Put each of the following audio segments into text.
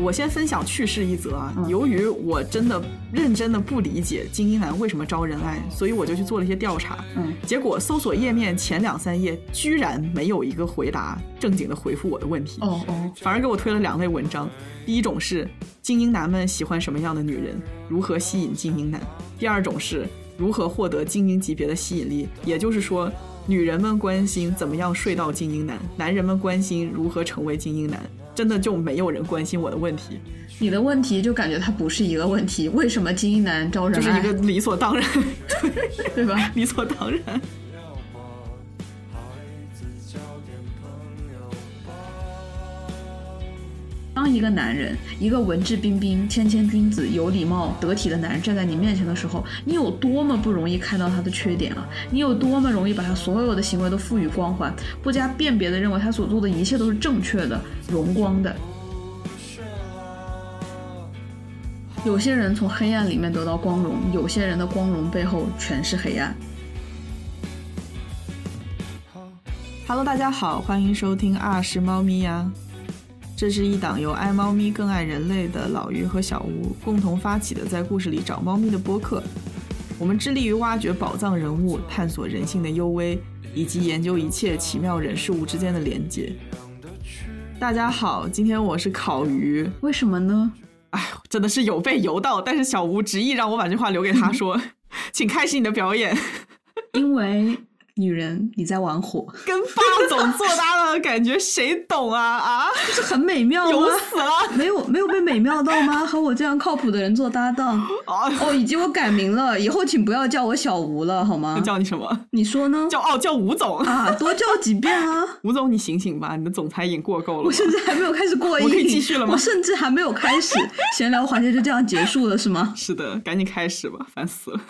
我先分享趣事一则啊。由于我真的认真的不理解精英男为什么招人爱，所以我就去做了一些调查。嗯，结果搜索页面前两三页居然没有一个回答正经的回复我的问题。哦哦，反而给我推了两类文章。第一种是精英男们喜欢什么样的女人，如何吸引精英男；第二种是如何获得精英级别的吸引力，也就是说，女人们关心怎么样睡到精英男，男人们关心如何成为精英男。真的就没有人关心我的问题，你的问题就感觉它不是一个问题，为什么精英男招人就是一个理所当然，对吧？理所当然。当一个男人，一个文质彬彬、谦谦君子、有礼貌、得体的男人站在你面前的时候，你有多么不容易看到他的缺点啊！你有多么容易把他所有的行为都赋予光环，不加辨别的认为他所做的一切都是正确的、荣光的。有些人从黑暗里面得到光荣，有些人的光荣背后全是黑暗。Hello，大家好，欢迎收听二是猫咪呀。这是一档由爱猫咪更爱人类的老于和小吴共同发起的，在故事里找猫咪的播客。我们致力于挖掘宝藏人物，探索人性的幽微，以及研究一切奇妙人事物之间的连接。大家好，今天我是烤鱼，为什么呢？哎，真的是有被游到，但是小吴执意让我把这话留给他说，请开始你的表演，因为。女人，你在玩火，跟霸总做搭档的，感觉谁懂啊啊？不是很美妙吗？有死了！没有没有被美妙到吗？和我这样靠谱的人做搭档哦，以及我改名了，以后请不要叫我小吴了，好吗？叫你什么？你说呢？叫哦，叫吴总啊，多叫几遍啊！吴总，你醒醒吧，你的总裁瘾过够了。我甚至还没有开始过瘾，我可以继续了吗？我甚至还没有开始 闲聊环节就这样结束了，是吗？是的，赶紧开始吧，烦死了。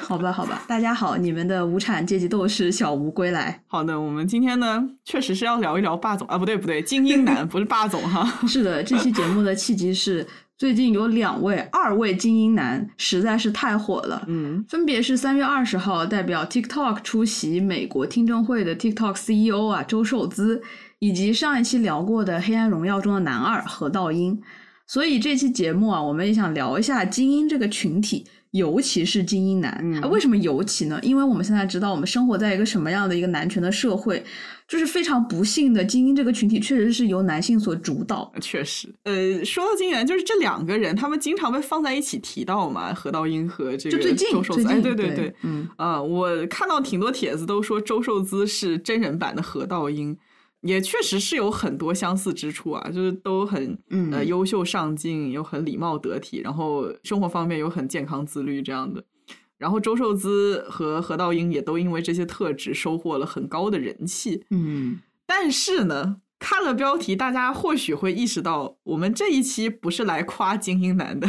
好吧，好吧，大家好，你们的无产阶级斗士。小吴归来，好的，我们今天呢，确实是要聊一聊霸总啊，不对不对，精英男 不是霸总哈。是的，这期节目的契机是最近有两位二位精英男实在是太火了，嗯，分别是三月二十号代表 TikTok 出席美国听证会的 TikTok CEO 啊周受资，以及上一期聊过的《黑暗荣耀》中的男二何道英。所以这期节目啊，我们也想聊一下精英这个群体。尤其是精英男，为什么尤其呢？因为我们现在知道，我们生活在一个什么样的一个男权的社会，就是非常不幸的，精英这个群体确实是由男性所主导。确实，呃，说到精英，就是这两个人，他们经常被放在一起提到嘛，何道英和这个周受资。哎，对对对，嗯啊，我看到挺多帖子都说周受资是真人版的何道英。也确实是有很多相似之处啊，就是都很呃优秀上进，又很礼貌得体，然后生活方面又很健康自律这样的。然后周受资和何道英也都因为这些特质收获了很高的人气。嗯，但是呢，看了标题，大家或许会意识到，我们这一期不是来夸精英男的。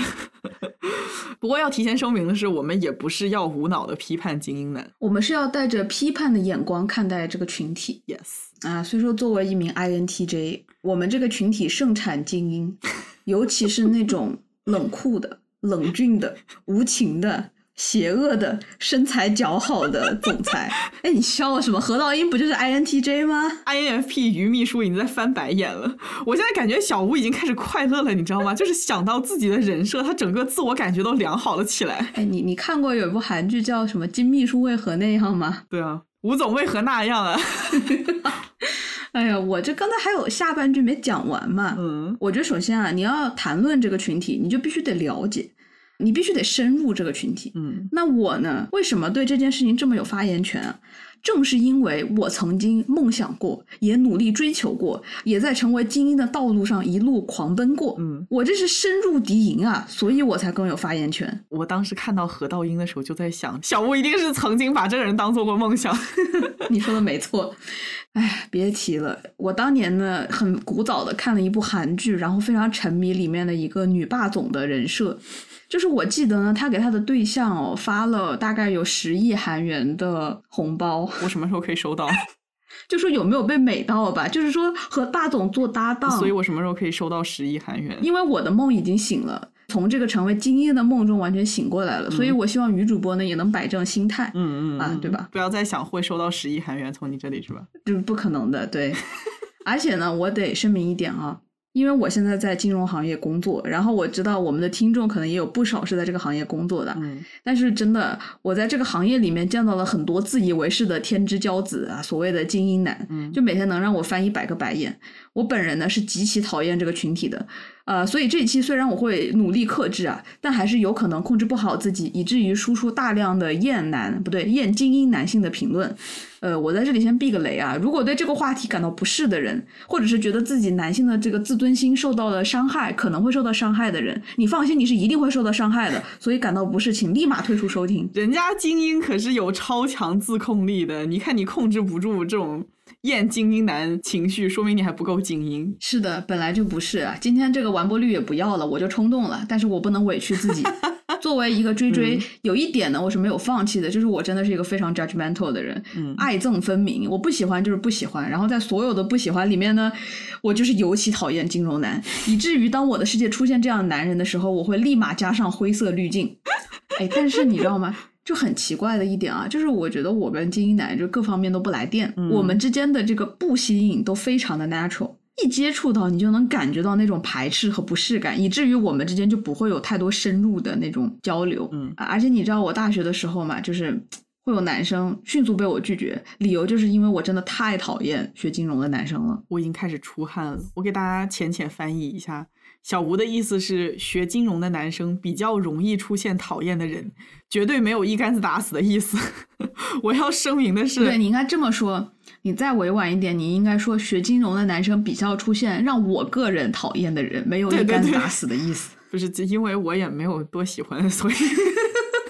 不过要提前声明的是，我们也不是要无脑的批判精英男，我们是要带着批判的眼光看待这个群体。Yes，啊，所以说作为一名 INTJ，我们这个群体盛产精英，尤其是那种冷酷的、冷峻的、无情的。邪恶的身材姣好的总裁，哎，你笑什么？何道英不就是 INTJ 吗？INFP 于秘书已经在翻白眼了。我现在感觉小吴已经开始快乐了，你知道吗？就是想到自己的人设，他整个自我感觉都良好了起来。哎，你你看过有一部韩剧叫什么《金秘书为何那样》吗？对啊，吴总为何那样啊？哎呀，我这刚才还有下半句没讲完嘛。嗯，我觉得首先啊，你要谈论这个群体，你就必须得了解。你必须得深入这个群体，嗯，那我呢？为什么对这件事情这么有发言权啊？正是因为我曾经梦想过，也努力追求过，也在成为精英的道路上一路狂奔过，嗯，我这是深入敌营啊，所以我才更有发言权。我当时看到何道英的时候，就在想，小吴一定是曾经把这个人当做过梦想。你说的没错，哎，别提了，我当年呢，很古早的看了一部韩剧，然后非常沉迷里面的一个女霸总的人设。就是我记得呢，他给他的对象哦发了大概有十亿韩元的红包。我什么时候可以收到？就说有没有被美到吧？就是说和大总做搭档。所以我什么时候可以收到十亿韩元？因为我的梦已经醒了，从这个成为精英的梦中完全醒过来了。所以我希望女主播呢也能摆正心态。嗯嗯啊，对吧？不要再想会收到十亿韩元从你这里是吧？就是不可能的，对。而且呢，我得声明一点啊。因为我现在在金融行业工作，然后我知道我们的听众可能也有不少是在这个行业工作的。嗯但是真的，我在这个行业里面见到了很多自以为是的天之骄子啊，所谓的精英男，嗯就每天能让我翻一百个白眼。我本人呢是极其讨厌这个群体的，呃，所以这一期虽然我会努力克制啊，但还是有可能控制不好自己，以至于输出大量的厌男不对厌精英男性的评论。呃，我在这里先避个雷啊，如果对这个话题感到不适的人，或者是觉得自己男性的这个自尊心受到了伤害，可能会受到伤害的人，你放心，你是一定会受到伤害的。所以感到不适，请立马退出收听。人家精英可是有超强自控力的，你看你控制不住这种厌精英男情绪，说明你还不够精英。是的，本来就不是啊。今天这个完播率也不要了，我就冲动了，但是我不能委屈自己。作为一个追追，有一点呢，我是没有放弃的，就是我真的是一个非常 judgmental 的人，嗯爱憎分明。我不喜欢就是不喜欢，然后在所有的不喜欢里面呢，我就是尤其讨厌金融男，以至于当我的世界出现这样的男人的时候，我会立马加上灰色滤镜。哎，但是你知道吗？就很奇怪的一点啊，就是我觉得我跟精英男就各方面都不来电，嗯我们之间的这个不吸引都非常的 natural。一接触到你就能感觉到那种排斥和不适感，以至于我们之间就不会有太多深入的那种交流。嗯啊而且你知道我大学的时候嘛，就是会有男生迅速被我拒绝，理由就是因为我真的太讨厌学金融的男生了。我已经开始出汗了，我给大家浅浅翻译一下。小吴的意思是，学金融的男生比较容易出现讨厌的人，绝对没有一竿子打死的意思。我要声明的是对，你应该这么说，你再委婉一点，你应该说学金融的男生比较出现让我个人讨厌的人，没有一竿子打死的意思。不是因为我也没有多喜欢，所以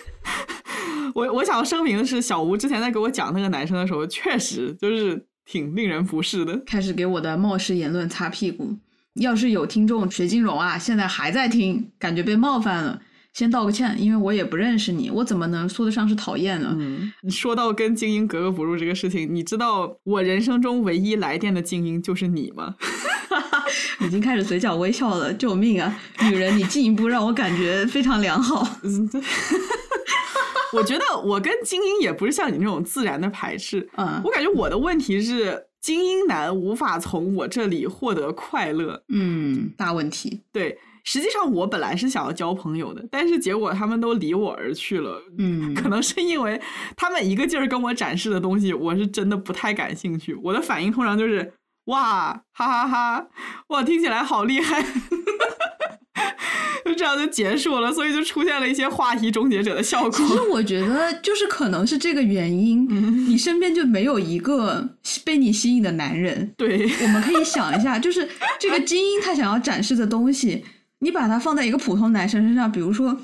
我我想要声明的是，小吴之前在给我讲那个男生的时候，确实就是挺令人不适的。开始给我的冒失言论擦屁股。要是有听众学金融啊，现在还在听，感觉被冒犯了，先道个歉，因为我也不认识你，我怎么能说得上是讨厌呢？嗯，你说到跟精英格格不入这个事情，你知道我人生中唯一来电的精英就是你吗？已经开始嘴角微笑了，救命啊！女人，你进一步让我感觉非常良好。我觉得我跟精英也不是像你那种自然的排斥，嗯我感觉我的问题是精英男无法从我这里获得快乐。嗯，大问题。对，实际上我本来是想要交朋友的，但是结果他们都离我而去了。嗯，可能是因为他们一个劲儿跟我展示的东西，我是真的不太感兴趣。我的反应通常就是哇哈哈哈，哇听起来好厉害，就这样就结束了。所以就出现了一些话题终结者的效果。其实我觉得就是可能是这个原因，你身边就没有一个被你吸引的男人。对，我们可以想一下，就是这个精英他想要展示的东西，你把它放在一个普通男生身上，比如说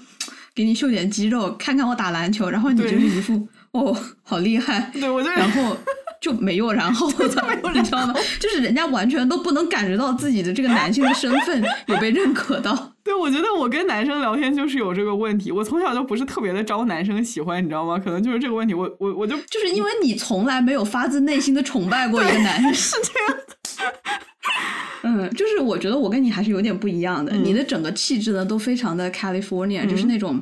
给你秀点肌肉，看看我打篮球，然后你就是一副哦好厉害，对我就然后就没有然后的，你知道吗？就是人家完全都不能感觉到自己的这个男性的身份有被认可到。对，我觉得我跟男生聊天就是有这个问题。我从小就不是特别的招男生喜欢，你知道吗？可能就是这个问题。我我我就就是因为你从来没有发自内心的崇拜过一个男人，是这样。嗯，就是我觉得我跟你还是有点不一样的，嗯你的整个气质呢都非常的 California，、就是那种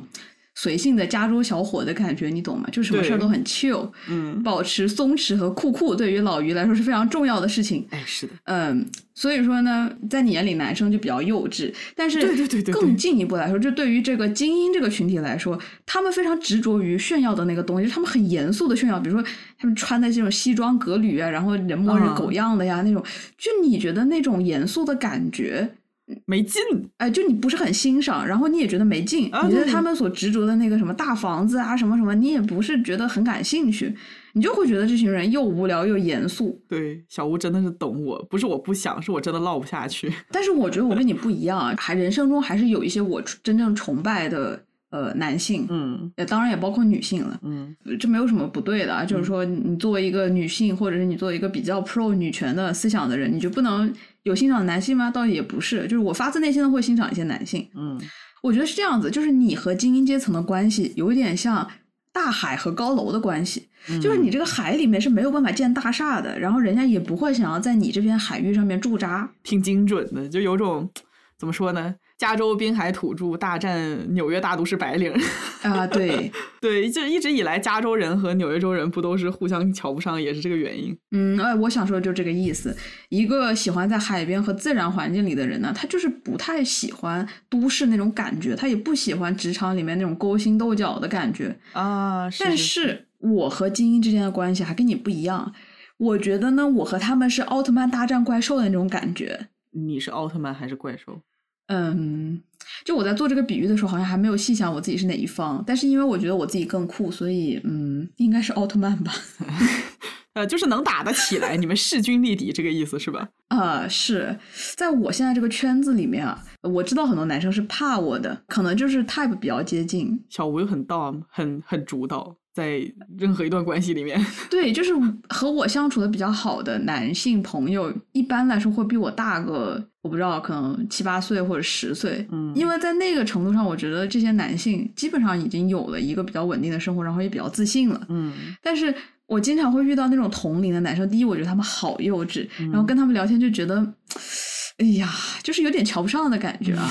随性的加州小伙的感觉，你懂吗？就什么事儿都很 chill，嗯，保持松弛和酷酷，对于老于来说是非常重要的事情。哎，是的，嗯，所以说呢，在你眼里男生就比较幼稚，但是对对对对对。更进一步来说，就对于这个精英这个群体来说，他们非常执着于炫耀的那个东西，他们很严肃的炫耀，比如说他们穿的这种西装革履啊，然后人模人嗯。狗样的呀、那种，就你觉得那种严肃的感觉，没劲。哎，就你不是很欣赏，然后你也觉得没劲，你对他们所执着的那个什么大房子啊，什么什么，你也不是觉得很感兴趣，你就会觉得这群人又无聊又严肃。对，小吴真的是懂我，不是我不想，是我真的唠不下去。但是我觉得我跟你不一样啊，还人生中还是有一些我真正崇拜的呃男性，嗯也，当然也包括女性了。嗯这没有什么不对的啊，就是说你作为一个女性，或者是你作为一个比较 pro 女权的思想的人，你就不能有欣赏男性吗？倒也不是，就是我发自内心的会欣赏一些男性。嗯我觉得是这样子，就是你和精英阶层的关系有一点像大海和高楼的关系，嗯就是你这个海里面是没有办法建大厦的，然后人家也不会想要在你这片海域上面驻扎。挺精准的，就有种怎么说呢？加州滨海土著大战纽约大都市白领啊，对 对，就一直以来加州人和纽约州人不都是互相瞧不上，也是这个原因。嗯，哎，我想说的就这个意思。一个喜欢在海边和自然环境里的人呢，他就是不太喜欢都市那种感觉，他也不喜欢职场里面那种勾心斗角的感觉啊。但是我和精英之间的关系还跟你不一样。我觉得呢，我和他们是奥特曼大战怪兽的那种感觉。你是奥特曼还是怪兽？嗯，就我在做这个比喻的时候，好像还没有细想我自己是哪一方。但是因为我觉得我自己更酷，所以嗯，应该是奥特曼吧。呃，就是能打得起来，你们势均力敌，这个意思是吧？呃，是在我现在这个圈子里面啊，我知道很多男生是怕我的，可能就是 type 比较接近。小吴又很 dom，很很主导。在任何一段关系里面，对，就是和我相处的比较好的男性朋友，一般来说会比我大个，我不知道，可能七八岁或者十岁。嗯，因为在那个程度上，我觉得这些男性基本上已经有了一个比较稳定的生活，然后也比较自信了。嗯，但是我经常会遇到那种同龄的男生，第一，我觉得他们好幼稚，然后跟他们聊天就觉得，哎呀，就是有点瞧不上的感觉啊。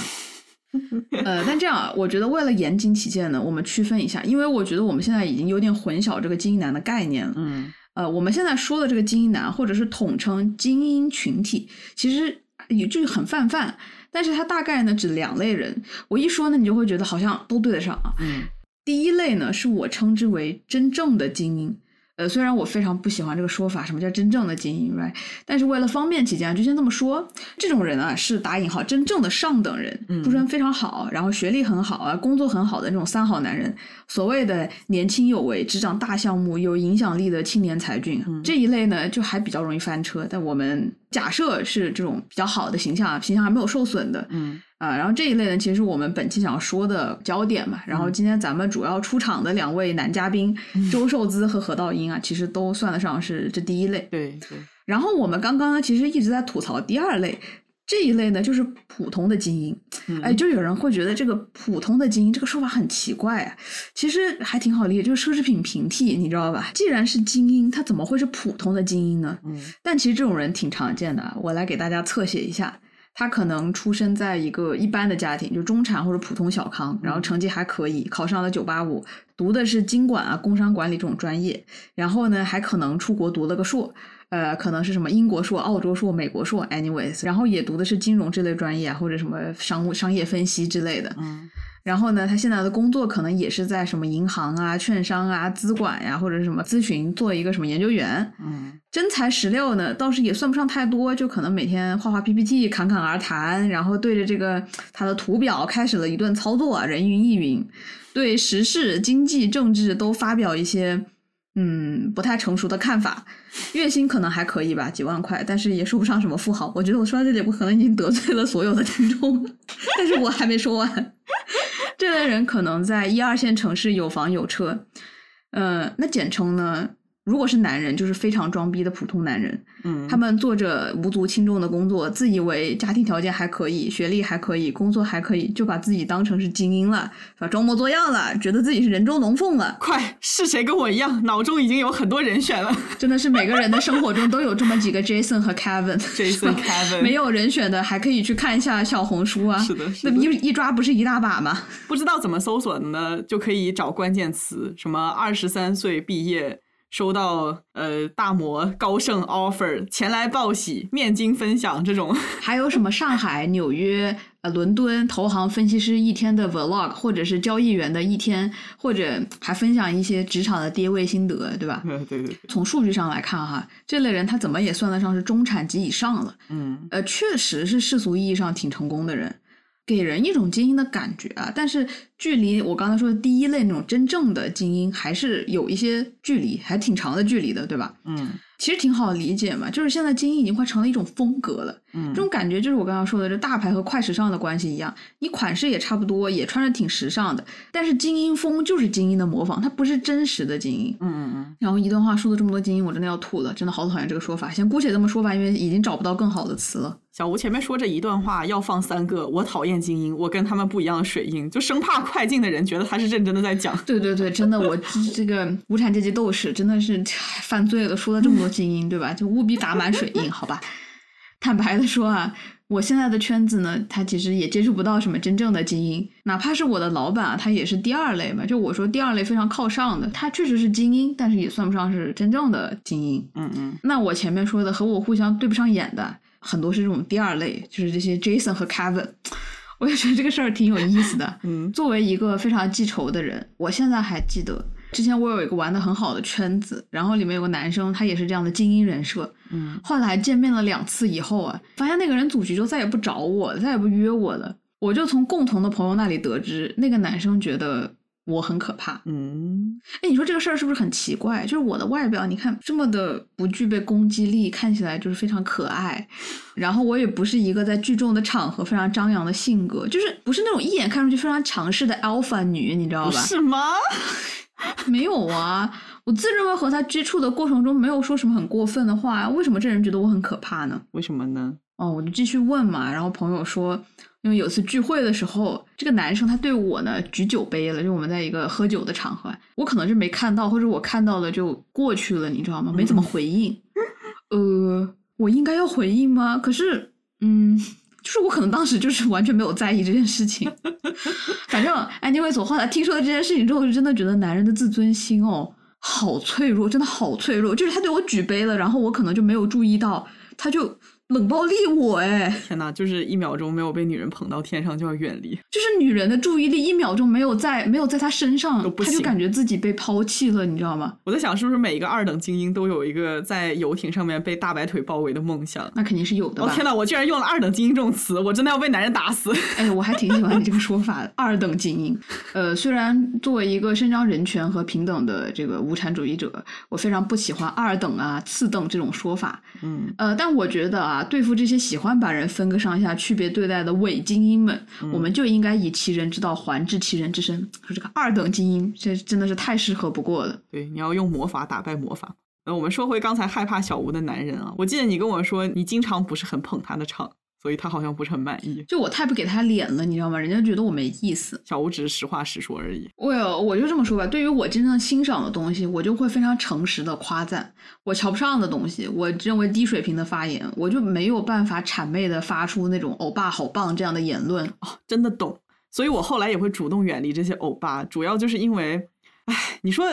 呃，但这样，我觉得为了严谨起见呢，我们区分一下，因为我觉得我们现在已经有点混淆这个精英男的概念了。嗯，呃，我们现在说的这个精英男，或者是统称精英群体，其实也就很泛泛，但是它大概呢指两类人。我一说呢，你就会觉得好像都对得上啊。嗯，第一类呢，是我称之为真正的精英。呃，虽然我非常不喜欢这个说法，什么叫真正的精英，right？但是为了方便起见，就先这么说。这种人啊，是打引号真正的上等人，出身非常好，然后学历很好啊，工作很好的那种三好男人。所谓的年轻有为、执掌大项目、有影响力的青年才俊，这一类呢，就还比较容易翻车。但我们假设是这种比较好的形象，形象还没有受损的，嗯。啊，然后这一类呢，其实是我们本期想要说的焦点嘛。然后今天咱们主要出场的两位男嘉宾周受资和何道英啊，其实都算得上是这第一类。对对。然后我们刚刚呢，其实一直在吐槽第二类，这一类呢就是普通的精英。哎，就有人会觉得这个普通的精英这个说法很奇怪啊。其实还挺好理解，就是奢侈品平替，你知道吧？既然是精英，他怎么会是普通的精英呢？嗯。但其实这种人挺常见的，我来给大家侧写一下。他可能出生在一个一般的家庭，就中产或者普通小康，然后成绩还可以，考上了九八五，读的是经管啊、工商管理这种专业，然后呢，还可能出国读了个硕，呃，可能是什么英国硕、澳洲硕、美国硕，anyways，然后也读的是金融这类专业啊，或者什么商务商业分析之类的，嗯。然后呢，他现在的工作可能也是在什么银行啊、券商啊、资管呀，或者什么咨询，做一个什么研究员。嗯，真材实料呢，倒是也算不上太多，就可能每天画画 PPT，侃侃而谈，然后对着这个他的图表开始了一顿操作，人云亦云，对时事、经济、政治都发表一些嗯不太成熟的看法。月薪可能还可以吧，几万块，但是也说不上什么富豪。我觉得我说到这里，我可能已经得罪了所有的听众，但是我还没说完。这类人可能在一二线城市有房有车，呃，那简称呢？如果是男人，就是非常装逼的普通男人。嗯，他们做着无足轻重的工作，自以为家庭条件还可以，学历还可以，工作还可以，就把自己当成是精英了，装模作样了，觉得自己是人中龙凤了。快，是谁跟我一样，脑中已经有很多人选了？真的是每个人的生活中都有这么几个 Jason 和 Kevin。Jason Kevin 没有人选的，还可以去看一下小红书啊。是的，那一一抓不是一大把吗？不知道怎么搜索的呢，就可以找关键词，什么二十三岁毕业。收到呃大摩高盛 offer 前来报喜面经分享这种，还有什么上海、纽约、呃伦敦投行分析师一天的 vlog，或者是交易员的一天，或者还分享一些职场的跌位心得，对吧？对对对。从数据上来看哈，这类人他怎么也算得上是中产及以上了。嗯，呃，确实是世俗意义上挺成功的人。给人一种精英的感觉啊，但是距离我刚才说的第一类那种真正的精英还是有一些距离，还挺长的距离的，对吧？嗯。其实挺好理解嘛，就是现在精英已经快成了一种风格了。嗯，这种感觉就是我刚刚说的这大牌和快时尚的关系一样，你款式也差不多，也穿着挺时尚的，但是精英风就是精英的模仿，它不是真实的精英。嗯嗯嗯。然后一段话说了这么多精英，我真的要吐了，真的好讨厌这个说法。先姑且这么说吧，因为已经找不到更好的词了。小吴前面说这一段话要放三个，我讨厌精英，我跟他们不一样的水印，就生怕快进的人觉得他是认真的在讲。对对对，真的，我这个无产阶级斗士真的是犯罪了，说了这么多精英，对吧？就务必打满水印，好吧？坦白的说啊，我现在的圈子呢，他其实也接触不到什么真正的精英，哪怕是我的老板啊，他也是第二类嘛。就我说第二类非常靠上的，他确实是精英，但是也算不上是真正的精英。嗯嗯，那我前面说的和我互相对不上眼的，很多是这种第二类，就是这些 Jason 和 Kevin。我也觉得这个事儿挺有意思的。嗯，作为一个非常记仇的人，我现在还记得。之前我有一个玩的很好的圈子，然后里面有个男生，他也是这样的精英人设。嗯，后来见面了两次以后啊，发现那个人组局就再也不找我，再也不约我了。我就从共同的朋友那里得知，那个男生觉得我很可怕。嗯，哎，你说这个事儿是不是很奇怪？就是我的外表，你看这么的不具备攻击力，看起来就是非常可爱，然后我也不是一个在聚众的场合非常张扬的性格，就是不是那种一眼看上去非常强势的 alpha 女，你知道吧？是吗？没有啊，我自认为和他接触的过程中没有说什么很过分的话，为什么这人觉得我很可怕呢？为什么呢？哦，我就继续问嘛，然后朋友说，因为有次聚会的时候，这个男生他对我呢举酒杯了，就我们在一个喝酒的场合，我可能是没看到，或者我看到了就过去了，你知道吗？没怎么回应。呃，我应该要回应吗？可是，嗯，就是我可能当时就是完全没有在意这件事情。反正，anyway，我后来听说了这件事情之后，就真的觉得男人的自尊心哦，好脆弱，真的好脆弱。就是他对我举杯了，然后我可能就没有注意到，他就冷暴力我，哎，天呐，就是一秒钟没有被女人捧到天上就要远离。就是女人的注意力一秒钟没有在没有在她身上她，就感觉自己被抛弃了，你知道吗？我在想，是不是每一个二等精英都有一个在游艇上面被大白腿包围的梦想？那肯定是有的吧？哦天呐，我居然用了“二等精英”这种词，我真的要被男人打死！哎，我还挺喜欢你这个说法，二等精英。呃，虽然作为一个伸张人权和平等的这个无产主义者，我非常不喜欢二等啊、次等这种说法。嗯，呃，但我觉得啊，对付这些喜欢把人分个上下、区别对待的伪精英们，我们就应该以其人之道还治其人之身。说这个二等精英，这真的是太适合不过了。对，你要用魔法打败魔法。呃，我们说回刚才害怕小吴的男人啊，我记得你跟我说，你经常不是很捧他的场，所以他好像不是很满意。就我太不给他脸了，你知道吗？人家觉得我没意思。小吴只是实话实说而已。我有，我就这么说吧。对于我真正欣赏的东西，我就会非常诚实的夸赞；我瞧不上的东西，我认为低水平的发言，我就没有办法谄媚的发出那种“欧巴好棒”这样的言论。哦，真的懂。所以我后来也会主动远离这些欧巴，主要就是因为，哎，你说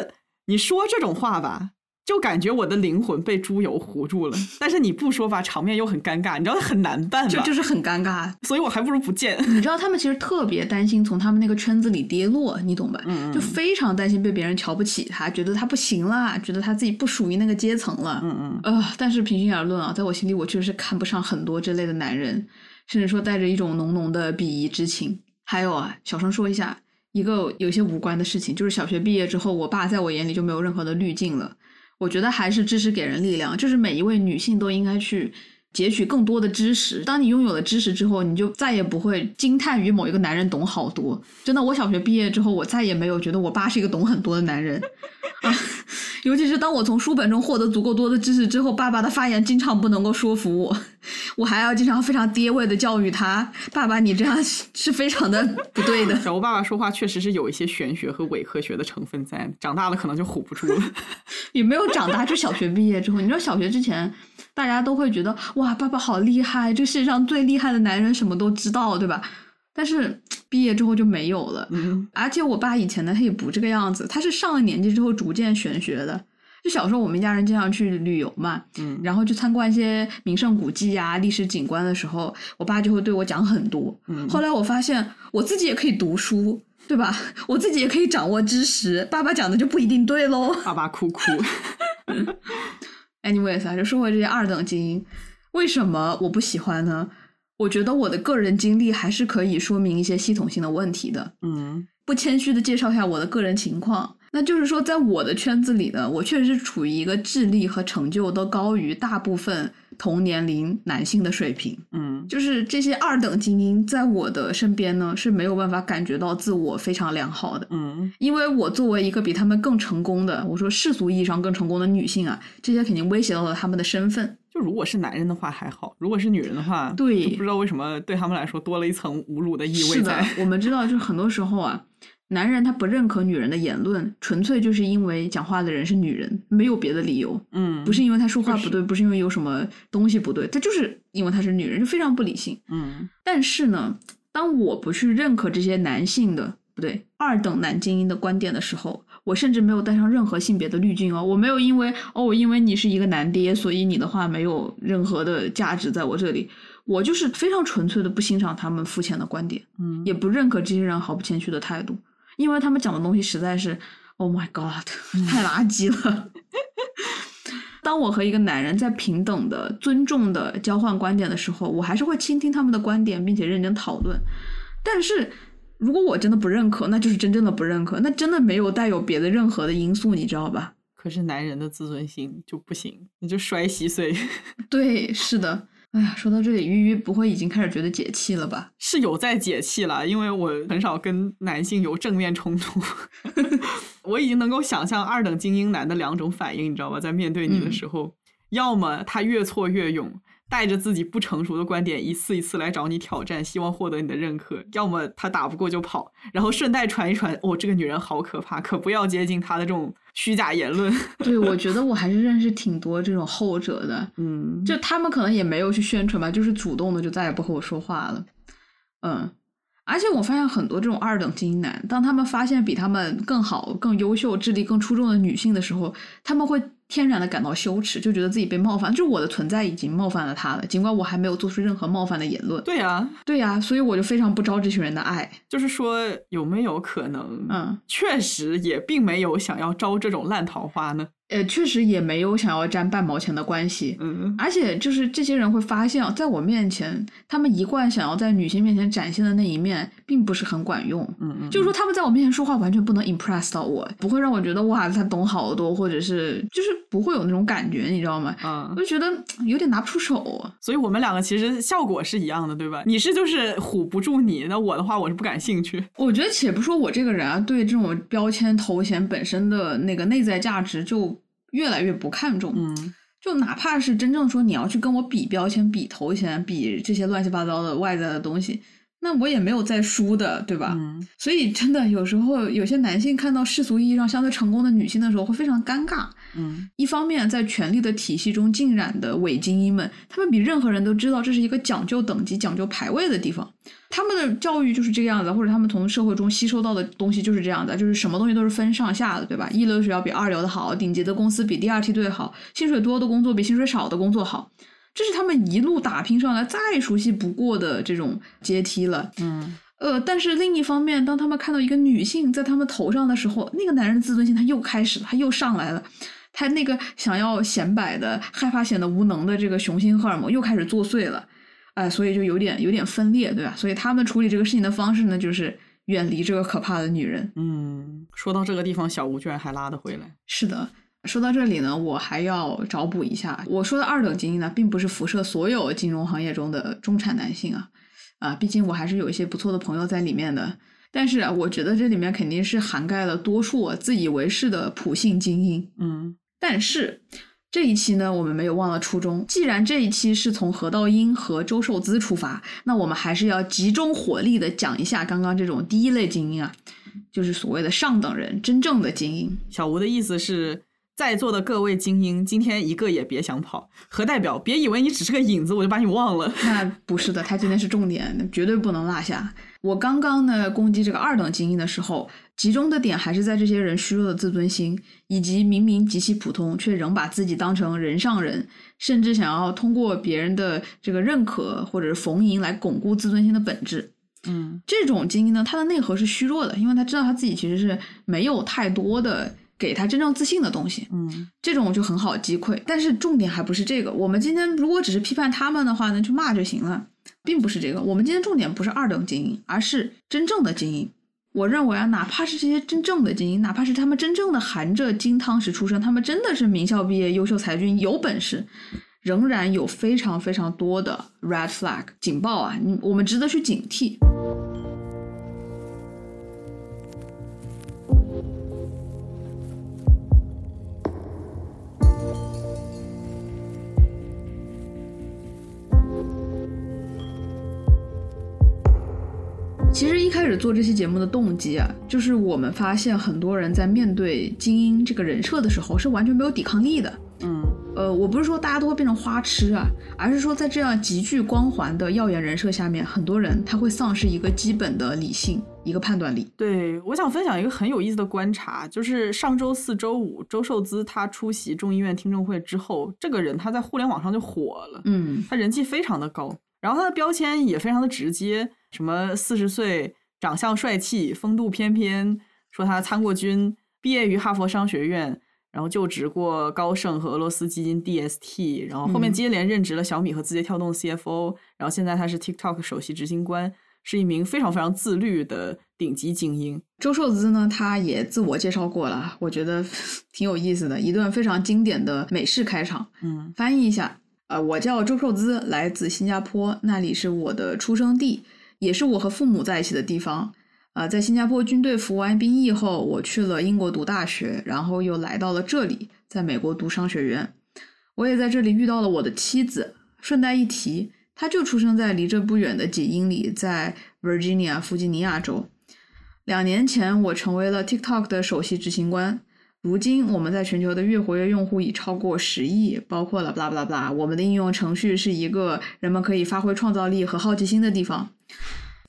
你说这种话吧，就感觉我的灵魂被猪油糊住了；但是你不说吧，场面又很尴尬，你知道很难办吧？就就是很尴尬。所以我还不如不见。你知道他们其实特别担心从他们那个圈子里跌落，你懂吧？嗯嗯就非常担心被别人瞧不起他，觉得他不行了，觉得他自己不属于那个阶层了。嗯嗯，呃，但是平心而论啊，在我心里，我确实是看不上很多这类的男人，甚至说带着一种浓浓的鄙夷之情。还有啊，小声说一下一个有些无关的事情，就是小学毕业之后，我爸在我眼里就没有任何的滤镜了。我觉得还是知识给人力量，就是每一位女性都应该去截取更多的知识。当你拥有了知识之后，你就再也不会惊叹于某一个男人懂好多。真的，我小学毕业之后，我再也没有觉得我爸是一个懂很多的男人。啊，尤其是当我从书本中获得足够多的知识之后，爸爸的发言经常不能够说服我，我还要经常非常爹味的教育他：“爸爸，你这样 是非常的不对的。”小吴爸爸说话确实是有一些玄学和伪科学的成分在，长大了可能就唬不住了。也没有长大，就小学毕业之后，你知道小学之前，大家都会觉得哇，爸爸好厉害，这世界上最厉害的男人什么都知道，对吧？但是毕业之后就没有了。嗯，而且我爸以前呢，他也不这个样子，他是上了年纪之后逐渐玄学的。就小时候我们一家人经常去旅游嘛，嗯然后去参观一些名胜古迹啊、历史景观的时候，我爸就会对我讲很多。嗯后来我发现我自己也可以读书，对吧？我自己也可以掌握知识，爸爸讲的就不一定对喽。爸爸哭哭。Anyways 啊，就说回这些二等精英，为什么我不喜欢呢？我觉得我的个人经历还是可以说明一些系统性的问题的。嗯不谦虚的介绍一下我的个人情况，那就是说，在我的圈子里呢，我确实是处于一个智力和成就都高于大部分同年龄男性的水平。嗯就是这些二等精英在我的身边呢是没有办法感觉到自我非常良好的，嗯因为我作为一个比他们更成功的，我说世俗意义上更成功的女性啊，这些肯定威胁到了他们的身份。就如果是男人的话还好，如果是女人的话，对不知道为什么对他们来说多了一层侮辱的意味是的。，我们知道，就是很多时候啊，男人他不认可女人的言论，纯粹就是因为讲话的人是女人，没有别的理由。嗯，不是因为他说话不对，不是因为有什么东西不对，他就是因为他是女人，就非常不理性。嗯但是呢，当我不去认可这些男性的不对二等男精英的观点的时候，我甚至没有带上任何性别的滤镜哦，我没有因为哦，因为你是一个男爹，所以你的话没有任何的价值在我这里。我就是非常纯粹的不欣赏他们肤浅的观点，嗯也不认可这些人毫不谦虚的态度，因为他们讲的东西实在是，Oh my God，太垃圾了。当我和一个男人在平等的、尊重的交换观点的时候，我还是会倾听他们的观点，并且认真讨论。但是，如果我真的不认可，那就是真正的不认可，那真的没有带有别的任何的因素，你知道吧？可是男人的自尊心就不行，你就摔稀碎。对，是的。哎呀，说到这里，鱼鱼不会已经开始觉得解气了吧？是有在解气了，因为我很少跟男性有正面冲突，我已经能够想象二等精英男的两种反应，你知道吧？在面对你的嗯时候，要么他越挫越勇，带着自己不成熟的观点一次一次来找你挑战，希望获得你的认可；要么他打不过就跑，然后顺带传一传，哦，这个女人好可怕，可不要接近她的这种虚假言论。对，我觉得我还是认识挺多这种后者的，嗯，就他们可能也没有去宣传吧，就是主动的就再也不和我说话了。嗯，而且我发现很多这种二等精英男，当他们发现比他们更好、更优秀、智力更出众的女性的时候，他们会天然的感到羞耻，就觉得自己被冒犯，就是我的存在已经冒犯了他了，尽管我还没有做出任何冒犯的言论。对呀、对呀、所以我就非常不招这群人的爱。就是说有没有可能，嗯，确实也并没有想要招这种烂桃花呢？呃，确实也没有想要沾半毛钱的关系。嗯而且就是这些人会发现，在我面前，他们一贯想要在女性面前展现的那一面，并不是很管用。嗯嗯，就是说，他们在我面前说话完全不能 impress 到我，不会让我觉得哇，他懂好多，或者是就是不会有那种感觉，你知道吗？嗯我，就觉得嗯有点拿不出手。所以我们两个其实效果是一样的，对吧？你是就是唬不住你，那我的话我是不感兴趣。我觉得，且不说我这个人啊，对这种标签头衔本身的那个内在价值就越来越不看重。嗯就哪怕是真正说你要去跟我比标签、比头衔、比这些乱七八糟的外在的东西，那我也没有在输的，对吧？嗯所以真的有时候有些男性看到世俗意义上相对成功的女性的时候，会非常尴尬。嗯一方面，在权力的体系中浸染的伪精英们，他们比任何人都知道这是一个讲究等级、讲究排位的地方。他们的教育就是这个样子，或者他们从社会中吸收到的东西就是这样的，就是什么东西都是分上下的，对吧？一流的学校比二流的好，顶级的公司比第二梯队好，薪水多的工作比薪水少的工作好。这是他们一路打拼上来再熟悉不过的这种阶梯了。嗯呃，但是另一方面，当他们看到一个女性在他们头上的时候，那个男人的自尊心他又开始了，他又上来了，他那个想要显摆的、害怕显得无能的这个雄性荷尔蒙又开始作祟了，哎、所以就有点有点分裂，对吧？所以他们处理这个事情的方式呢，就是远离这个可怕的女人。嗯，说到这个地方，小吴居然还拉得回来。是的，说到这里呢，我还要找补一下，我说的二等精英呢，并不是辐射所有金融行业中的中产男性啊，啊，毕竟我还是有一些不错的朋友在里面的。但是啊，我觉得这里面肯定是涵盖了多数我自以为是的普信精英。嗯但是这一期呢，我们没有忘了初衷。既然这一期是从何道英和周受资出发，那我们还是要集中火力的讲一下刚刚这种第一类精英啊，就是所谓的上等人，真正的精英。小吴的意思是。在座的各位精英，今天一个也别想跑。何代表，别以为你只是个影子，我就把你忘了。那不是的，他今天是重点，绝对不能落下。我刚刚呢攻击这个二等精英的时候，集中的点还是在这些人虚弱的自尊心，以及明明极其普通，却仍把自己当成人上人，甚至想要通过别人的这个认可或者是逢迎来巩固自尊心的本质。嗯这种精英呢，他的内核是虚弱的，因为他知道他自己其实是没有太多的给他真正自信的东西。嗯这种就很好击溃。但是重点还不是这个，我们今天如果只是批判他们的话呢，就骂就行了，并不是这个。我们今天重点不是二等精英，而是真正的精英。我认为啊，哪怕是这些真正的精英，哪怕是他们真正的含着金汤匙出生，他们真的是名校毕业、优秀才俊、有本事，仍然有非常非常多的 red flag 警报啊，你我们值得去警惕。其实一开始做这期节目的动机啊，就是我们发现很多人在面对精英这个人设的时候是完全没有抵抗力的。嗯，呃，我不是说大家都会变成花痴啊，而是说在这样极具光环的耀眼人设下面，很多人他会丧失一个基本的理性，一个判断力。对，我想分享一个很有意思的观察，就是上周四周五，周受资他出席众议院听证会之后，这个人他在互联网上就火了，嗯他人气非常的高，然后他的标签也非常的直接，什么四十岁，长相帅气，风度翩翩，说他参过军，毕业于哈佛商学院，然后就职过高盛和俄罗斯基金 DST，然后后面嗯接连任职了小米和字节跳动 CFO，然后现在他是 TikTok 首席执行官，是一名非常非常自律的顶级精英。周受资呢，他也自我介绍过了，我觉得 挺有意思的，一段非常经典的美式开场。嗯翻译一下，呃，我叫周受资，来自新加坡，那里是我的出生地，也是我和父母在一起的地方。呃，在新加坡军队服完兵役后，我去了英国读大学，然后又来到了这里，在美国读商学院。我也在这里遇到了我的妻子。顺带一提，她就出生在离这不远的几英里，在 Virginia 弗吉尼亚州。两年前，我成为了 TikTok 的首席执行官。如今，我们在全球的月活跃用户已超过十亿，包括了 blah blah blah。我们的应用程序是一个人们可以发挥创造力和好奇心的地方。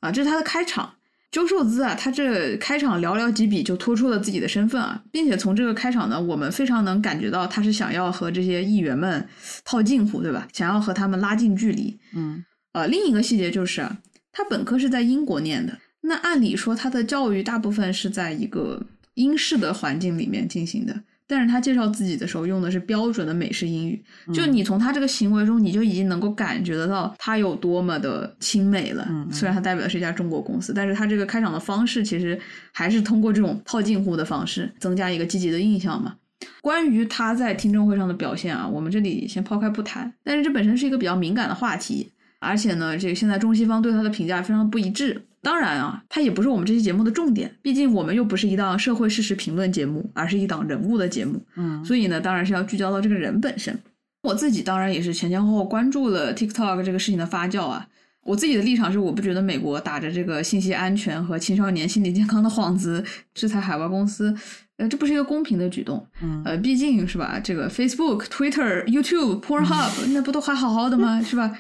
啊，这是他的开场。周受资啊，他这开场寥寥几笔就突出了自己的身份啊，并且从这个开场呢，我们非常能感觉到他是想要和这些议员们套近乎，对吧？想要和他们拉近距离。嗯呃，另一个细节就是啊，他本科是在英国念的，那按理说他的教育大部分是在一个英式的环境里面进行的，但是他介绍自己的时候用的是标准的美式英语，就你从他这个行为中，你就已经能够感觉得到他有多么的亲美了。嗯嗯虽然他代表的是一家中国公司，但是他这个开场的方式其实还是通过这种套近乎的方式增加一个积极的印象嘛。关于他在听证会上的表现啊，我们这里先抛开不谈。但是这本身是一个比较敏感的话题，而且呢，这个现在中西方对他的评价非常不一致。当然啊，它也不是我们这期节目的重点，毕竟我们又不是一档社会事实评论节目，而是一档人物的节目。嗯所以呢，当然是要聚焦到这个人本身。我自己当然也是前前后后关注了 TikTok 这个事情的发酵啊。我自己的立场是，我不觉得美国打着这个信息安全和青少年心理健康的幌子制裁海外公司，呃，这不是一个公平的举动。嗯呃，毕竟是吧，这个 Facebook、Twitter、YouTube、Pornhub 那不都还好好的吗？是吧？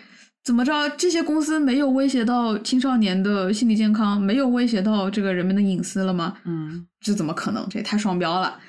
怎么着，这些公司没有威胁到青少年的心理健康，没有威胁到这个人们的隐私了吗？嗯这怎么可能？这也太双标了。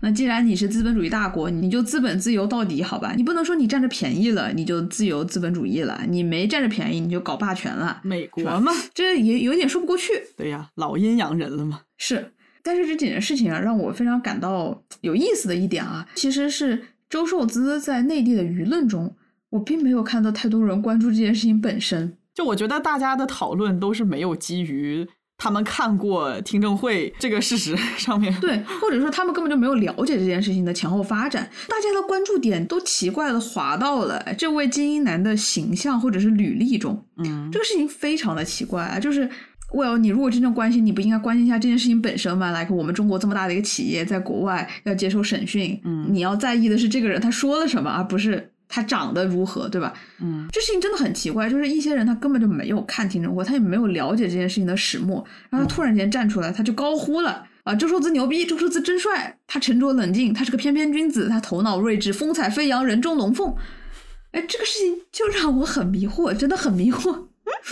那既然你是资本主义大国，你就资本自由到底，好吧？你不能说你占着便宜了，你就自由资本主义了；你没占着便宜，你就搞霸权了。美国嘛，这也有点说不过去。对呀，老阴阳人了嘛。是，但是这几件事情啊，让我非常感到有意思的一点啊，其实是周受资在内地的舆论中，我并没有看到太多人关注这件事情本身。就我觉得大家的讨论都是没有基于他们看过听证会这个事实 上面。对，或者说他们根本就没有了解这件事情的前后发展，大家的关注点都奇怪的滑到了这位精英男的形象或者是履历中，嗯这个事情非常的奇怪啊，就是。well，你如果真正关心，你不应该关心一下这件事情本身吗？like 我们中国这么大的一个企业，在国外要接受审讯，嗯你要在意的是这个人他说了什么，而不是他长得如何，对吧？嗯这事情真的很奇怪，就是一些人他根本就没有看听证会，他也没有了解这件事情的始末，然后他突然间站出来，他就高呼了啊，周受资牛逼，周受资真帅，他沉着冷静，他是个翩翩君子，他头脑睿智，风采飞扬，人中龙凤。哎，这个事情就让我很迷惑，真的很迷惑。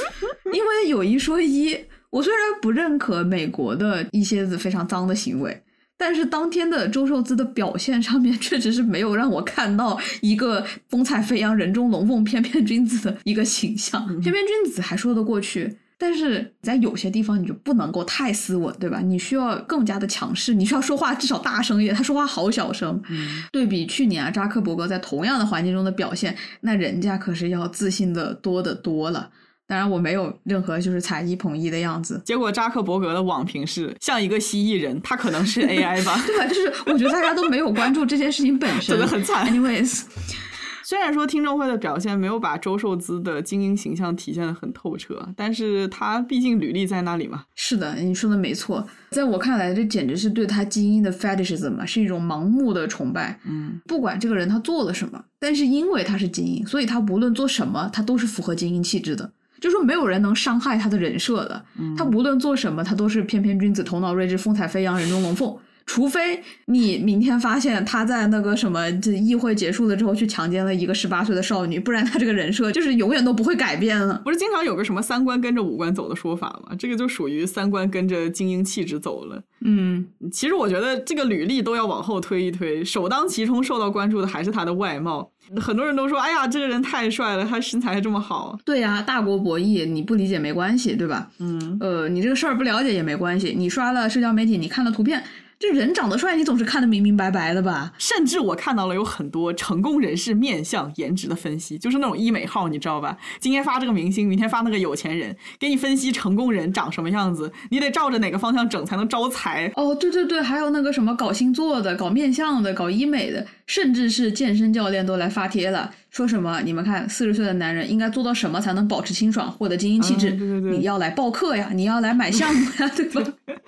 因为有一说一，我虽然不认可美国的一些子非常脏的行为，但是当天的周受资的表现上面，确实是没有让我看到一个风采飞扬、人中龙凤、翩翩君子的一个形象。翩翩君子还说得过去，但是在有些地方你就不能够太斯文，对吧？你需要更加的强势，你需要说话至少大声一点，他说话好小声。嗯对比去年啊，扎克伯格在同样的环境中的表现，那人家可是要自信的多得多了。当然，我没有任何就是踩一捧一的样子，结果扎克伯格的网评是像一个蜥蜴人，他可能是 AI 吧。对吧？就是我觉得大家都没有关注这件事情本身，真的很惨 Anyways，虽然说听证会的表现没有把周受资的精英形象体现的很透彻，但是他毕竟履历在那里嘛。是的，你说的没错。在我看来，这简直是对他精英的 fetishism 嘛，是一种盲目的崇拜。嗯不管这个人他做了什么，但是因为他是精英，所以他无论做什么，他都是符合精英气质的。就说没有人能伤害他的人设的。他无论做什么，他都是翩翩君子，头脑睿智，风采飞扬，人中龙凤。除非你明天发现他在那个什么这议会结束了之后去强奸了一个十八岁的少女，不然他这个人设就是永远都不会改变了。不是经常有个什么三观跟着五官走的说法吗？这个就属于三观跟着精英气质走了。嗯，其实我觉得这个履历都要往后推一推，首当其冲受到关注的还是他的外貌。很多人都说，哎呀，这个人太帅了，他身材还这么好。对呀，大国博弈，你不理解没关系，对吧？嗯，呃，你这个事儿不了解也没关系，你刷了社交媒体，你看了图片。这人长得帅，你总是看得明明白白的吧？甚至我看到了有很多成功人士面相、颜值的分析，就是那种医美号，你知道吧？今天发这个明星，明天发那个有钱人，给你分析成功人长什么样子，你得照着哪个方向整才能招财。哦，对对对，还有那个什么搞星座的、搞面相的、搞医美的，甚至是健身教练都来发帖了，说什么你们看四十岁的男人应该做到什么才能保持清爽、获得精英气质？对对对，你要来报课呀，你要来买项目呀，对吧？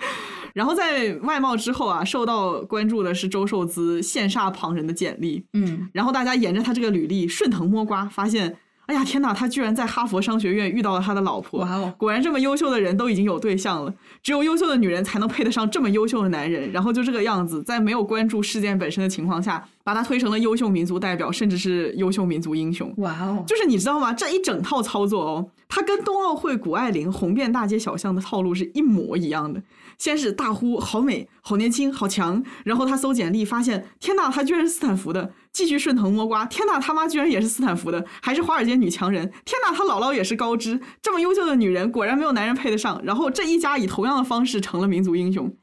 然后在外貌之后啊，受到关注的是周受资羡煞旁人的简历，嗯，然后大家沿着他这个履历顺藤摸瓜，发现，哎呀天哪，他居然在哈佛商学院遇到了他的老婆，哇哦，果然这么优秀的人都已经有对象了，只有优秀的女人才能配得上这么优秀的男人，然后就这个样子，在没有关注事件本身的情况下，把他推成了优秀民族代表，甚至是优秀民族英雄，哇哦，就是你知道吗？这一整套操作哦，他跟冬奥会谷爱凌红遍大街小巷的套路是一模一样的。先是大呼好美、好年轻、好强，然后他搜简历发现，天呐，他居然是斯坦福的，继续顺藤摸瓜，天呐，他妈居然也是斯坦福的，还是华尔街女强人，天呐，他姥姥也是高知，这么优秀的女人，果然没有男人配得上。然后这一家以同样的方式成了民族英雄。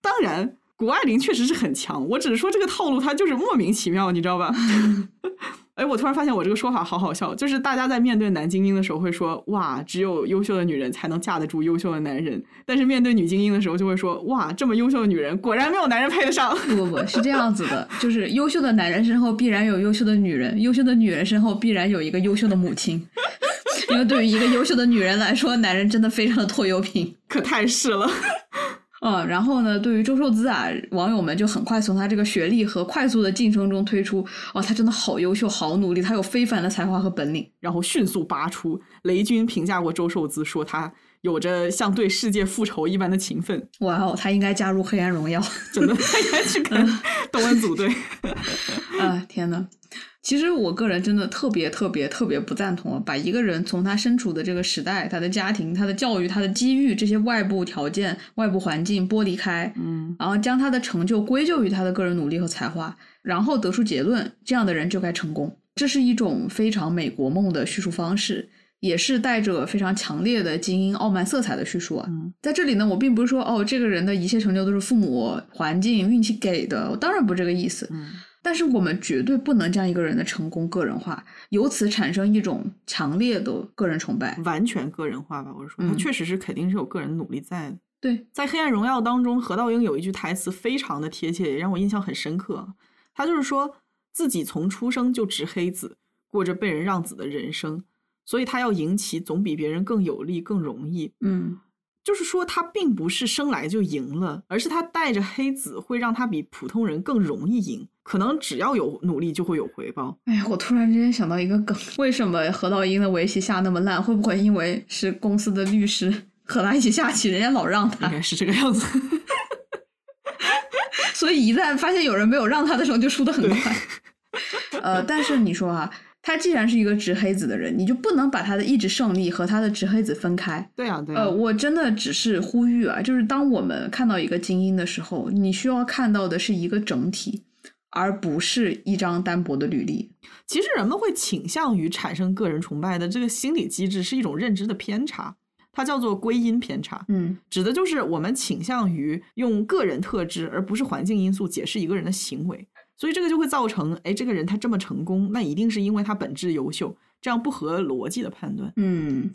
当然，谷爱凌确实是很强，我只是说这个套路它就是莫名其妙，你知道吧？哎，我突然发现我这个说法好好笑，就是大家在面对男精英的时候会说，哇，只有优秀的女人才能架得住优秀的男人，但是面对女精英的时候就会说，哇，这么优秀的女人，果然没有男人配得上。不不不是这样子的，就是优秀的男人身后必然有优秀的女人，优秀的女人身后必然有一个优秀的母亲，因为对于一个优秀的女人来说，男人真的非常的拖油瓶，可太是了。嗯，然后呢，对于周受资啊，网友们就很快从他这个学历和快速的晋升中推出，哦，他真的好优秀，好努力，他有非凡的才华和本领，然后迅速拔出。雷军评价过周受资，说他有着像对世界复仇一般的勤奋。哇哦，他应该加入黑暗荣耀，真的，他应该去跟 东恩组队。啊，天呐！其实我个人真的特别特别特别不赞同，把一个人从他身处的这个时代、他的家庭、他的教育、他的机遇这些外部条件、外部环境剥离开，嗯，然后将他的成就归咎于他的个人努力和才华，然后得出结论，这样的人就该成功。这是一种非常美国梦的叙述方式，也是带着非常强烈的精英傲慢色彩的叙述啊。在这里呢，我并不是说哦，这个人的一切成就都是父母、环境、运气给的，我当然不这个意思。但是我们绝对不能将一个人的成功个人化，由此产生一种强烈的个人崇拜，完全个人化吧。我是说，他确实是肯定是有个人努力在的。对，在《黑暗荣耀》当中，何道英有一句台词非常的贴切，也让我印象很深刻。他就是说自己从出生就执黑子，过着被人让子的人生，所以他要赢棋总比别人更有利、更容易。嗯。就是说，他并不是生来就赢了，而是他带着黑子会让他比普通人更容易赢。可能只要有努力，就会有回报。哎呀，我突然之间想到一个梗：为什么何道英的围棋下那么烂？会不会因为是公司的律师和他一起下棋，人家老让他？应该是这个样子。所以一旦发现有人没有让他的时候，就输得很快。呃，但是你说啊。他既然是一个执黑子的人，你就不能把他的意志胜利和他的执黑子分开。对啊，对。呃，我真的只是呼吁啊，就是当我们看到一个精英的时候，你需要看到的是一个整体，而不是一张单薄的履历。其实人们会倾向于产生个人崇拜的这个心理机制是一种认知的偏差，它叫做归因偏差。嗯，指的就是我们倾向于用个人特质而不是环境因素解释一个人的行为。所以这个就会造成，哎，这个人他这么成功，那一定是因为他本质优秀，这样不合逻辑的判断。嗯，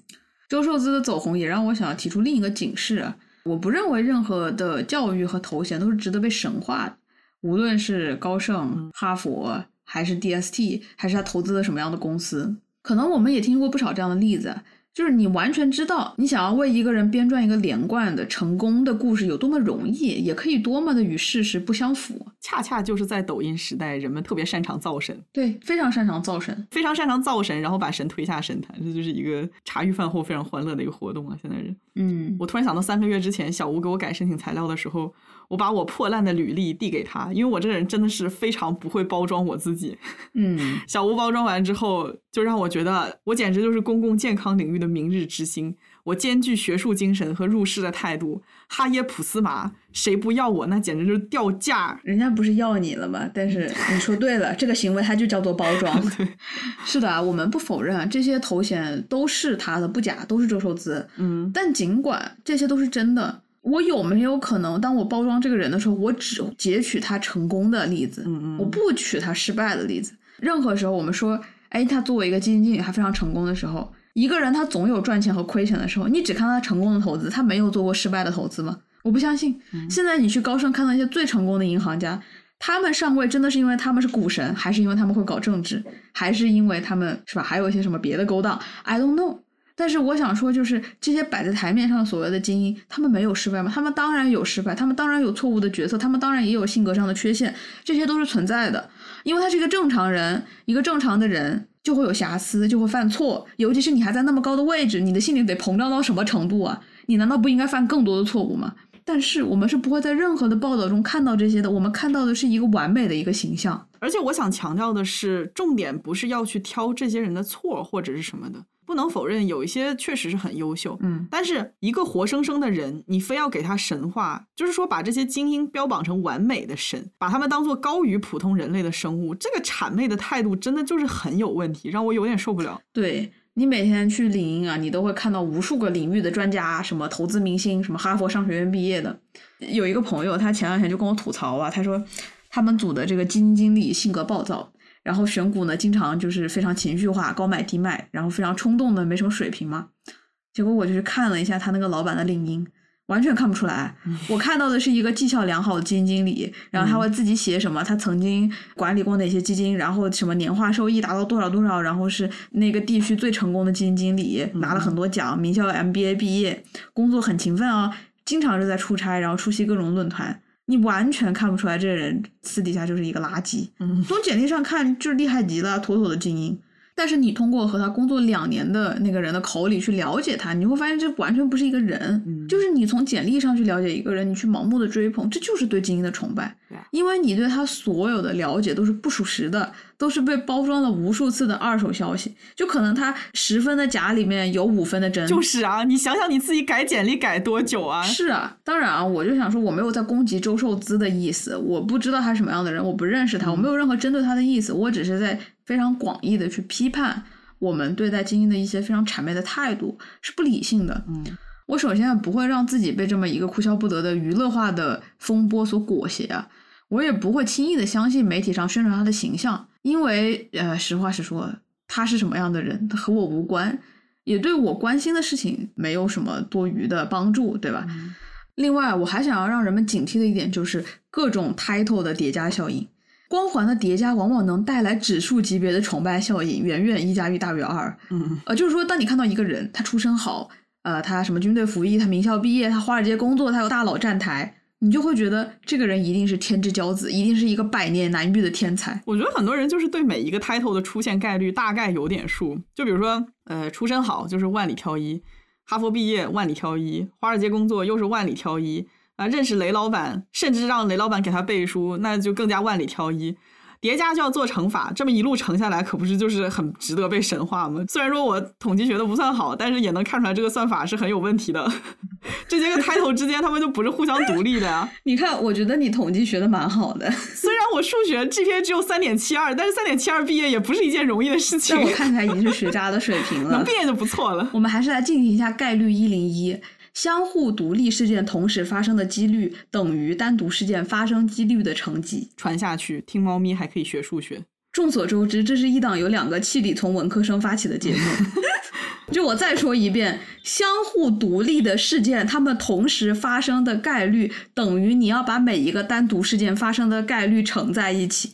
周受资的走红也让我想要提出另一个警示啊，我不认为任何的教育和头衔都是值得被神化的，无论是高盛、哈佛，还是 DST，还是他投资的什么样的公司，可能我们也听过不少这样的例子。就是你完全知道，你想要为一个人编撰一个连贯的、成功的故事有多么容易，也可以多么的与事实不相符。恰恰就是在抖音时代，人们特别擅长造神，对，非常擅长造神，非常擅长造神，然后把神推下神坛，这就是一个茶余饭后非常欢乐的一个活动啊！现在人，嗯，我突然想到三个月之前，小吴给我改申请材料的时候，我把我破烂的履历递给他，因为我这个人真的是非常不会包装我自己。嗯，小吴包装完之后，就让我觉得我简直就是公共健康领域的明日之星。我兼具学术精神和入世的态度，哈耶普斯麻，谁不要我，那简直就是掉价。人家不是要你了吗？但是你说对了，这个行为它就叫做包装。是的，我们不否认这些头衔都是他的，不假，都是周受资。嗯，但尽管这些都是真的，我有没有可能，当我包装这个人的时候，我只截取他成功的例子，嗯嗯我不取他失败的例子。任何时候，我们说，哎，他作为一个基金经理，他非常成功的时候，一个人他总有赚钱和亏钱的时候。你只看他成功的投资，他没有做过失败的投资吗？我不相信。现在你去高盛看到一些最成功的银行家，他们上位真的是因为他们是股神，还是因为他们会搞政治，还是因为他们是吧？还有一些什么别的勾当？I don't know。但是我想说，就是这些摆在台面上所谓的精英，他们没有失败吗？他们当然有失败，他们当然有错误的决策，他们当然也有性格上的缺陷，这些都是存在的。因为他是一个正常人，一个正常的人就会有瑕疵，就会犯错。尤其是你还在那么高的位置，你的心里得膨胀到什么程度啊？你难道不应该犯更多的错误吗？但是我们是不会在任何的报道中看到这些的，我们看到的是一个完美的一个形象。而且我想强调的是，重点不是要去挑这些人的错或者是什么的。不能否认，有一些确实是很优秀，嗯，但是一个活生生的人，你非要给他神化，就是说把这些精英标榜成完美的神，把他们当做高于普通人类的生物，这个谄媚的态度真的就是很有问题，让我有点受不了。对你每天去领英啊，你都会看到无数个领域的专家，什么投资明星，什么哈佛商学院毕业的。有一个朋友，他前两天就跟我吐槽啊，他说他们组的这个基金经理性格暴躁。然后选股呢，经常就是非常情绪化，高买低卖，然后非常冲动的，没什么水平嘛。结果我就是看了一下他那个老板的领英，完全看不出来。我看到的是一个绩效良好的基金经理，然后他会自己写什么，他曾经管理过哪些基金，然后什么年化收益达到多少多少，然后是那个地区最成功的基金经理，拿了很多奖，名校 MBA 毕业，工作很勤奋啊，经常是在出差，然后出席各种论坛。你完全看不出来这人私底下就是一个垃圾，嗯，从简历上看就是厉害极了，妥妥的精英。但是你通过和他工作两年的那个人的口里去了解他，你会发现这完全不是一个人。嗯就是你从简历上去了解一个人，你去盲目的追捧，这就是对精英的崇拜。对啊因为你对他所有的了解都是不属实的，都是被包装了无数次的二手消息。就可能他十分的假里面有五分的真。就是啊，你想想你自己改简历改多久啊？是啊，当然啊，我就想说，我没有在攻击周受资的意思，我不知道他什么样的人，我不认识他，我没有任何针对他的意思，我只是在非常广义的去批判我们对待精英的一些非常谄媚的态度是不理性的。嗯，我首先不会让自己被这么一个哭笑不得的娱乐化的风波所裹挟啊，我也不会轻易的相信媒体上宣传他的形象，因为呃，实话实说，他是什么样的人他和我无关，也对我关心的事情没有什么多余的帮助，对吧？另外，我还想要让人们警惕的一点就是各种 title 的叠加效应。光环的叠加往往能带来指数级别的崇拜效应，远远一加一大于二。嗯，呃，就是说，当你看到一个人，他出身好，呃，他什么军队服役，他名校毕业，他华尔街工作，他有大佬站台，你就会觉得这个人一定是天之骄子，一定是一个百年难遇的天才。我觉得很多人就是对每一个 title 的出现概率大概有点数。就比如说，呃，出身好就是万里挑一，哈佛毕业万里挑一，华尔街工作又是万里挑一啊，认识雷老板，甚至让雷老板给他背书，那就更加万里挑一。叠加就要做乘法，这么一路乘下来，可不是就是很值得被神话吗？虽然说我统计学的不算好，但是也能看出来这个算法是很有问题的。这些个 title 之间，他们就不是互相独立的呀。你看，我觉得你统计学的蛮好的，虽然我数学 GPA 只有三点七二，但是三点七二毕业也不是一件容易的事情在。我看起来已经是学渣的水平了能毕。业就不错了。我们还是来进行一下概率一零一，相互独立事件同时发生的几率等于单独事件发生几率的乘积。传下去，听猫咪还可以学数学。众所周知，这是一档由两个气理从文科生发起的节目。就我再说一遍，相互独立的事件，它们同时发生的概率等于你要把每一个单独事件发生的概率乘在一起。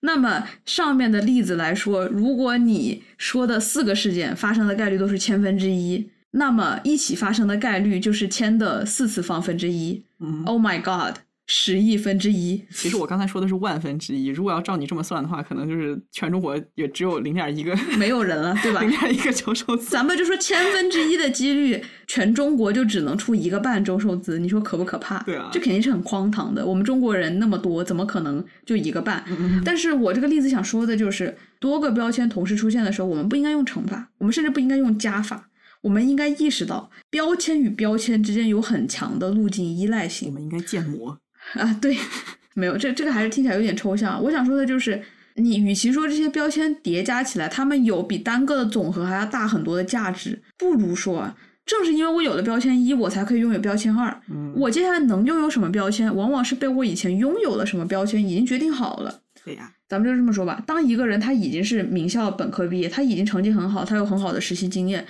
那么上面的例子来说，如果你说的四个事件发生的概率都是千分之一，那么一起发生的概率就是千的四次方分之一。嗯 Oh my god！十亿分之一，其实我刚才说的是万分之一，如果要照你这么算的话，可能就是全中国也只有零点一个，没有人了，对吧 零？点一个周寿司。咱们就说千分之一的几率，全中国就只能出一个半周寿司，你说可不可怕？对啊这肯定是很荒唐的。我们中国人那么多，怎么可能就一个半？嗯但是我这个例子想说的就是，多个标签同时出现的时候，我们不应该用乘法，我们甚至不应该用加法，我们应该意识到标签与标签之间有很强的路径依赖性我性们应该建模。啊。对，没有这这个还是听起来有点抽象。我想说的就是。你与其说这些标签叠加起来，它们有比单个的总和还要大很多的价值，不如说，正是因为我有了标签一，我才可以拥有标签二。嗯，我接下来能拥有什么标签，往往是被我以前拥有了什么标签已经决定好了。对呀，咱们就这么说吧，当一个人他已经是名校本科毕业，他已经成绩很好，他有很好的实习经验，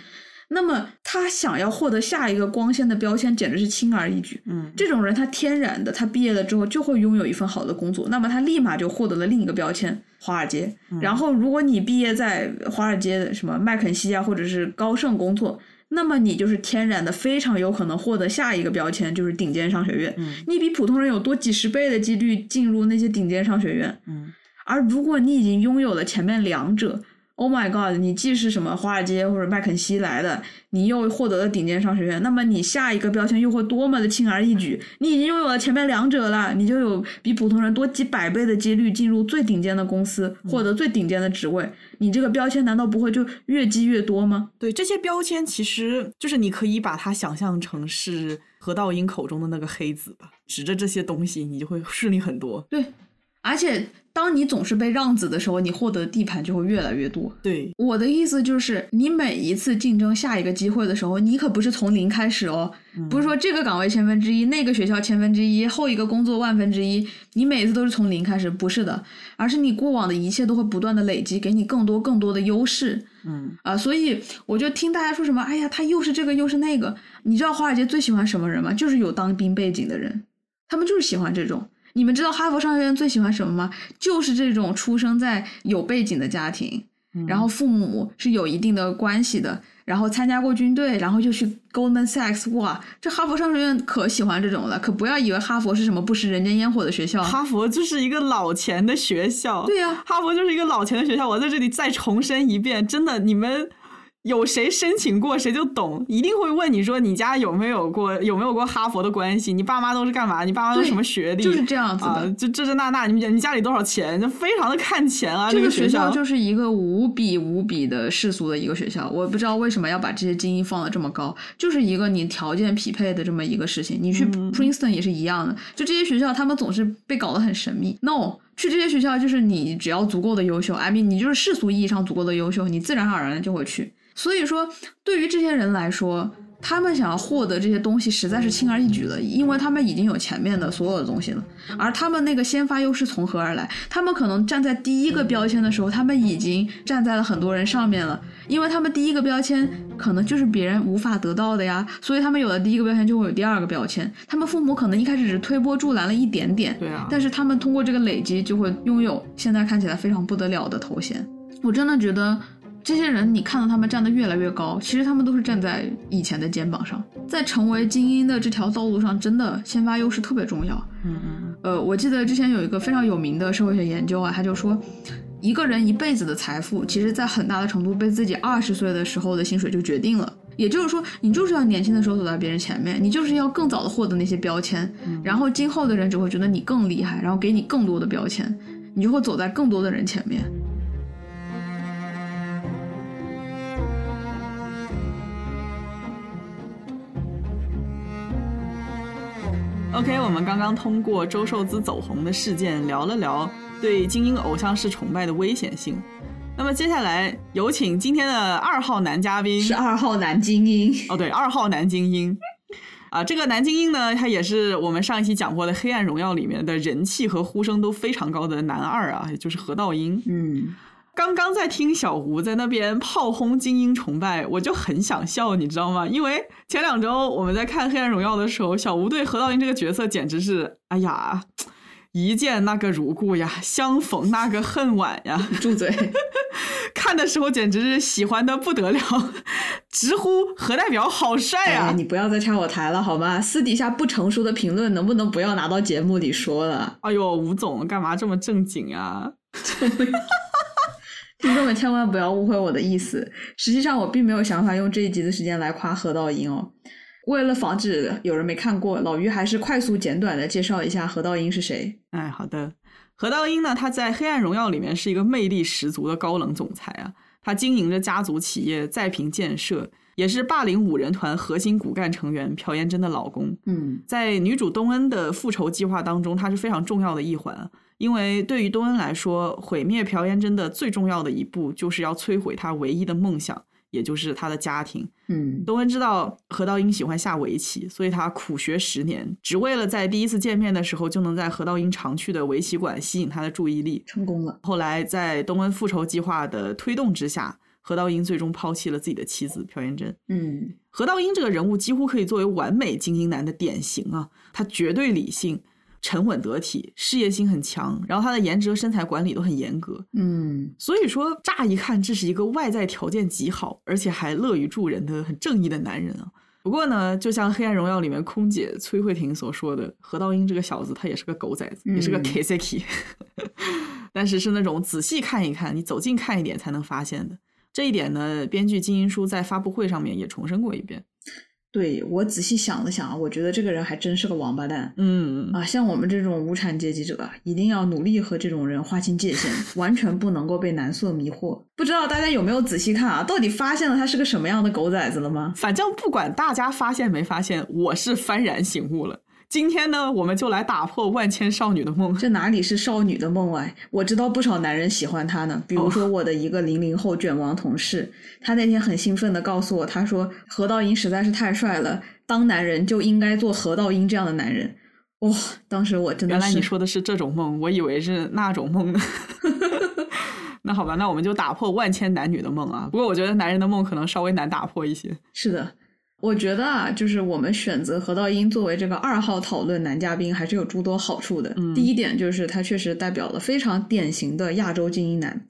那么他想要获得下一个光鲜的标签，简直是轻而易举。嗯，这种人他天然的，他毕业了之后就会拥有一份好的工作，那么他立马就获得了另一个标签——华尔街。然后，如果你毕业在华尔街的什么麦肯锡啊，或者是高盛工作，那么你就是天然的非常有可能获得下一个标签，就是顶尖商学院。嗯你比普通人有多几十倍的几率进入那些顶尖商学院。嗯，而如果你已经拥有了前面两者，Oh my God，你既是什么华尔街或者麦肯锡来的，你又获得了顶尖商学院，那么你下一个标签又会多么的轻而易举？你已经拥有了前面两者了，你就有比普通人多几百倍的几率进入最顶尖的公司，获得最顶尖的职位。你这个标签难道不会就越积越多吗？对，这些标签其实就是你可以把它想象成是何道英口中的那个黑子吧，指着这些东西，你就会顺利很多。对，而且当你总是被让子的时候，你获得的地盘就会越来越多。对，我的意思就是，你每一次竞争下一个机会的时候，你可不是从零开始哦，不是说这个岗位千分之一，那个学校千分之一，后一个工作万分之一，你每一次都是从零开始，不是的，而是你过往的一切都会不断的累积，给你更多更多的优势嗯啊。所以我就听大家说什么，哎呀，他又是这个又是那个，你知道华尔街最喜欢什么人吗？就是有当兵背景的人，他们就是喜欢这种。你们知道哈佛商学院最喜欢什么吗？就是这种出生在有背景的家庭，然后父母是有一定的关系的，然后参加过军队，然后就去 Goldman Sachs，哇，这哈佛商学院可喜欢这种了，可不要以为哈佛是什么不食人间烟火的学校。哈佛就是一个老钱的学校。对呀、哈佛就是一个老钱的学校。我在这里再重申一遍，真的，你们有谁申请过，谁就懂，一定会问你说你家有没有过有没有过哈佛的关系，你爸妈都是干嘛，你爸妈都是什么学历，就是这样子的。啊，就这这那那，你们你家里多少钱，就非常的看钱啊。这个学校校就是一个无比无比的世俗的一个学校，我不知道为什么要把这些精英放的这么高，就是一个你条件匹配的这么一个事情。你去嗯 Princeton 也是一样的，就这些学校他们总是被搞得很神秘。No，去这些学校就是你只要足够的优秀，I mean 你就是世俗意义上足够的优秀，你自然而然就会去。所以说，对于这些人来说，他们想要获得这些东西实在是轻而易举了，因为他们已经有前面的所有的东西了。而他们那个先发优势从何而来？他们可能站在第一个标签的时候，他们已经站在了很多人上面了，因为他们第一个标签可能就是别人无法得到的呀，所以他们有了第一个标签就会有第二个标签。他们父母可能一开始只推波助澜了一点点，对啊，但是他们通过这个累积，就会拥有现在看起来非常不得了的头衔。我真的觉得。这些人，你看到他们站得越来越高，其实他们都是站在以前的肩膀上，在成为精英的这条道路上，真的先发优势特别重要。嗯嗯呃，我记得之前有一个非常有名的社会学研究啊，他就说，一个人一辈子的财富，其实在很大的程度被自己二十岁的时候的薪水就决定了。也就是说，你就是要年轻的时候走在别人前面，你就是要更早的获得那些标签，然后今后的人只会觉得你更厉害，然后给你更多的标签，你就会走在更多的人前面。OK，我们刚刚通过周受资走红的事件聊了聊对精英偶像式崇拜的危险性。那么接下来有请今天的二号男嘉宾，是二号男精英，哦，对，二号男精英。啊，这个男精英呢，他也是我们上一期讲过的《黑暗荣耀》里面的人气和呼声都非常高的男二啊，也就是何道英。嗯，刚刚在听小吴在那边炮轰精英崇拜，我就很想笑，你知道吗？因为前两周我们在看《黑暗荣耀》的时候，小吴对何道英这个角色简直是，哎呀，一见那个如故呀，相逢那个恨晚呀。住嘴！看的时候简直是喜欢的不得了，直呼何代表好帅啊！你不要再拆我台了好吗？私底下不成熟的评论能不能不要拿到节目里说了？哎呦，吴总干嘛这么正经啊？听众们千万不要误会我的意思，实际上我并没有想法用这一集的时间来夸何道英哦。为了防止有人没看过，老于还是快速简短的介绍一下何道英是谁。哎，好的，何道英呢，他在《黑暗荣耀》里面是一个魅力十足的高冷总裁啊，他经营着家族企业再平建设，也是霸凌五人团核心骨干成员朴妍珍的老公。嗯，在女主东恩的复仇计划当中，他是非常重要的一环。因为对于东恩来说，毁灭朴妍珍的最重要的一步，就是要摧毁他唯一的梦想，也就是他的家庭。嗯，东恩知道何道英喜欢下围棋，所以他苦学十年，只为了在第一次见面的时候就能在何道英常去的围棋馆吸引他的注意力，成功了。后来在东恩复仇计划的推动之下，何道英最终抛弃了自己的妻子朴妍珍。嗯，何道英这个人物几乎可以作为完美精英男的典型啊，他绝对理性。沉稳得体，事业心很强，然后他的颜值和身材管理都很严格，嗯，所以说乍一看这是一个外在条件极好，而且还乐于助人的很正义的男人啊。不过呢，就像《黑暗荣耀》里面空姐崔慧婷所说的，何道英这个小子他也是个狗崽子，也是个 K C K，但是是那种仔细看一看，你走近看一点才能发现的。这一点呢，编剧金英书在发布会上面也重申过一遍。对我仔细想了想啊，我觉得这个人还真是个王八蛋。嗯啊，像我们这种无产阶级者，一定要努力和这种人划清界限，完全不能够被男色迷惑。不知道大家有没有仔细看啊？到底发现了他是个什么样的狗崽子了吗？反正不管大家发现没发现，我是幡然醒悟了。今天呢，我们就来打破万千少女的梦。这哪里是少女的梦啊？我知道不少男人喜欢她呢。比如说我的一个零零后卷王同事，他那天很兴奋的告诉我，他说何道英实在是太帅了，当男人就应该做何道英这样的男人。哇，当时我真的原来你说的是这种梦，我以为是那种梦呢。那好吧，那我们就打破万千男女的梦啊。不过我觉得男人的梦可能稍微难打破一些。是的。我觉得啊，就是我们选择何道英作为这个二号讨论男嘉宾，还是有诸多好处的。第一点就是他确实代表了非常典型的亚洲精英男。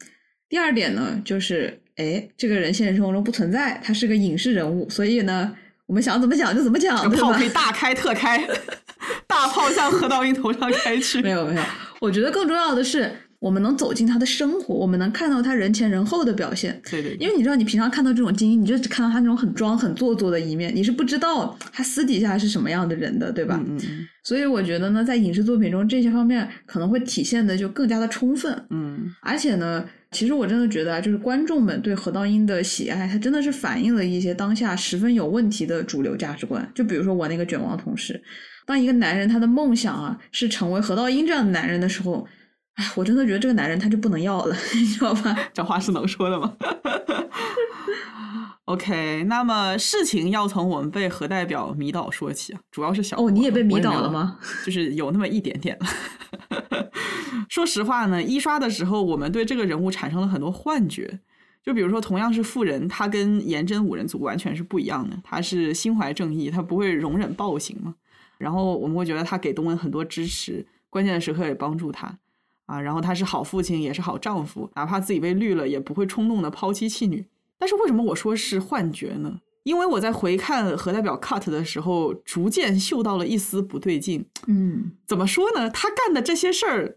第二点呢，就是哎，这个人现实生活中不存在，他是个影视人物，所以呢，我们想怎么讲就怎么讲，炮可以大开特开，大炮向何道英头上开去。没有没有，我觉得更重要的是。我们能走进他的生活，我们能看到他人前人后的表现。对对，因为你知道，你平常看到这种精英，你就只看到他那种很装、很做作的一面，你是不知道他私底下是什么样的人的，对吧？嗯嗯。所以我觉得呢，在影视作品中，这些方面可能会体现的就更加的充分。嗯。而且呢，其实我真的觉得啊，就是观众们对何道英的喜爱，他真的是反映了一些当下十分有问题的主流价值观。就比如说我那个卷王同事，当一个男人他的梦想啊是成为何道英这样的男人的时候。哎，我真的觉得这个男人他就不能要了，你知道吧？这话是能说的吗？OK，那么事情要从我们被何代表迷倒说起啊，主要是小哦，你也被迷倒了吗？就是有那么一点点。说实话呢，一刷的时候，我们对这个人物产生了很多幻觉。就比如说，同样是富人，他跟颜真五人组完全是不一样的。他是心怀正义，他不会容忍暴行嘛。然后我们会觉得他给东恩很多支持，关键的时刻也帮助他。啊，然后他是好父亲，也是好丈夫，哪怕自己被绿了，也不会冲动的抛妻弃女。但是为什么我说是幻觉呢？因为我在回看何代表 cut 的时候，逐渐嗅到了一丝不对劲。嗯，怎么说呢？他干的这些事儿，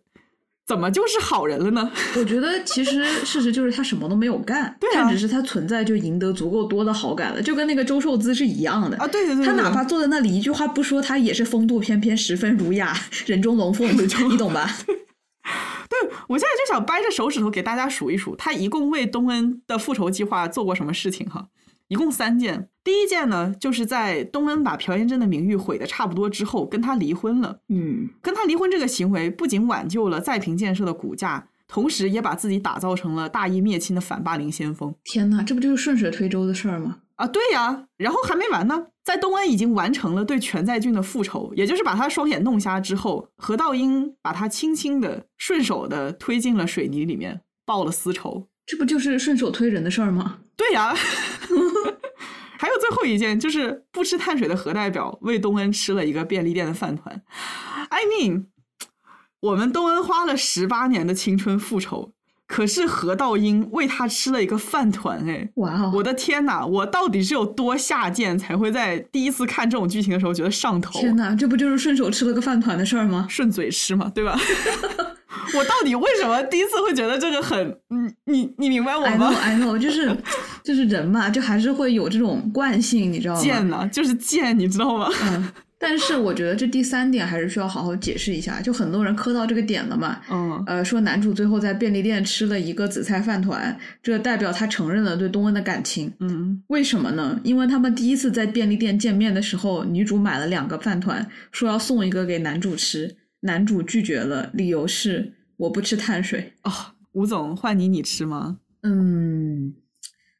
怎么就是好人了呢？我觉得其实事实就是他什么都没有干，对啊，只是他存在就赢得足够多的好感了，就跟那个周寿滋是一样的啊。对对对，他哪怕坐在那里一句话不说，他也是风度翩翩，十分儒雅，人中龙凤，你懂吧？对，我现在就想掰着手指头给大家数一数，他一共为东恩的复仇计划做过什么事情哈？一共三件。第一件呢，就是在东恩把朴妍珍的名誉毁得差不多之后，跟他离婚了。嗯，跟他离婚这个行为不仅挽救了再平建设的股价，同时也把自己打造成了大义灭亲的反霸凌先锋。天哪，这不就是顺水推舟的事儿吗？啊，对呀，然后还没完呢，在东恩已经完成了对全在俊的复仇，也就是把他双眼弄瞎之后，何道英把他轻轻的、顺手的推进了水泥里面，报了私仇。这不就是顺手推人的事儿吗？对呀，还有最后一件，就是不吃碳水的何代表为东恩吃了一个便利店的饭团。I mean，我们东恩花了十八年的青春复仇，可是何道英为他吃了一个饭团，哎，哇哦！我的天哪！我到底是有多下贱，才会在第一次看这种剧情的时候觉得上头？天哪，这不就是顺手吃了个饭团的事儿吗？顺嘴吃嘛，对吧？我到底为什么第一次会觉得这个很……嗯，你你明白我吗？I know，就是就是人嘛，就还是会有这种惯性，你知道吗？贱呢，就是贱，你知道吗？嗯。但是我觉得这第三点还是需要好好解释一下，就很多人磕到这个点了嘛。嗯。呃，说男主最后在便利店吃了一个紫菜饭团，这代表他承认了对东恩的感情。嗯。为什么呢？因为他们第一次在便利店见面的时候，女主买了两个饭团，说要送一个给男主吃，男主拒绝了，理由是我不吃碳水。哦，吴总，换你，你吃吗？嗯，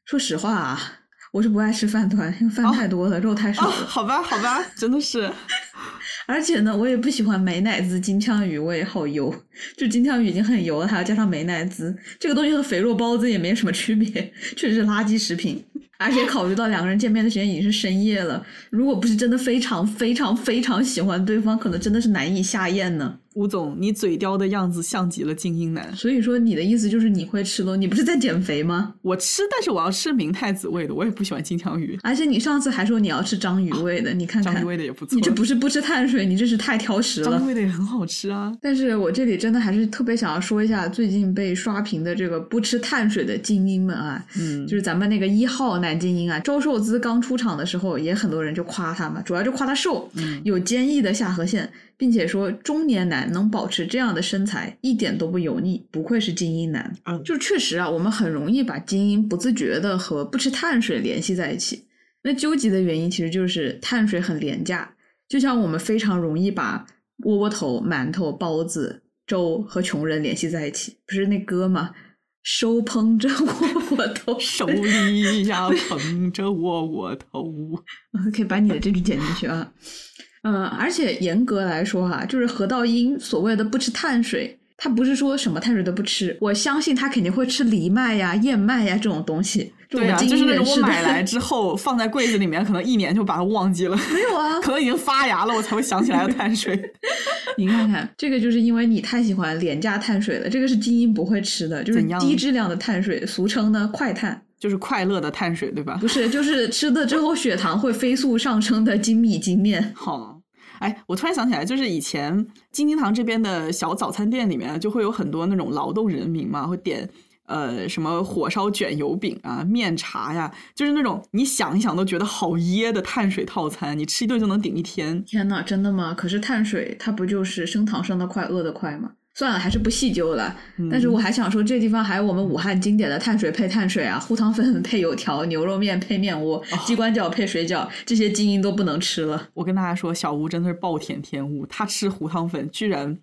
说实话啊。我是不爱吃饭团，因为饭太多了，肉太少了。好吧，好吧，真的是。而且呢，我也不喜欢美乃滋金枪鱼，我也好油。就金枪鱼已经很油了，还要加上美乃滋，这个东西和肥肉包子也没什么区别，确实是垃圾食品。而且考虑到两个人见面的时间已经是深夜了，如果不是真的非常非常非常喜欢对方，可能真的是难以下咽呢。吴总，你嘴刁的样子像极了精英男。所以说，你的意思就是你会吃喽？你不是在减肥吗？我吃，但是我要吃明太子味的，我也不喜欢金枪鱼。而且你上次还说你要吃章鱼味的，你看看，章鱼味的也不错。你这不是不吃碳水，你这是太挑食了。章鱼味的也很好吃啊。但是我这里真的还是特别想要说一下最近被刷屏的这个不吃碳水的精英们啊，嗯，就是咱们那个一号男精英啊，周受资刚出场的时候，也很多人就夸他嘛，主要就夸他瘦，嗯有坚毅的下颌线。并且说中年男能保持这样的身材一点都不油腻，不愧是精英男。嗯，就确实啊，我们很容易把精英不自觉的和不吃碳水联系在一起。那究极的原因其实就是碳水很廉价，就像我们非常容易把窝窝头、馒头、包子、粥和穷人联系在一起。不是那歌吗？手捧着窝窝头，手里呀捧着窝窝头。可以把你的这句剪进去啊。嗯，而且严格来说哈，就是何道英所谓的不吃碳水，他不是说什么碳水都不吃，我相信他肯定会吃藜麦呀、燕麦呀这种东西。对啊，就是那种我买来 之后放在柜子里面，可能一年就把它忘记了。没有啊，可能已经发芽了，我才会想起来碳水。你看看，这个就是因为你太喜欢廉价碳水了，这个是精英不会吃的，就是低质量的碳水，俗称呢快碳，就是快乐的碳水，对吧？不是，就是吃的之后血糖会飞速上升的精米精面。好。哎，我突然想起来，就是以前金金堂这边的小早餐店里面，就会有很多那种劳动人民嘛，会点呃什么火烧卷油饼啊、面茶呀，就是那种你想一想都觉得好噎的碳水套餐，你吃一顿就能顶一天。天呐，真的吗？可是碳水它不就是升糖升的快，饿的快吗？算了，还是不细究了。但是我还想说，这地方还有我们武汉经典的碳水配碳水啊，糊汤粉配油条，牛肉面配面窝，鸡冠饺配水饺，这些精英都不能吃了。我跟大家说，小吴真的是暴殄天物，他吃糊汤粉居然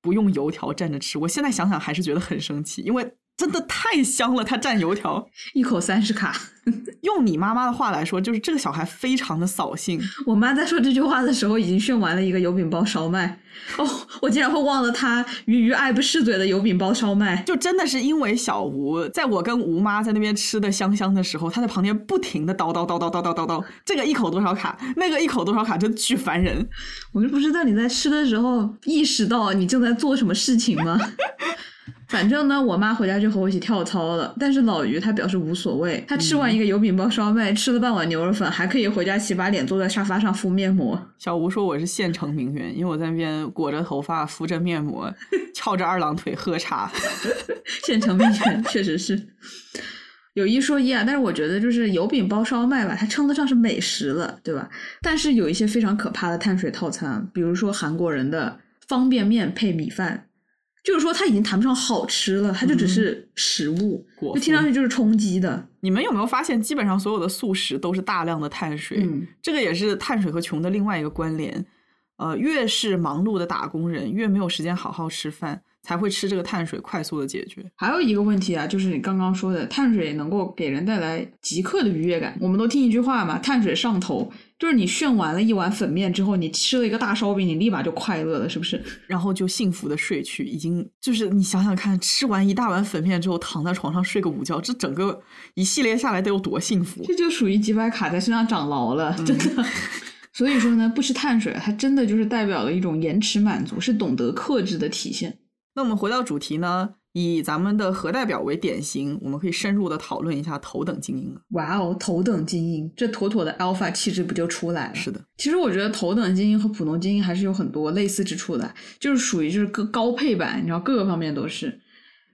不用油条蘸着吃，我现在想想还是觉得很生气，因为。真的太香了，它蘸油条一口三十卡。用你妈妈的话来说，就是这个小孩非常的扫兴。我妈在说这句话的时候，已经炫完了一个油饼包烧麦。哦，我竟然会忘了他鱼鱼爱不释嘴的油饼包烧麦。就真的是因为小吴，在我跟吴妈在那边吃的香香的时候，他在旁边不停的叨叨叨叨叨叨叨叨，这个一口多少卡，那个一口多少卡，真巨烦人。我就不知道你在吃的时候意识到你正在做什么事情吗？反正呢，我妈回家就和我一起跳操了。但是老于他表示无所谓，他吃完一个油饼包烧麦，吃了半碗牛肉粉，还可以回家洗把脸，坐在沙发上敷面膜。小吴说我是县城名媛，因为我在那边裹着头发敷着面膜，翘着二郎腿喝茶。县城名媛确实是有一说一啊，但是我觉得就是油饼包烧麦吧，它称得上是美食了，对吧？但是有一些非常可怕的碳水套餐，比如说韩国人的方便面配米饭。就是说，它已经谈不上好吃了，它就只是食物，就听上去就是充饥的。你们有没有发现，基本上所有的素食都是大量的碳水？嗯，这个也是碳水和穷的另外一个关联。呃，越是忙碌的打工人，越没有时间好好吃饭，才会吃这个碳水快速的解决。还有一个问题啊，就是你刚刚说的，碳水能够给人带来即刻的愉悦感。我们都听一句话嘛，碳水上头。就是你炫完了一碗粉面之后，你吃了一个大烧饼，你立马就快乐了，是不是？然后就幸福的睡去，已经就是你想想看，吃完一大碗粉面之后，躺在床上睡个午觉，这整个一系列下来得有多幸福？这就属于几百卡在身上长牢了，真的。所以说呢，不吃碳水，它真的就是代表了一种延迟满足，是懂得克制的体现。那我们回到主题呢，以咱们的核代表为典型，我们可以深入的讨论一下头等精英了。哇哦，头等精英，这妥妥的 alpha 气质不就出来了？是的，其实我觉得头等精英和普通精英还是有很多类似之处的，就是属于就是个高配版，你知道各个方面都是。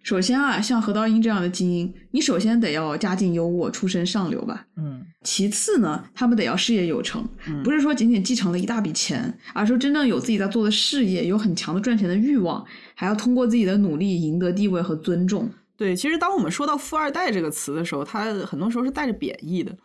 首先啊，像何道英这样的精英，你首先得要家境优渥，出身上流吧。嗯。其次呢，他们得要事业有成，嗯不是说仅仅继承了一大笔钱，而是说真正有自己在做的事业，有很强的赚钱的欲望，还要通过自己的努力赢得地位和尊重。对，其实当我们说到“富二代”这个词的时候，它很多时候是带着贬义的，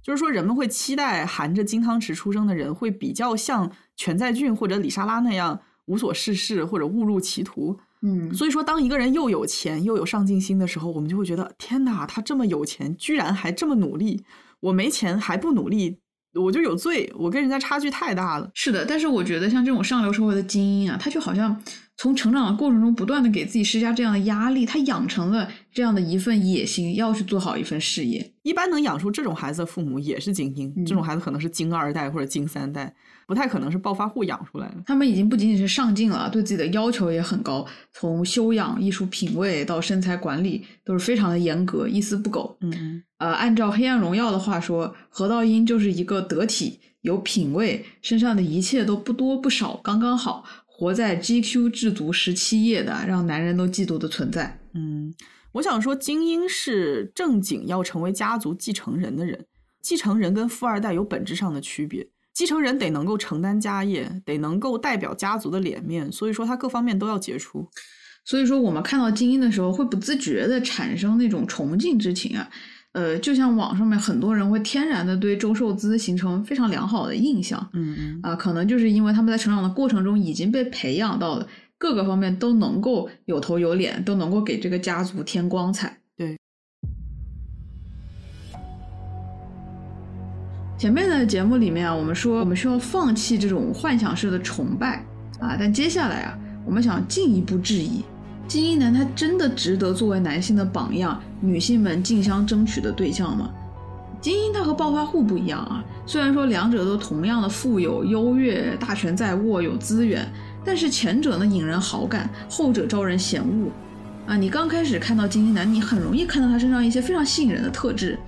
就是说人们会期待含着金汤匙出生的人会比较像全在俊或者李莎拉那样无所事事或者误入歧途。嗯，所以说，当一个人又有钱又有上进心的时候，我们就会觉得天哪，他这么有钱，居然还这么努力，我没钱还不努力，我就有罪，我跟人家差距太大了。是的，但是我觉得像这种上流社会的精英啊，他就好像从成长的过程中不断的给自己施加这样的压力，他养成了这样的一份野心，要去做好一份事业。一般能养出这种孩子的父母也是精英，嗯这种孩子可能是精二代或者精三代，不太可能是暴发户养出来的。他们已经不仅仅是上进了，对自己的要求也很高，从修养、艺术品味到身材管理都是非常的严格，一丝不苟。嗯嗯。呃，按照《黑暗荣耀》的话说，何道英就是一个得体、有品味，身上的一切都不多不少，刚刚好，活在 GQ 制足十七页的，让男人都嫉妒的存在。嗯，我想说，精英是正经要成为家族继承人的人。继承人跟富二代有本质上的区别，继承人得能够承担家业，得能够代表家族的脸面，所以说他各方面都要杰出。所以说，我们看到精英的时候，会不自觉的产生那种崇敬之情啊。呃，就像网上面很多人会天然的对周受资形成非常良好的印象嗯嗯啊、可能就是因为他们在成长的过程中已经被培养到了各个方面都能够有头有脸，都能够给这个家族添光彩。前面的节目里面啊，我们说我们需要放弃这种幻想式的崇拜啊，但接下来啊，我们想进一步质疑。精英男他真的值得作为男性的榜样，女性们竞相争取的对象吗？精英他和暴发户不一样啊，虽然说两者都同样的富有、优越、大权在握、有资源，但是前者呢引人好感，后者招人嫌恶。啊，你刚开始看到精英男，你很容易看到他身上一些非常吸引人的特质，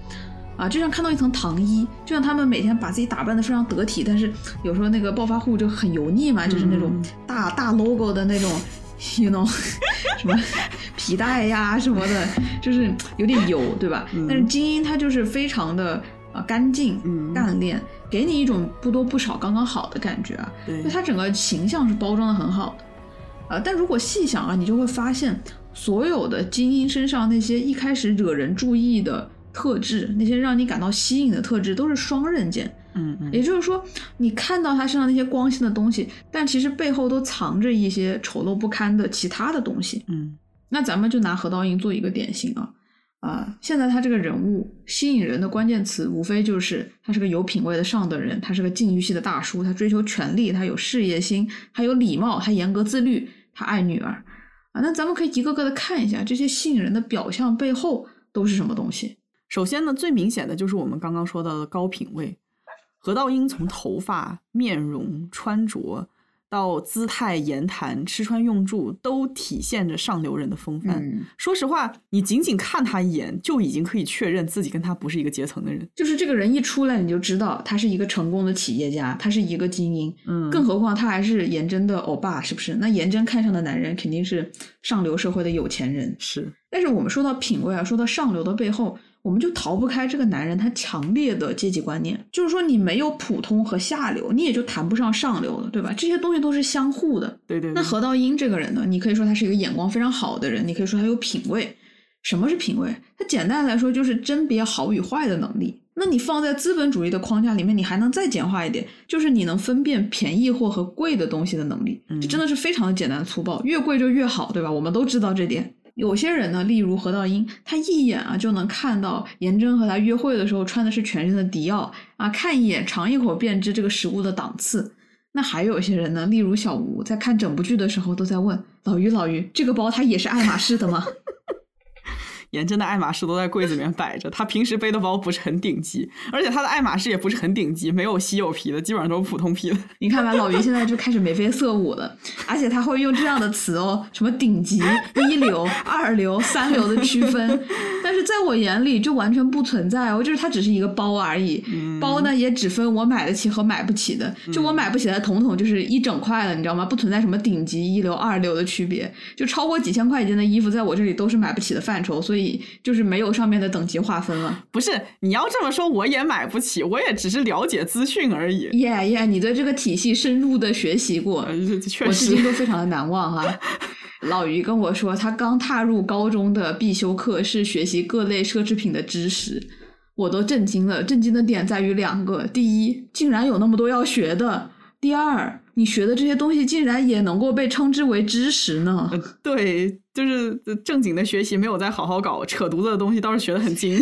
啊，就像看到一层糖衣，就像他们每天把自己打扮的非常得体，但是有时候那个暴发户就很油腻嘛，就是那种嗯大大 logo 的那种，you know，什么皮带呀什么的，就是有点油，对吧？嗯但是精英他就是非常的啊干净、嗯干练，给你一种不多不少、刚刚好的感觉啊。对就他整个形象是包装的很好的。呃，但如果细想啊，你就会发现，所有的精英身上那些一开始惹人注意的特质，那些让你感到吸引的特质，都是双刃剑。嗯嗯也就是说，你看到他身上那些光鲜的东西，但其实背后都藏着一些丑陋不堪的其他的东西。嗯那咱们就拿何道英做一个典型啊。啊，现在他这个人物吸引人的关键词，无非就是他是个有品位的上等人，他是个禁欲系的大叔，他追求权力，他有事业心，他有礼貌，他严格自律，他爱女儿啊。那咱们可以一个个的看一下这些吸引人的表象背后都是什么东西。首先呢，最明显的就是我们刚刚说到的高品位。何道英从头发、面容、穿着到姿态、言谈、吃穿用住，都体现着上流人的风范。嗯，说实话，你仅仅看他一眼，就已经可以确认自己跟他不是一个阶层的人。就是这个人一出来，你就知道他是一个成功的企业家，他是一个精英。嗯更何况他还是颜真的欧巴，是不是？那颜真看上的男人肯定是上流社会的有钱人。是，但是我们说到品味啊，说到上流的背后，我们就逃不开这个男人他强烈的阶级观念，就是说你没有普通和下流，你也就谈不上上流了，对吧？这些东西都是相互的。对对对。那何道英这个人呢，你可以说他是一个眼光非常好的人，你可以说他有品位。什么是品位？它简单来说就是甄别好与坏的能力。那你放在资本主义的框架里面，你还能再简化一点，就是你能分辨便宜货和贵的东西的能力。嗯这真的是非常的简单粗暴，越贵就越好，对吧？我们都知道这点。有些人呢，例如何道英，他一眼啊就能看到颜真和他约会的时候穿的是全身的迪奥啊，看一眼尝一口便知这个食物的档次。那还有些人呢，例如小吴，在看整部剧的时候都在问老于老于，这个包它也是爱马仕的吗？颜真的爱马仕都在柜子里面摆着，他平时背的包不是很顶级，而且他的爱马仕也不是很顶级，没有稀有皮的，基本上都是普通皮的。你看吧，老于现在就开始眉飞色舞了，而且他会用这样的词哦，什么顶级、一流、二流、三流的区分，但是在我眼里就完全不存在哦，就是它只是一个包而已。包呢也只分我买得起和买不起的，就我买不起的统统就是一整块的，你知道吗？不存在什么顶级、一流、二流的区别，就超过几千块钱的衣服，在我这里都是买不起的范畴，所以就是没有上面的等级划分了。不是你要这么说，我也买不起，我也只是了解资讯而已。耶耶，你对这个体系深入的学习过，我至今实，都非常的难忘哈。老于跟我说，他刚踏入高中的必修课是学习各类奢侈品的知识，我都震惊了。震惊的点在于两个：第一，竟然有那么多要学的；第二，你学的这些东西竟然也能够被称之为知识呢。对，就是正经的学习没有再好好搞，扯犊子的东西倒是学得很精。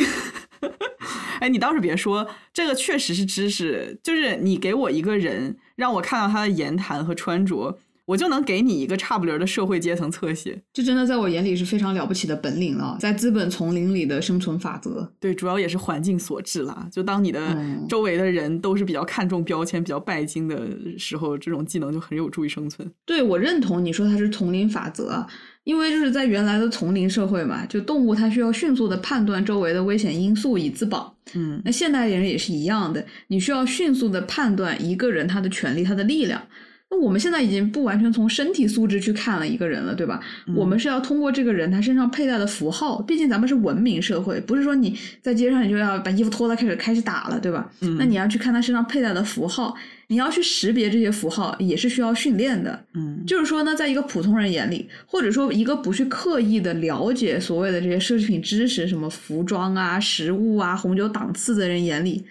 哎，你倒是别说，这个确实是知识。就是你给我一个人，让我看到他的言谈和穿着，我就能给你一个差不离儿的社会阶层侧写。这真的在我眼里是非常了不起的本领了，在资本丛林里的生存法则。对，主要也是环境所致啦。就当你的嗯周围的人都是比较看重标签、比较拜金的时候，这种技能就很有助于生存。对我认同你说它是丛林法则啊，因为就是在原来的丛林社会嘛，就动物它需要迅速的判断周围的危险因素以自保。嗯那现代人也是一样的，你需要迅速的判断一个人他的权利、他的力量。那我们现在已经不完全从身体素质去看了一个人了，对吧？我们是要通过这个人他身上佩戴的符号，毕竟咱们是文明社会，不是说你在街上你就要把衣服脱了开始开始打了，对吧？嗯那你要去看他身上佩戴的符号，你要去识别这些符号，也是需要训练的。嗯就是说呢，在一个普通人眼里，或者说一个不去刻意的了解所谓的这些奢侈品知识，什么服装啊、食物啊、红酒档次的人眼里，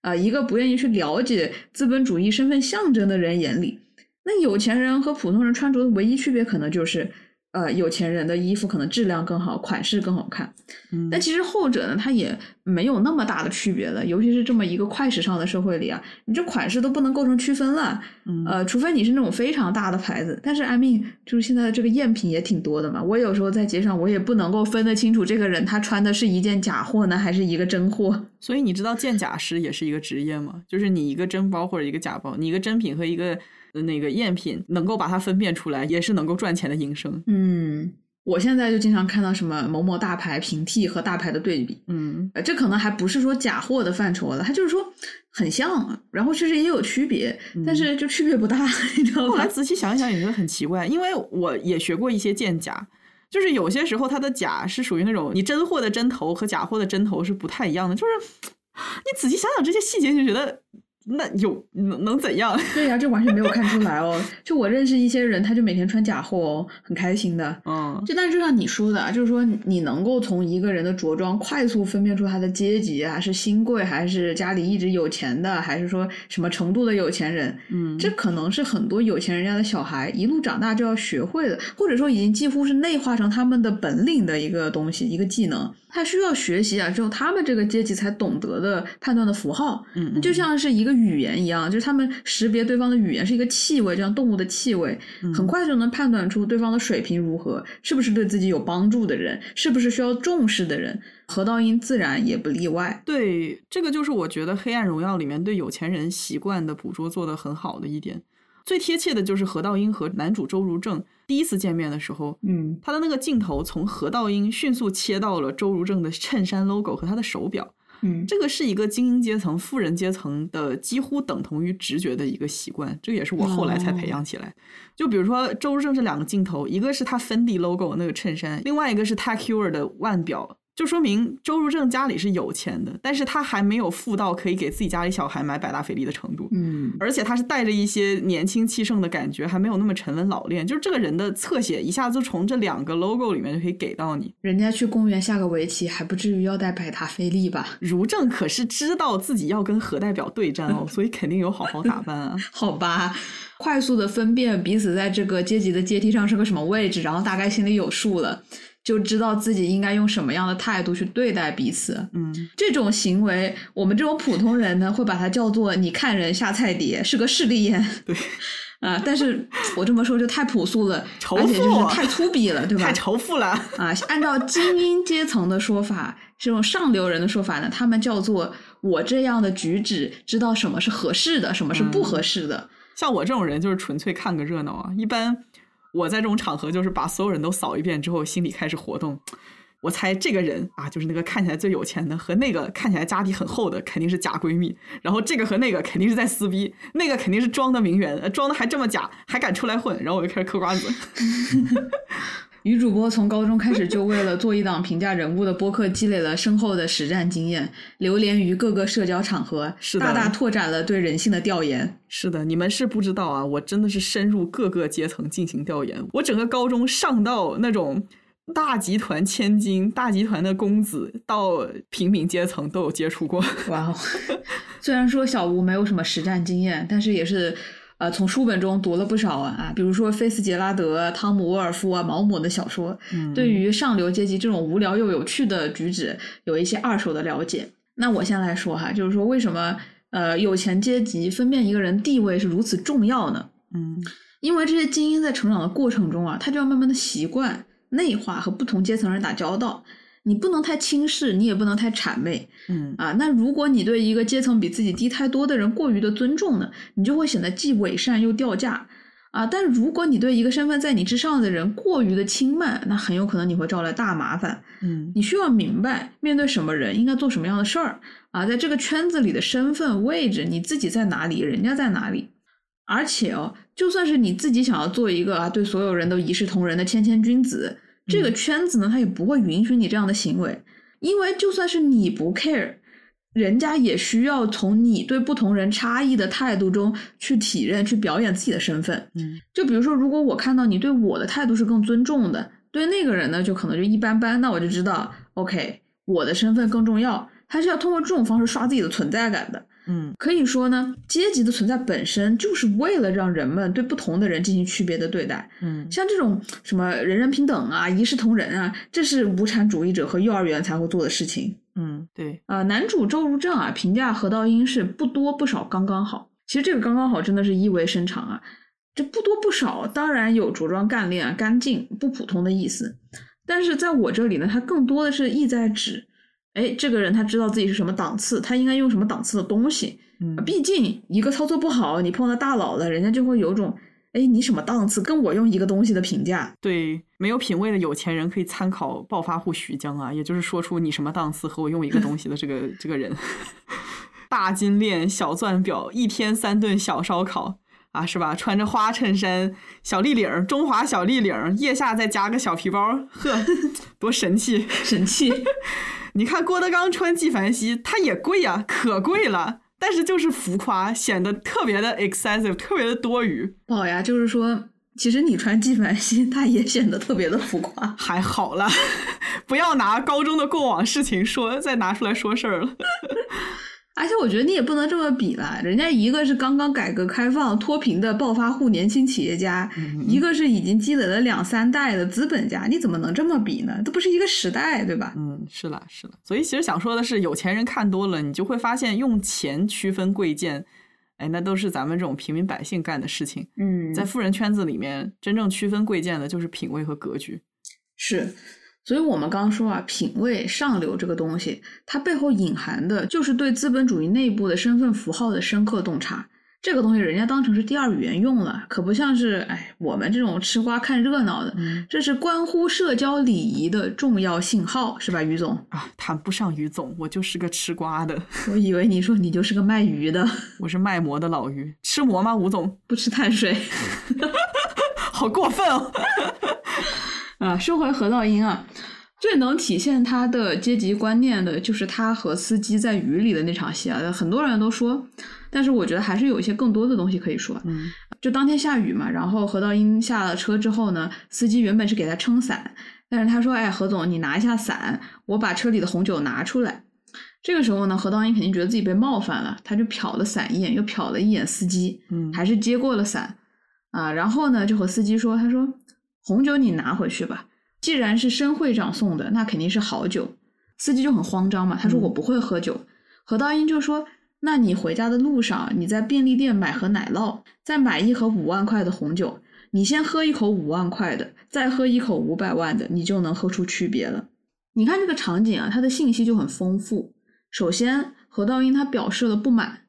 啊、一个不愿意去了解资本主义身份象征的人眼里，那有钱人和普通人穿着的唯一区别，可能就是，呃，有钱人的衣服可能质量更好，款式更好看。嗯但其实后者呢，它也没有那么大的区别的，尤其是这么一个快时尚的社会里啊，你这款式都不能构成区分了。嗯呃，除非你是那种非常大的牌子，但是 I mean，就是现在的这个赝品也挺多的嘛。我有时候在街上，我也不能够分得清楚这个人他穿的是一件假货呢，还是一个真货。所以你知道鉴假师也是一个职业吗？就是你一个真包或者一个假包，你一个真品和一个呃那个赝品，能够把它分辨出来，也是能够赚钱的营生。嗯，我现在就经常看到什么某某大牌平替和大牌的对比，嗯呃，这可能还不是说假货的范畴了，它就是说很像，然后其实也有区别，但是就区别不大，你知道后来？仔细想一想，也觉得很奇怪，因为我也学过一些鉴假，就是有些时候它的假是属于那种你真货的针头和假货的针头是不太一样的，就是 你仔细想想这些细节，就觉得那有能能怎样？对呀、这完全没有看出来哦。就我认识一些人，他就每天穿假货哦，很开心的。嗯就但是就像你说的啊，就是说你能够从一个人的着装快速分辨出他的阶级啊，是新贵还是家里一直有钱的，还是说什么程度的有钱人，嗯，这可能是很多有钱人家的小孩一路长大就要学会的，或者说已经几乎是内化成他们的本领的一个东西，一个技能。他需要学习啊，只有他们这个阶级才懂得的判断的符号。嗯那就像是一个语言一样，就是他们识别对方的语言是一个气味，就像动物的气味，嗯很快就能判断出对方的水平如何，是不是对自己有帮助的人，是不是需要重视的人。何道英自然也不例外。对，这个就是我觉得《黑暗荣耀》里面对有钱人习惯的捕捉做得很好的一点。最贴切的就是何道英和男主周如正第一次见面的时候，嗯他的那个镜头从何道英迅速切到了周如正的衬衫 logo 和他的手表，嗯这个是一个精英阶层、富人阶层的几乎等同于直觉的一个习惯，这个也是我后来才培养起来。就比如说周如正这两个镜头，一个是他 Fendi logo 那个衬衫，另外一个是 Tag Heuer 的腕表。就说明周如正家里是有钱的，但是他还没有富到可以给自己家里小孩买百达翡丽的程度。嗯而且他是带着一些年轻气盛的感觉，还没有那么沉稳老练。就是这个人的侧写一下子从这两个 logo 里面就可以给到你。人家去公园下个围棋，还不至于要带百达翡丽吧？如正可是知道自己要跟何代表对战哦，所以肯定有好好打扮啊。好吧，快速的分辨彼此在这个阶级的阶梯上是个什么位置，然后大概心里有数了，就知道自己应该用什么样的态度去对待彼此。嗯，这种行为，我们这种普通人呢，会把它叫做“你看人下菜碟”，是个势利眼。对。啊，但是我这么说就太朴素了，而且就是太粗鄙了，对吧？太仇富了。啊，按照精英阶层的说法，这种上流人的说法呢，他们叫做我这样的举止，知道什么是合适的，什么是不合适的。像我这种人就是纯粹看个热闹啊。一般我在这种场合就是把所有人都扫一遍之后，心里开始活动。我猜这个人啊，就是那个看起来最有钱的，和那个看起来家底很厚的，肯定是假闺蜜。然后这个和那个肯定是在撕逼，那个肯定是装的名媛，装的还这么假，还敢出来混。然后我就开始嗑瓜子。女主播从高中开始就为了做一档评价人物的播客，积累了深厚的实战经验，流连于各个社交场合，是的大大拓展了对人性的调研。是的，你们是不知道啊，我真的是深入各个阶层进行调研。我整个高中上到那种大集团千金、大集团的公子，到平民阶层都有接触过。哇哦！虽然说小吴没有什么实战经验，但是也是呃从书本中读了不少啊，比如说菲茨杰拉德、汤姆沃尔夫啊、毛姆的小说，嗯对于上流阶级这种无聊又有趣的举止有一些二手的了解。那我先来说哈，就是说为什么呃有钱阶级分辨一个人地位是如此重要呢？嗯因为这些精英在成长的过程中啊，他就要慢慢的习惯内化和不同阶层人打交道。你不能太轻视，你也不能太谄媚嗯啊。那如果你对一个阶层比自己低太多的人过于的尊重呢，你就会显得既伪善又掉价啊。但如果你对一个身份在你之上的人过于的轻慢，那很有可能你会招来大麻烦。嗯你需要明白，面对什么人应该做什么样的事儿啊，在这个圈子里的身份位置，你自己在哪里，人家在哪里。而且哦，就算是你自己想要做一个啊，对所有人都一视同仁的谦谦君子，这个圈子呢，他也不会允许你这样的行为，因为就算是你不 care，人家也需要从你对不同人差异的态度中去体认、去表演自己的身份。嗯就比如说，如果我看到你对我的态度是更尊重的，对那个人呢，就可能就一般般，那我就知道，OK，我的身份更重要。他是要通过这种方式刷自己的存在感的。嗯可以说呢，阶级的存在本身就是为了让人们对不同的人进行区别的对待。嗯像这种什么人人平等啊、一视同仁啊，这是无产主义者和幼儿园才会做的事情。嗯，对，呃，男主周如正啊，评价何道英是不多不少，刚刚好。其实这个刚刚好真的是意味深长啊。这不多不少，当然有着装干练、啊、干净、不普通的意思。但是在我这里呢，它更多的是意在指，哎，这个人他知道自己是什么档次，他应该用什么档次的东西。嗯毕竟一个操作不好，你碰到大佬了，人家就会有种，哎，你什么档次，跟我用一个东西的评价。对，没有品位的有钱人可以参考暴发户徐江啊，也就是说出你什么档次和我用一个东西的这个 这个人。大金链、小钻表，一天三顿小烧烤啊，是吧？穿着花衬衫、小立领，中华小立领，腋下再加个小皮包，呵，多神气！神气，你看郭德纲穿纪梵希，他也贵呀、可贵了，但是就是浮夸，显得特别的 excessive，特别的多余。宝呀，就是说，其实你穿纪梵希，它也显得特别的浮夸。还好了，不要拿高中的过往事情说，再拿出来说事儿了。而且我觉得你也不能这么比了，人家一个是刚刚改革开放脱贫的暴发户年轻企业家，一个是已经积累了两三代的资本家，你怎么能这么比呢？这不是一个时代，对吧？嗯，是了，是了。所以其实想说的是，有钱人看多了，你就会发现用钱区分贵贱，哎，那都是咱们这种平民百姓干的事情。嗯在富人圈子里面，真正区分贵贱的就是品味和格局。是，所以我们刚刚说啊，品味上流这个东西，它背后隐含的就是对资本主义内部的身份符号的深刻洞察。这个东西人家当成是第二语言用了，可不像是哎我们这种吃瓜看热闹的，嗯这是关乎社交礼仪的重要信号，是吧，于总？啊，谈不上于总，我就是个吃瓜的，我以为你说你就是个卖鱼的，我是卖馍的老于，吃馍吗？吴总，不吃碳水 好过分哦！啊。说回何道英啊，最能体现他的阶级观念的就是他和司机在雨里的那场戏啊，很多人都说，但是我觉得还是有一些更多的东西可以说。嗯就当天下雨嘛，然后何道英下了车之后呢，司机原本是给他撑伞，但是他说：“哎，何总，你拿一下伞，我把车里的红酒拿出来。”这个时候呢，何道英肯定觉得自己被冒犯了，他就瞟了伞一眼，又瞟了一眼司机，嗯，还是接过了伞啊。然后呢，就和司机说：“他说红酒你拿回去吧，既然是申会长送的，那肯定是好酒。”司机就很慌张嘛，他说：“嗯我不会喝酒。何道英就说：“那你回家的路上，你在便利店买盒奶酪，再买一盒五万块的红酒，你先喝一口五万块的，再喝一口五百万的，你就能喝出区别了。你看这个场景啊，它的信息就很丰富。首先，何道英他表示了不满，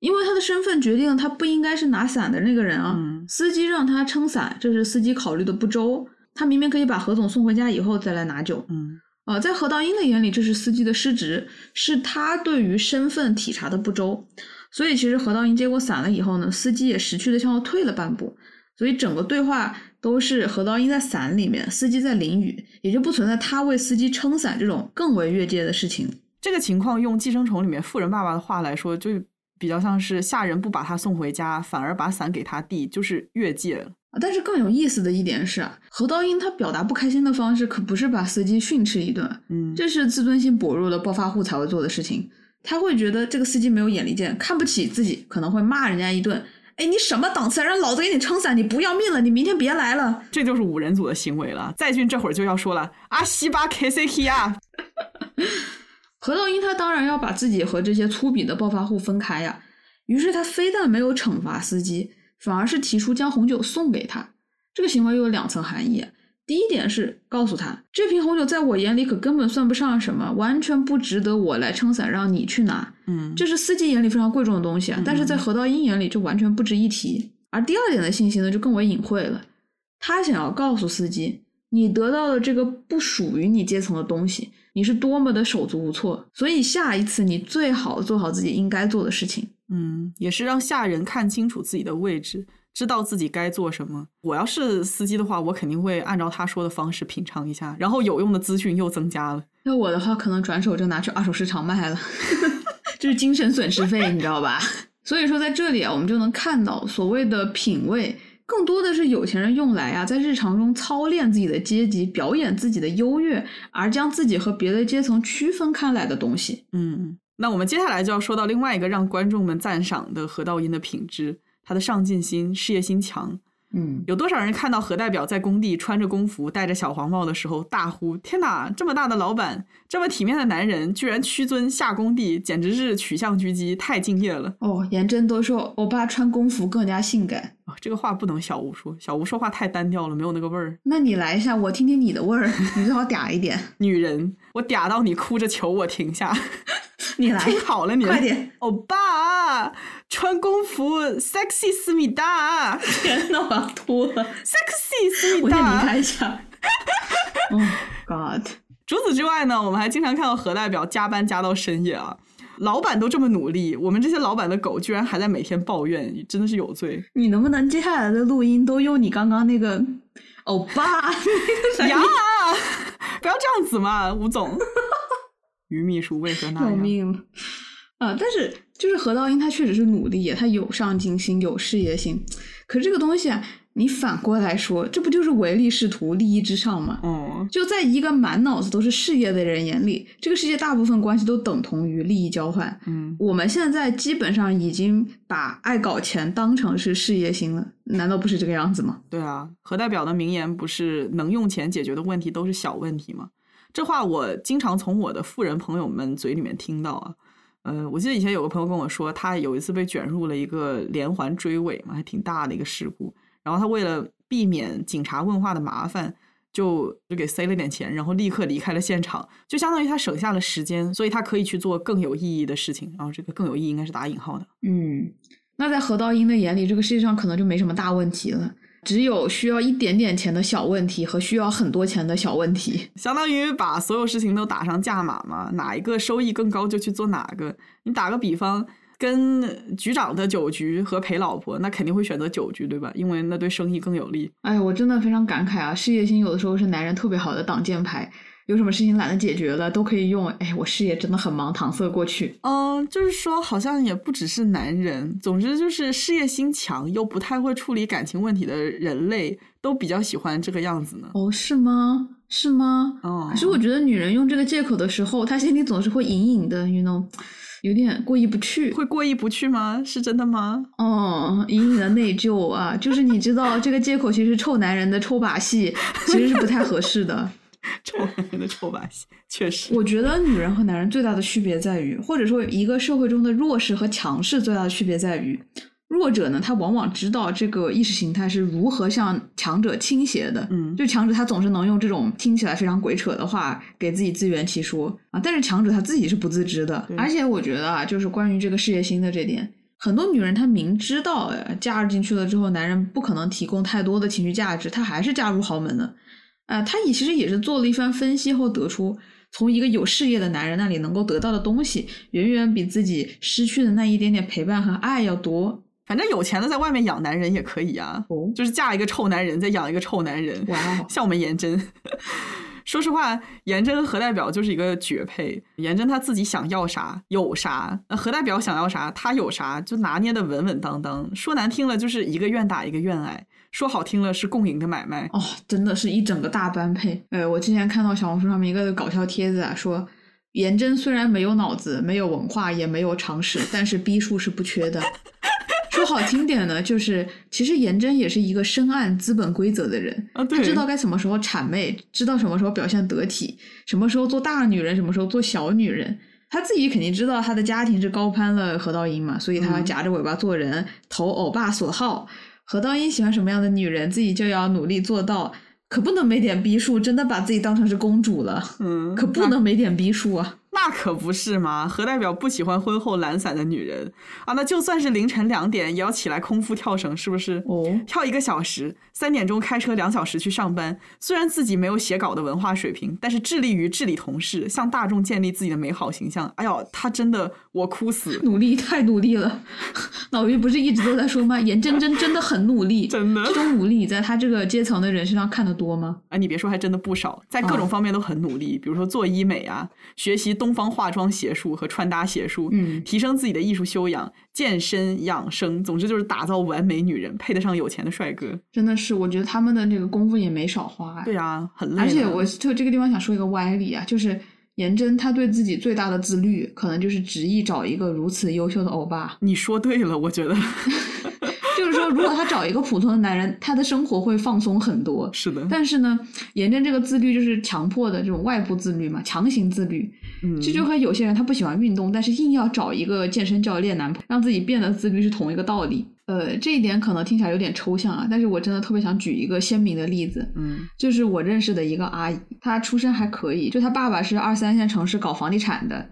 因为他的身份决定了他不应该是拿伞的那个人啊。嗯司机让他撑伞，这是司机考虑的不周。他明明可以把何总送回家以后再来拿酒。嗯呃，在何道英的眼里，这是司机的失职，是他对于身份体察的不周。所以，其实何道英接过伞了以后呢，司机也识趣的向后退了半步。所以，整个对话都是何道英在伞里面，司机在淋雨，也就不存在他为司机撑伞这种更为越界的事情。这个情况用《寄生虫》里面富人爸爸的话来说，就比较像是下人不把他送回家，反而把伞给他递，就是越界了。但是更有意思的一点是啊，何道英他表达不开心的方式可不是把司机训斥一顿，嗯，这是自尊心薄弱的暴发户才会做的事情。他会觉得这个司机没有眼力见，看不起自己，可能会骂人家一顿。哎，你什么档次？让老子给你撑伞，你不要命了？你明天别来了。这就是五人组的行为了。在俊这会儿就要说了阿，西巴 K C K 啊，何道英他当然要把自己和这些粗鄙的暴发户分开呀。于是他非但没有惩罚司机，反而是提出将红酒送给他。这个行为又有两层含义。第一点是告诉他，这瓶红酒在我眼里可根本算不上什么，完全不值得我来撑伞让你去拿。嗯，这是司机眼里非常贵重的东西啊，但是在何道英眼里就完全不值一提。而第二点的信息呢，就更为隐晦了。他想要告诉司机，你得到的这个不属于你阶层的东西，你是多么的手足无措。所以下一次你最好做好自己应该做的事情。嗯，也是让下人看清楚自己的位置，知道自己该做什么。我要是司机的话，我肯定会按照他说的方式品尝一下，然后有用的资讯又增加了。要我的话，可能转手就拿去二手市场卖了，这是精神损失费，你知道吧？所以说，在这里啊，我们就能看到所谓的品味，更多的是有钱人用来啊，在日常中操练自己的阶级，表演自己的优越，而将自己和别的阶层区分开来的东西。嗯，那我们接下来就要说到另外一个让观众们赞赏的何道英的品质，他的上进心、事业心强。嗯，有多少人看到何代表在工地穿着工服、戴着小黄帽的时候大呼：“天哪！这么大的老板，这么体面的男人，居然屈尊下工地，简直是取向狙击，太敬业了！”哦，颜真都说欧巴穿工服更加性感。哦、这个话不能小吴说，小吴说话太单调了，没有那个味儿。那你来一下，我听听你的味儿，你最好嗲一点。女人，我嗲到你哭着求我停下，你来，听好了你，快点！欧巴穿工服，sexy 思密达天呐，我要吐了，sexy 思密我先离达。开一下。哦、God，除此之外呢，我们还经常看到何代表加班加到深夜啊。老板都这么努力，我们这些老板的狗居然还在每天抱怨，真的是有罪你能不能接下来的录音都用你刚刚那个欧巴那 个呀！不要这样子嘛，吴总。于秘书为何那救样？命了啊！但是就是何道英，他确实是努力，他有上进心，有事业心。可是这个东西啊，你反过来说，这不就是唯利是图、利益至上吗？哦，就在一个满脑子都是事业的人眼里，这个世界大部分关系都等同于利益交换。嗯，我们现在基本上已经把爱搞钱当成是事业心了，难道不是这个样子吗？对啊，何代表的名言不是能用钱解决的问题都是小问题吗？这话我经常从我的富人朋友们嘴里面听到啊。呃，我记得以前有个朋友跟我说，他有一次被卷入了一个连环追尾嘛，还挺大的一个事故。然后他为了避免警察问话的麻烦，就就给塞了点钱，然后立刻离开了现场，就相当于他省下了时间，所以他可以去做更有意义的事情。然后这个更有意义应该是打引号的。嗯，那在何道英的眼里，这个世界上可能就没什么大问题了，只有需要一点点钱的小问题和需要很多钱的小问题。相当于把所有事情都打上价码嘛，哪一个收益更高就去做哪个。你打个比方，跟局长的酒局和陪老婆，那肯定会选择酒局，对吧？因为那对生意更有利。哎，我真的非常感慨啊！事业心有的时候是男人特别好的挡箭牌，有什么事情懒得解决了，都可以用。哎，我事业真的很忙，搪塞过去。嗯，就是说，好像也不只是男人，总之就是事业心强又不太会处理感情问题的人类，都比较喜欢这个样子呢。哦，是吗？是吗？哦，可是我觉得女人用这个借口的时候，她心里总是会隐隐的，you know，有点过意不去。会过意不去吗？是真的吗？哦，隐隐的内疚啊，就是你知道 这个借口其实是臭男人的臭把戏，其实是不太合适的。臭男人的臭把戏，确实。我觉得女人和男人最大的区别在于，或者说一个社会中的弱势和强势最大的区别在于，弱者呢，他往往知道这个意识形态是如何向强者倾斜的。嗯就强者他总是能用这种听起来非常鬼扯的话给自己自圆其说啊，但是强者他自己是不自知的。而且我觉得啊，就是关于这个事业心的这点。很多女人她明知道呃嫁入进去了之后，男人不可能提供太多的情绪价值，她还是嫁入豪门的。呃，她也其实也是做了一番分析后得出，从一个有事业的男人那里能够得到的东西，远远比自己失去的那一点点陪伴和爱要多。反正有钱的在外面养男人也可以啊，哦，就是嫁一个臭男人，再养一个臭男人。哇哦，像我们颜真。说实话，颜真和何代表就是一个绝配。颜真他自己想要啥有啥，那何代表想要啥他有啥，就拿捏的稳稳当当。说难听了就是一个愿打一个愿挨，说好听了是共赢的买卖。哦，真的是一整个大般配。呃，我之前看到小红书上面一个搞笑帖子啊，说颜真虽然没有脑子、没有文化、也没有常识，但是逼数是不缺的。说好听点呢，就是其实颜真也是一个深谙资本规则的人，啊，对，他知道该什么时候谄媚，知道什么时候表现得体，什么时候做大女人，什么时候做小女人。他自己肯定知道他的家庭是高攀了何道英嘛，所以他要嗯夹着尾巴做人，投欧巴所好。何道英喜欢什么样的女人，自己就要努力做到，可不能没点逼数，真的把自己当成是公主了，嗯，可不能没点逼数啊！那可不是嘛！何代表不喜欢婚后懒散的女人啊，那就算是凌晨两点也要起来空腹跳绳，是不是？哦，跳一个小时，三点钟开车两小时去上班。虽然自己没有写稿的文化水平，但是致力于治理同事，向大众建立自己的美好形象。哎呦，他真的我哭死，努力太努力了。老于不是一直都在说吗？颜真真真的很努力，真的这种努力你在他这个阶层的人身上看得多吗？啊！你别说，还真的不少，在各种哦方面都很努力，比如说做医美啊，学习东方化妆邪术和穿搭邪术，嗯提升自己的艺术修养，健身养生，总之就是打造完美女人，配得上有钱的帅哥。真的是，我觉得他们的这个功夫也没少花。对啊，很累。而且我就这个地方想说一个歪理啊，就是颜真她对自己最大的自律，可能就是执意找一个如此优秀的欧巴。你说对了，我觉得就是说，如果她找一个普通的男人，她的生活会放松很多。是的。但是呢，颜真这个自律就是强迫的这种外部自律嘛，强行自律。嗯，这就和有些人他不喜欢运动，但是硬要找一个健身教练男朋友，让自己变得自律是同一个道理。呃，这一点可能听起来有点抽象啊，但是我真的特别想举一个鲜明的例子，嗯就是我认识的一个阿姨，她出身还可以，就她爸爸是二三线城市搞房地产的，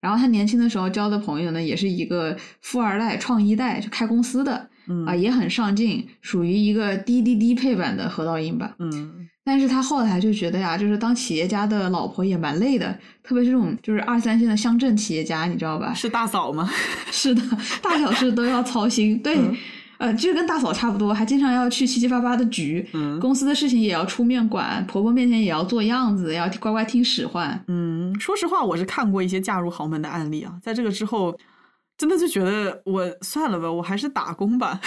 然后她年轻的时候交的朋友呢，也是一个富二代、创一代，就开公司的嗯啊、也很上进，属于一个低低低配版的何道英吧。嗯但是他后来就觉得呀，就是当企业家的老婆也蛮累的，特别是这种就是二三线的乡镇企业家，你知道吧？是大嫂吗？是的，大小事都要操心。对，嗯呃，就跟大嫂差不多，还经常要去七七八八的局，嗯公司的事情也要出面管，婆婆面前也要做样子，要乖乖听使唤。嗯，说实话，我是看过一些嫁入豪门的案例啊，在这个之后，真的就觉得我算了吧，我还是打工吧。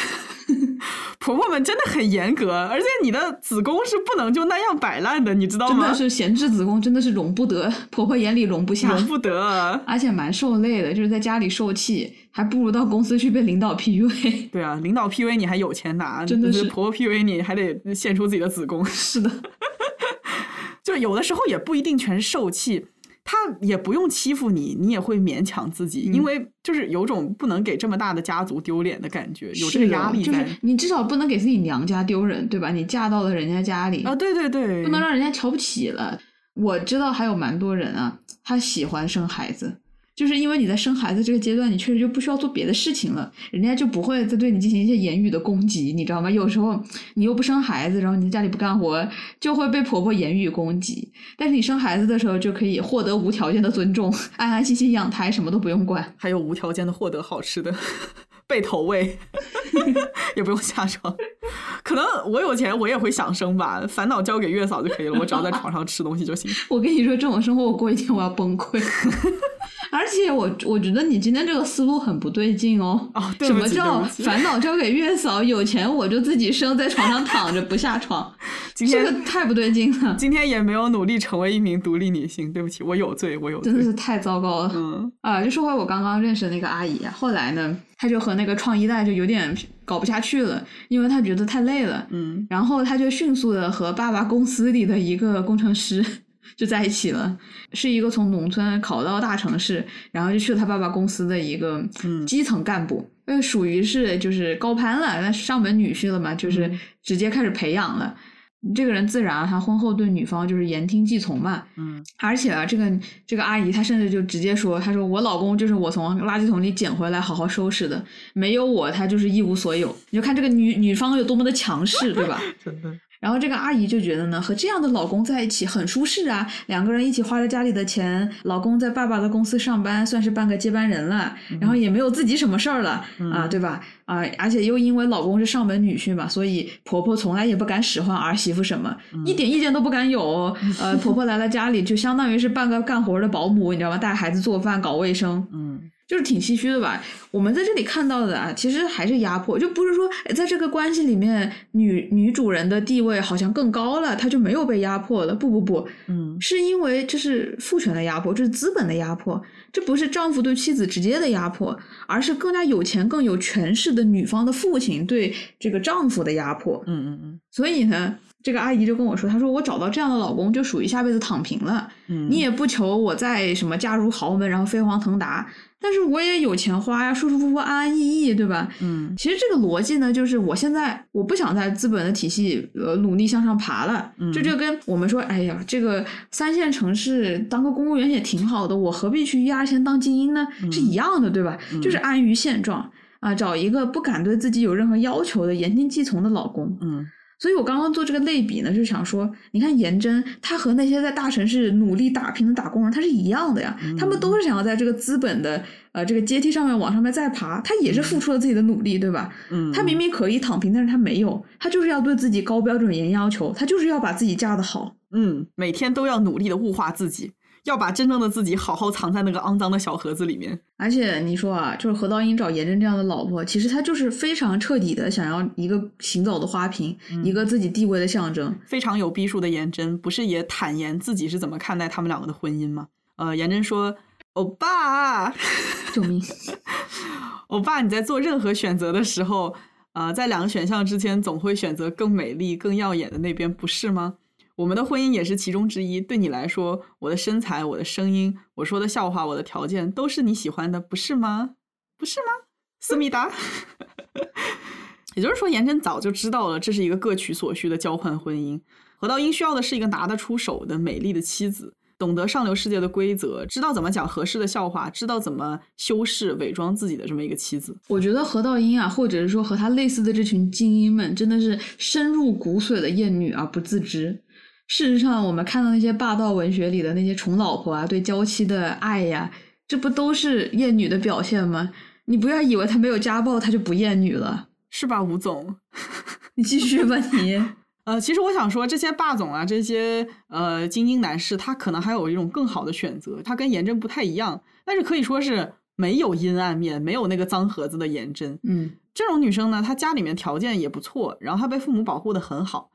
婆婆们真的很严格，而且你的子宫是不能就那样摆烂的，你知道吗真的？是闲置子宫，真的是容不得，婆婆眼里容不下，容不得。啊而且蛮受累的，就是在家里受气，还不如到公司去被领导 PUA。对啊，领导 PUA 你还有钱拿，真的就是婆婆 PUA 你还得献出自己的子宫。是的，就有的时候也不一定全是受气，他也不用欺负你，你也会勉强自己，嗯因为就是有种不能给这么大的家族丢脸的感觉，有这个压力在。就是你至少不能给自己娘家丢人，对吧？你嫁到了人家家里啊，对对对，不能让人家瞧不起了。我知道还有蛮多人啊，他喜欢生孩子，就是因为你在生孩子这个阶段，你确实就不需要做别的事情了，人家就不会再对你进行一些言语的攻击，你知道吗？有时候你又不生孩子，然后你在家里不干活，就会被婆婆言语攻击。但是你生孩子的时候，就可以获得无条件的尊重，安安心心养胎，什么都不用管。还有无条件的获得好吃的，被投喂，也不用下床。可能我有钱，我也会想生吧，烦恼交给月嫂就可以了，我只要在床上吃东西就行。我跟你说，这种生活我过一天我要崩溃。而且我我觉得你今天这个思路很不对劲哦。哦，对，什么叫。烦恼交给月嫂？有钱我就自己生，在床上躺着不下床，今天这天个太不对劲了，今天也没有努力成为一名独立女性，对不起，我有罪，我有罪。真的是太糟糕了。嗯啊，就说回我刚刚认识的那个阿姨啊，后来呢，她就和那个创一代就有点搞不下去了，因为她觉得太累了。嗯然后她就迅速的和爸爸公司里的一个工程师就在一起了。是一个从农村考到大城市，然后就去了他爸爸公司的一个基层干部，呃，属于是就是高攀了，那上门女婿了嘛，就是直接开始培养了。这个人自然他婚后对女方就是言听计从嘛，嗯，而且啊，这个这个阿姨她甚至就直接说，她说我老公就是我从垃圾桶里捡回来好好收拾的，没有我他就是一无所有。你就看这个女女方有多么的强势，对吧？真的。然后这个阿姨就觉得呢，和这样的老公在一起很舒适啊，两个人一起花着家里的钱，老公在爸爸的公司上班，算是半个接班人了，然后也没有自己什么事儿了啊，对吧？啊，而且又因为老公是上门女婿嘛，所以婆婆从来也不敢使唤儿媳妇什么，一点意见都不敢有。呃，婆婆来了家里就相当于是半个干活的保姆，你知道吗？带孩子做饭、搞卫生。嗯。就是挺唏嘘的吧？我们在这里看到的啊，其实还是压迫，就不是说在这个关系里面，女女主人的地位好像更高了，她就没有被压迫了。不不不，嗯，是因为这是父权的压迫，这是资本的压迫，这不是丈夫对妻子直接的压迫，而是更加有钱、更有权势的女方的父亲对这个丈夫的压迫。嗯嗯嗯。所以呢，这个阿姨就跟我说，她说我找到这样的老公，就属于下辈子躺平了。嗯，你也不求我再什么嫁入豪门，然后飞黄腾达。但是我也有钱花呀，舒舒服服、安安逸逸，对吧？嗯，其实这个逻辑呢，就是我现在我不想在资本的体系呃努力向上爬了，这就跟我们说，哎呀，这个三线城市当个公务员也挺好的，我何必去一二线当精英呢？是一样的，对吧？就是安于现状啊，找一个不敢对自己有任何要求的、言听计从的老公。嗯。所以我刚刚做这个类比呢，就想说，你看颜真，她和那些在大城市努力打拼的打工人，她是一样的呀。他们都是想要在这个资本的呃这个阶梯上面往上面再爬，他也是付出了自己的努力，对吧？嗯，他明明可以躺平，但是他没有，他就是要对自己高标准严要求，他就是要把自己嫁得好。嗯，每天都要努力的物化自己。要把真正的自己好好藏在那个肮脏的小盒子里面。而且你说啊，就是何道英找颜真这样的老婆，其实他就是非常彻底的想要一个行走的花瓶，一个自己地位的象征。非常有逼数的颜真，不是也坦言自己是怎么看待他们两个的婚姻吗？呃，颜真说：“欧巴，救命！欧巴，你在做任何选择的时候，呃，在两个选项之间，总会选择更美丽、更耀眼的那边，不是吗？”我们的婚姻也是其中之一。对你来说，我的身材、我的声音、我说的笑话、我的条件，都是你喜欢的，不是吗？不是吗？思密达。也就是说，颜真早就知道了，这是一个各取所需的交换婚姻。何道英需要的是一个拿得出手的美丽的妻子，懂得上流世界的规则，知道怎么讲合适的笑话，知道怎么修饰、伪装自己的这么一个妻子。我觉得何道英啊，或者是说和他类似的这群精英们，真的是深入骨髓的厌女而不自知。事实上，我们看到那些霸道文学里的那些宠老婆啊，对娇妻的爱呀，这不都是厌女的表现吗？你不要以为他没有家暴，他就不厌女了，是吧，吴总？你继续吧，你。呃，其实我想说，这些霸总啊，这些呃精英男士，他可能还有一种更好的选择，他跟颜真不太一样，但是可以说是没有阴暗面，没有那个脏盒子的颜真。嗯，这种女生呢，她家里面条件也不错，然后她被父母保护的很好。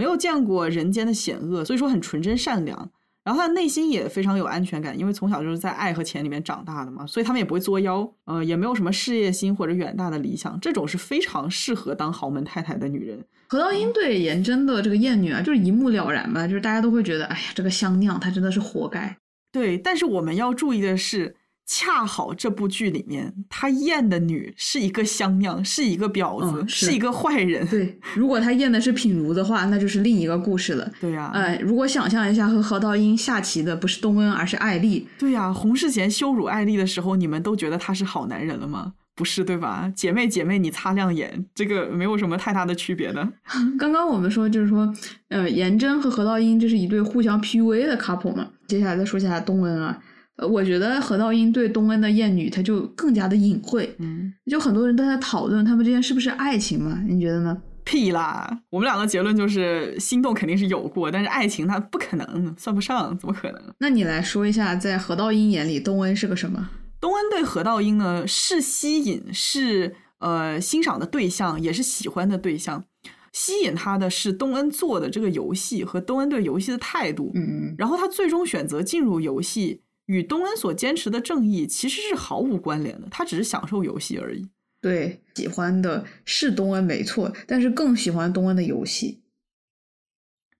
没有见过人间的险恶，所以说很纯真善良。然后他的内心也非常有安全感，因为从小就是在爱和钱里面长大的嘛，所以他们也不会作妖，呃，也没有什么事业心或者远大的理想。这种是非常适合当豪门太太的女人。何道英对颜真的这个艳女啊，就是一目了然嘛，就是大家都会觉得，哎呀，这个香酿她真的是活该。对，但是我们要注意的是。恰好这部剧里面，他验的女是一个香酿，是一个婊子，是一个坏人。对，如果他验的是品如的话，那就是另一个故事了。对呀，呃，如果想象一下和何道英下棋的不是东恩，而是艾丽。对呀，洪世贤羞辱艾丽的时候，你们都觉得他是好男人了吗？不是，对吧？姐妹姐妹，你擦亮眼，这个没有什么太大的区别的。刚刚我们说就是说，呃，颜真和何道英这是一对互相 PUA 的 couple 嘛。接下来再说一下东恩啊。我觉得何道英对东恩的厌女，他就更加的隐晦。嗯，就很多人都在讨论他们之间是不是爱情嘛？你觉得呢？屁啦！我们两个结论就是心动肯定是有过，但是爱情它不可能算不上，怎么可能？那你来说一下，在何道英眼里，东恩是个什么？东恩对何道英呢，是吸引，是呃欣赏的对象，也是喜欢的对象。吸引他的是东恩做的这个游戏和东恩对游戏的态度。嗯嗯。然后他最终选择进入游戏。与东恩所坚持的正义其实是毫无关联的，他只是享受游戏而已。对，喜欢的是东恩没错，但是更喜欢东恩的游戏。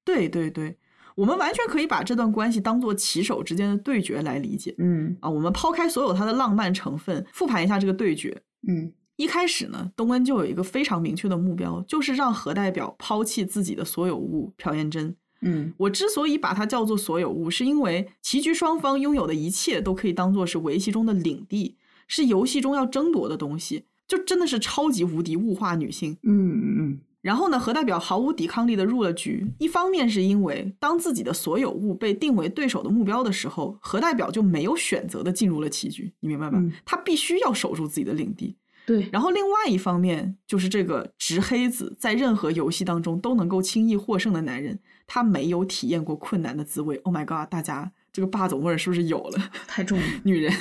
对对对，我们完全可以把这段关系当做棋手之间的对决来理解。嗯啊，我们抛开所有它的浪漫成分，复盘一下这个对决。嗯一开始呢，东恩就有一个非常明确的目标，就是让何代表抛弃自己的所有物朴妍珍。嗯我之所以把它叫做所有物，是因为棋局双方拥有的一切都可以当做是围棋中的领地，是游戏中要争夺的东西，就真的是超级无敌物化女性。嗯嗯然后呢，何代表毫无抵抗力的入了局。一方面是因为当自己的所有物被定为对手的目标的时候，何代表就没有选择的进入了棋局，你明白吧？嗯他必须要守住自己的领地。对，然后另外一方面就是这个执黑子在任何游戏当中都能够轻易获胜的男人，他没有体验过困难的滋味。Oh my god！大家这个霸总味儿是不是有了？太重了，女人，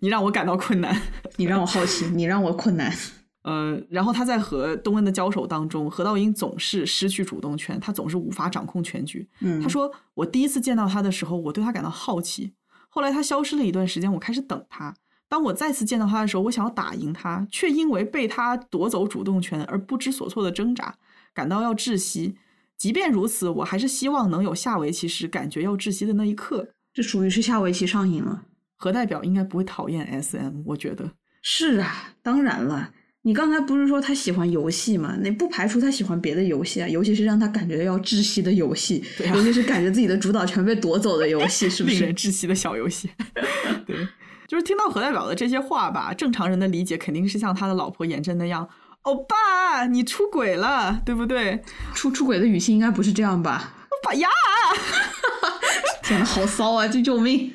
你让我感到困难。你让我好奇，你让我困难。呃，然后他在和东恩的交手当中，何道英总是失去主动权，他总是无法掌控全局。嗯他说：“我第一次见到他的时候，我对他感到好奇。后来他消失了一段时间，我开始等他。当我再次见到他的时候，我想要打赢他，却因为被他夺走主动权而不知所措的挣扎，感到要窒息。即便如此，我还是希望能有下围棋时感觉要窒息的那一刻。这属于是下围棋上瘾了。何代表应该不会讨厌 SM，我觉得。是啊，当然了。你刚才不是说他喜欢游戏吗？那不排除他喜欢别的游戏啊，尤其是让他感觉要窒息的游戏，对啊尤其是感觉自己的主导权被夺走的游戏，是不 令是？人窒息的小游戏。对，就是听到何代表的这些话吧，正常人的理解肯定是像他的老婆严真那样，欧巴，你出轨了，对不对？出出轨的语气应该不是这样吧？欧巴呀，天呐，好骚啊！救救命！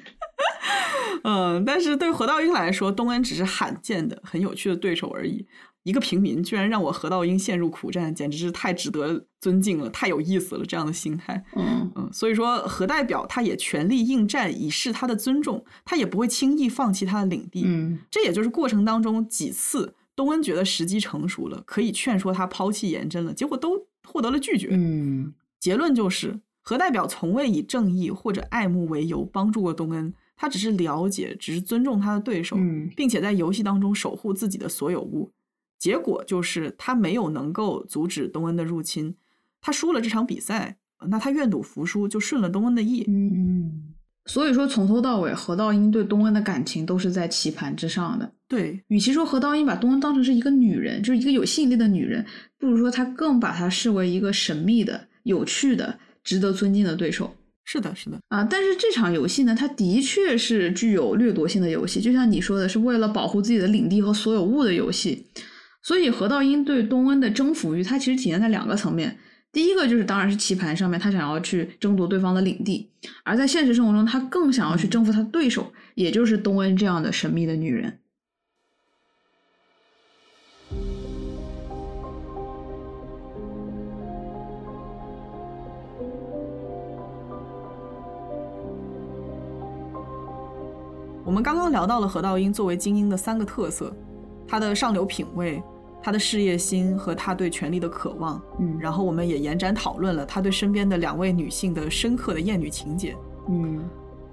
嗯，但是对何道英来说，东恩只是罕见的、很有趣的对手而已。一个平民居然让我何道英陷入苦战，简直是太值得尊敬了，太有意思了。这样的心态，嗯嗯，所以说何代表他也全力应战，以示他的尊重，他也不会轻易放弃他的领地。嗯这也就是过程当中几次东恩觉得时机成熟了，可以劝说他抛弃颜真了，结果都获得了拒绝。嗯结论就是，何代表从未以正义或者爱慕为由帮助过东恩，他只是了解，只是尊重他的对手，嗯并且在游戏当中守护自己的所有物。结果就是他没有能够阻止东恩的入侵，他输了这场比赛，那他愿赌服输，就顺了东恩的意。嗯嗯。所以说，从头到尾，何道英对东恩的感情都是在棋盘之上的。对，与其说何道英把东恩当成是一个女人，就是一个有吸引力的女人，不如说他更把她视为一个神秘的、有趣的、值得尊敬的对手。是的，是的，啊，但是这场游戏呢，它的确是具有掠夺性的游戏，就像你说的，是为了保护自己的领地和所有物的游戏。所以何道英对东恩的征服欲，它其实体现在两个层面。第一个就是当然是棋盘上面，他想要去争夺对方的领地；而在现实生活中，他更想要去征服他的对手，也就是东恩这样的神秘的女人。我们刚刚聊到了何道英作为精英的三个特色：他的上流品味、他的事业心和他对权力的渴望。嗯然后我们也延展讨论了他对身边的两位女性的深刻的厌女情节。嗯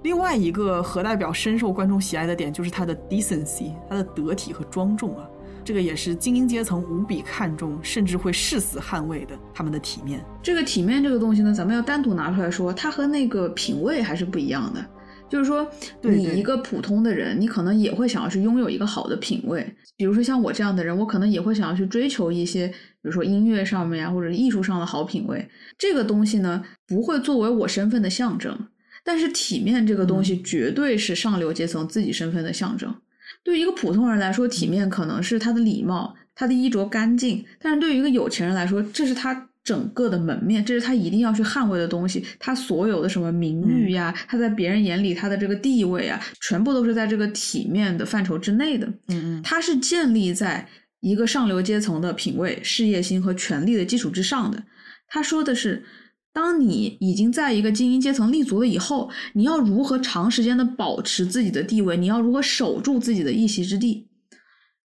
另外一个何代表深受观众喜爱的点就是他的 decency，他的得体和庄重啊，这个也是精英阶层无比看重，甚至会誓死捍卫的他们的体面。这个体面这个东西呢，咱们要单独拿出来说，它和那个品味还是不一样的。就是说，你一个普通的人，你可能也会想要去拥有一个好的品味。比如说像我这样的人，我可能也会想要去追求一些，比如说音乐上面啊，或者艺术上的好品味。这个东西呢，不会作为我身份的象征，但是体面这个东西绝对是上流阶层自己身份的象征。对于一个普通人来说，体面可能是他的礼貌，他的衣着干净；但是对于一个有钱人来说，这是他整个的门面，这是他一定要去捍卫的东西。他所有的什么名誉呀，他在别人眼里他的这个地位啊，全部都是在这个体面的范畴之内的。嗯嗯，他是建立在一个上流阶层的品味、事业心和权力的基础之上的。他说的是，当你已经在一个精英阶层立足了以后，你要如何长时间的保持自己的地位？你要如何守住自己的一席之地？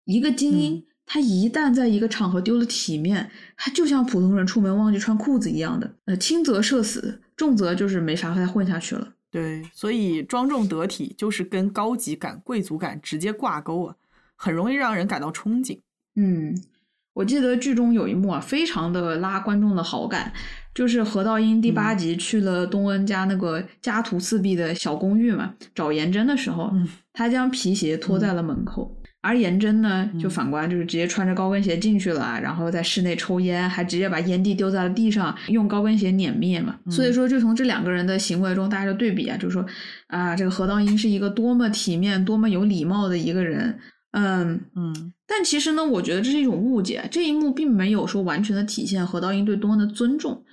一个精英，嗯他一旦在一个场合丢了体面，他就像普通人出门忘记穿裤子一样的，呃，轻则社死，重则就是没法再混下去了。对，所以庄重得体就是跟高级感、贵族感直接挂钩啊，很容易让人感到憧憬。嗯，我记得剧中有一幕啊，非常的拉观众的好感。就是何道英第八嗯集去了东恩家那个家徒四壁的小公寓嘛，找颜真的时候，嗯他将皮鞋脱在了门口，而颜真呢，就嗯反观就是直接穿着高跟鞋进去了，然后在室内抽烟，还直接把烟蒂丢在了地上，用高跟鞋碾灭嘛。嗯所以说，就从这两个人的行为中，大家就对比啊，就是说啊，这个何道英是一个多么体面、多么有礼貌的一个人，嗯。嗯但其实呢，我觉得这是一种误解。这一幕并没有说完全的体现何道英对东恩的尊重，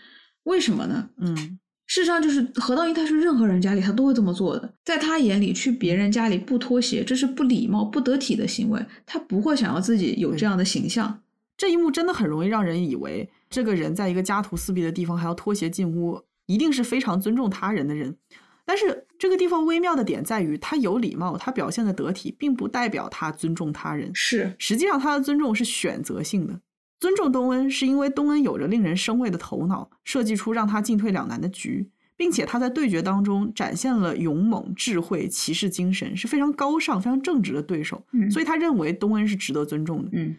为什么呢？嗯事实上，就是何道英他是任何人家里，他都会这么做的。在他眼里，去别人家里不脱鞋，这是不礼貌、不得体的行为。他不会想要自己有这样的形象。这一幕真的很容易让人以为这个人在一个家徒四壁的地方还要脱鞋进屋，一定是非常尊重他人的人。但是这个地方微妙的点在于，他有礼貌，他表现的得体，并不代表他尊重他人。是，实际上，他的尊重是选择性的。尊重东恩，是因为东恩有着令人生畏的头脑，设计出让他进退两难的局，并且他在对决当中展现了勇猛、智慧、骑士精神，是非常高尚、非常正直的对手。嗯所以他认为东恩是值得尊重的。嗯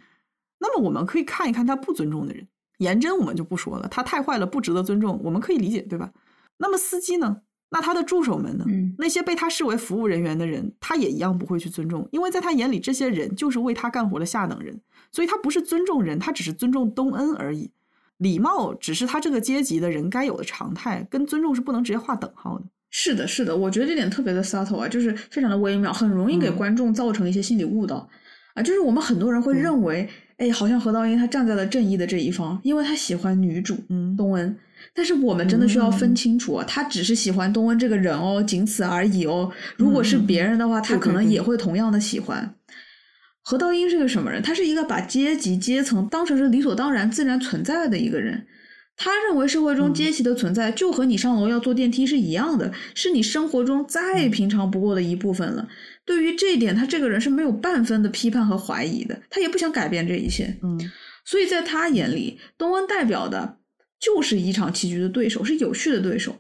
那么我们可以看一看他不尊重的人，颜真我们就不说了，他太坏了，不值得尊重，我们可以理解，对吧？那么司机呢？那他的助手们呢？嗯那些被他视为服务人员的人，他也一样不会去尊重，因为在他眼里，这些人就是为他干活的下等人，所以他不是尊重人，他只是尊重东恩而已。礼貌只是他这个阶级的人该有的常态，跟尊重是不能直接划等号的。是的，是的，我觉得这点特别的 subtle 啊，就是非常的微妙，很容易给嗯观众造成一些心理误导、啊。就是我们很多人会认为，哎，好像何道英他站在了正义的这一方，因为他喜欢女主嗯东恩。但是我们真的需要分嗯清楚啊，他只是喜欢东恩这个人哦，仅此而已哦。如果是别人的话，他可能也会同样的喜欢。何道英是个什么人？他是一个把阶级阶层当成是理所当然、自然存在的一个人。他认为社会中嗯阶级的存在就和你上楼要坐电梯是一样的，是你生活中再嗯平常不过的一部分了。对于这一点，他这个人是没有半分的批判和怀疑的，他也不想改变这一切。嗯所以在他眼里，东恩代表的就是一场棋局的对手，是有序的对手。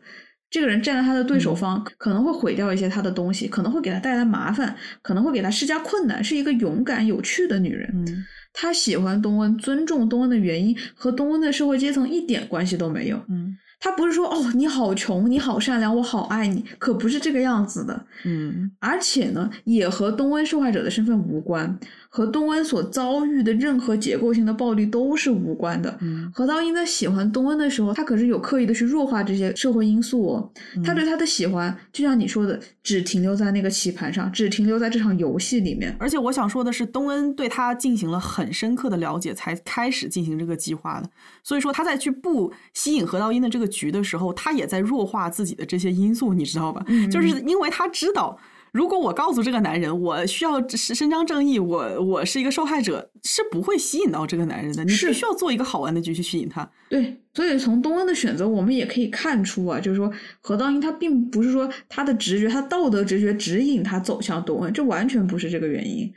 这个人站在他的对手方，可能会毁掉一些他的东西，可能会给他带来麻烦，可能会给他施加困难，是一个勇敢有趣的女人。嗯他喜欢东恩，尊重东恩的原因和东恩的社会阶层一点关系都没有。嗯他不是说哦你好穷，你好善良，我好爱你，可不是这个样子的。嗯而且呢，也和东恩受害者的身份无关，和东恩所遭遇的任何结构性的暴力都是无关的。嗯何道英在喜欢东恩的时候，他可是有刻意的去弱化这些社会因素哦。他对他的喜欢，就像你说的，只停留在那个棋盘上，只停留在这场游戏里面。而且我想说的是，东恩对他进行了很深刻的了解，才开始进行这个计划的。所以说，他在去布吸引何道英的这个局的时候，他也在弱化自己的这些因素，你知道吧？嗯就是因为他知道，如果我告诉这个男人我需要伸伸张正义，我我是一个受害者，是不会吸引到这个男人的。你必须要做一个好玩的局去吸引他。对，所以从东恩的选择，我们也可以看出啊，就是说何道英他并不是说他的直觉，他道德直觉指引他走向东恩，这完全不是这个原因。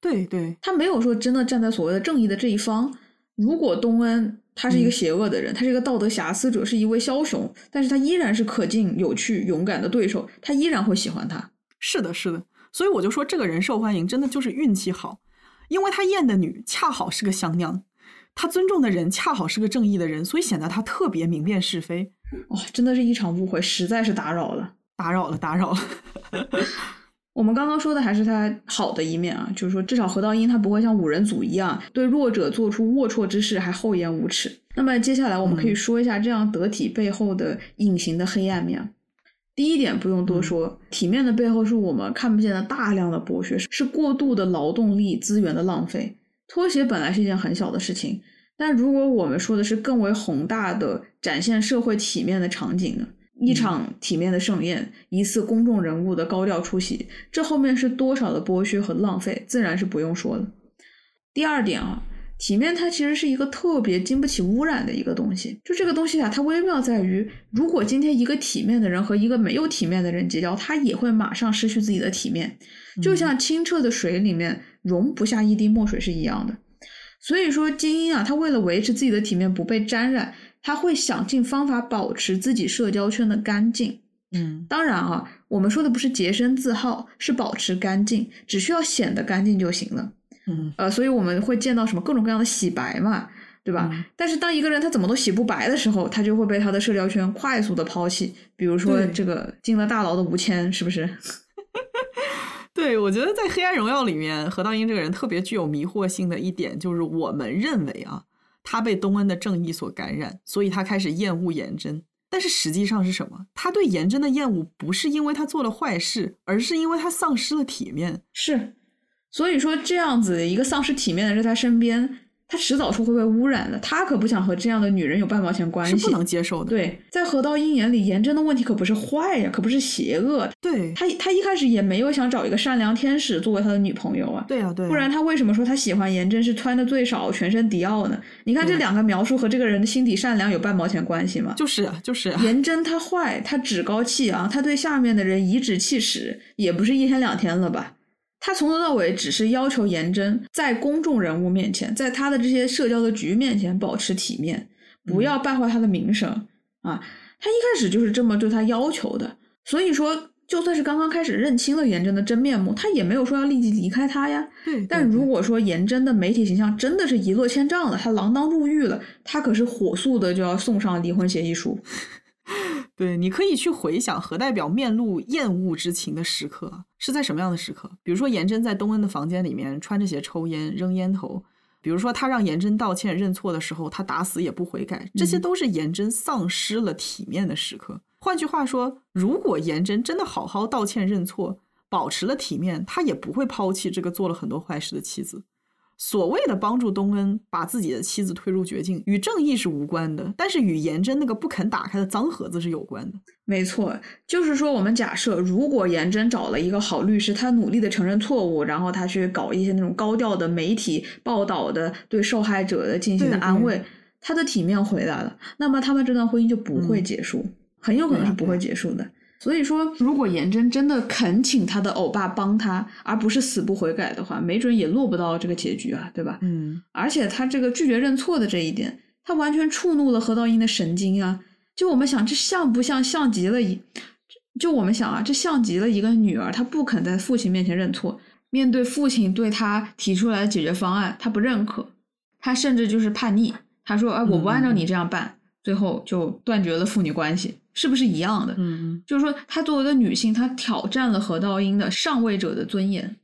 对对，他没有说真的站在所谓的正义的这一方。如果东恩他是一个邪恶的人，他是一个道德瑕疵者，是一位枭雄，但是他依然是可敬、有趣、勇敢的对手，他依然会喜欢他。是的，是的。所以我就说，这个人受欢迎，真的就是运气好，因为他厌的女恰好是个香娘，他尊重的人恰好是个正义的人，所以显得他特别明辨是非。哦、真的是一场误会，实在是打扰了。打扰了，打扰了。我们刚刚说的还是他好的一面啊，就是说至少何道英他不会像五人组一样对弱者做出龌龊之事，还厚颜无耻。那么接下来我们可以说一下这样得体背后的隐形的黑暗面。第一点不用多说，体面的背后是我们看不见的大量的剥削，是过度的劳动力资源的浪费。拖鞋本来是一件很小的事情，但如果我们说的是更为宏大的展现社会体面的场景呢？一场体面的盛宴，一次公众人物的高调出席，这后面是多少的剥削和浪费，自然是不用说的。第二点啊，体面它其实是一个特别经不起污染的一个东西。就这个东西啊，它微妙在于，如果今天一个体面的人和一个没有体面的人结交，他也会马上失去自己的体面，就像清澈的水里面容不下一滴墨水是一样的。所以说，精英啊，他为了维持自己的体面不被沾染，他会想尽方法保持自己社交圈的干净。嗯当然啊，我们说的不是洁身自好，是保持干净，只需要显得干净就行了。嗯呃，所以我们会见到什么各种各样的洗白嘛，对吧？嗯但是当一个人他怎么都洗不白的时候，他就会被他的社交圈快速的抛弃。比如说这个进了大牢的吴谦，是不是？对，我觉得在《黑暗荣耀》里面，何道英这个人特别具有迷惑性的一点，就是我们认为啊，他被东恩的正义所感染，所以他开始厌恶颜真。但是实际上是什么？他对颜真的厌恶不是因为他做了坏事，而是因为他丧失了体面。是，所以说这样子一个丧失体面的人在他身边，他迟早是会被污染的。他可不想和这样的女人有半毛钱关系，是不能接受的。对，在何道英眼里，颜真的问题可不是坏呀，可不是邪恶。对他他一开始也没有想找一个善良天使作为他的女朋友啊。对啊，对啊，不然他为什么说他喜欢颜真是穿的最少，全身迪奥呢？你看这两个描述和这个人的心底善良有半毛钱关系吗？就是啊，就是啊，颜真他坏，他趾高气昂，他对下面的人颐指气使，也不是一天两天了吧？他从头到尾只是要求颜真在公众人物面前，在他的这些社交的局面前保持体面，不要败坏他的名声、啊！他一开始就是这么对他要求的，所以说，就算是刚刚开始认清了颜真的真面目，他也没有说要立即离开他呀。对。但对如果说颜真的媒体形象真的是一落千丈了，他锒铛入狱了，他可是火速的就要送上离婚协议书。对，你可以去回想何代表面露厌恶之情的时刻是在什么样的时刻？比如说颜真在东恩的房间里面穿着鞋抽烟扔烟头，比如说他让颜真道歉认错的时候，他打死也不悔改，这些都是颜真丧失了体面的时刻。换句话说，如果颜真真的好好道歉认错，保持了体面，他也不会抛弃这个做了很多坏事的妻子。所谓的帮助东恩把自己的妻子推入绝境，与正义是无关的，但是与颜真那个不肯打开的脏盒子是有关的。没错，就是说，我们假设如果颜真找了一个好律师，他努力的承认错误，然后他去搞一些那种高调的媒体报道的对受害者的进行的对对安慰，他的体面回来了，那么他们这段婚姻就不会嗯结束，很有可能是不会结束的。所以说，如果颜真真的恳请他的欧巴帮他，而不是死不悔改的话，没准也落不到这个结局啊，对吧？嗯，而且他这个拒绝认错的这一点，他完全触怒了何道英的神经啊！就我们想，这像不像像极了一？就我们想啊，这像极了一个女儿，她不肯在父亲面前认错，面对父亲对她提出来的解决方案，她不认可，她甚至就是叛逆，她说：“哎，我不按照你这样办。”最后就断绝了父女关系，是不是一样的？嗯，就是说，她作为一个女性，她挑战了何道英的上位者的尊严。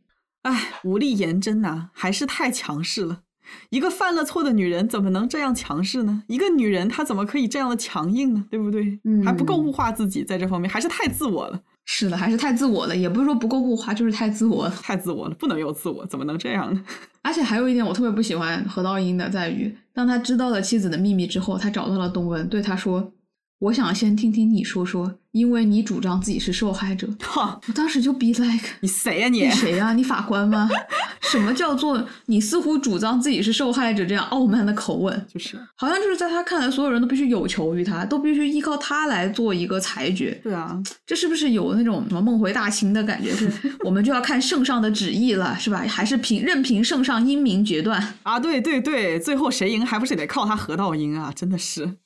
哎，无力颜真呐、还是太强势了。一个犯了错的女人怎么能这样强势呢？一个女人她怎么可以这样的强硬呢？对不对？嗯还不够物化自己，在这方面还是太自我了，是的，还是太自我了，也不是说不够物化，就是太自我了。太自我了，不能有自我，怎么能这样呢？而且还有一点我特别不喜欢何道英的，在于当他知道了妻子的秘密之后，他找到了东文，对他说：“我想先听听你说说，因为你主张自己是受害者。哈，”我当时就 be like，你谁呀、你你？谁呀、你法官吗？什么叫做你似乎主张自己是受害者这样傲慢的口吻？就是，好像就是在他看来，所有人都必须有求于他，都必须依靠他来做一个裁决。对啊，这是不是有那种什么梦回大清的感觉？是 我们就要看圣上的旨意了，是吧？还是凭任凭圣上英明决断？啊，对对对，最后谁赢还不是得靠他何道英啊？真的是，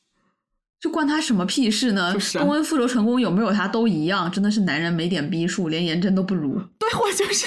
就关他什么屁事呢？就是啊东恩复仇成功有没有他都一样，真的是男人没点逼数，连颜真都不如。对我就是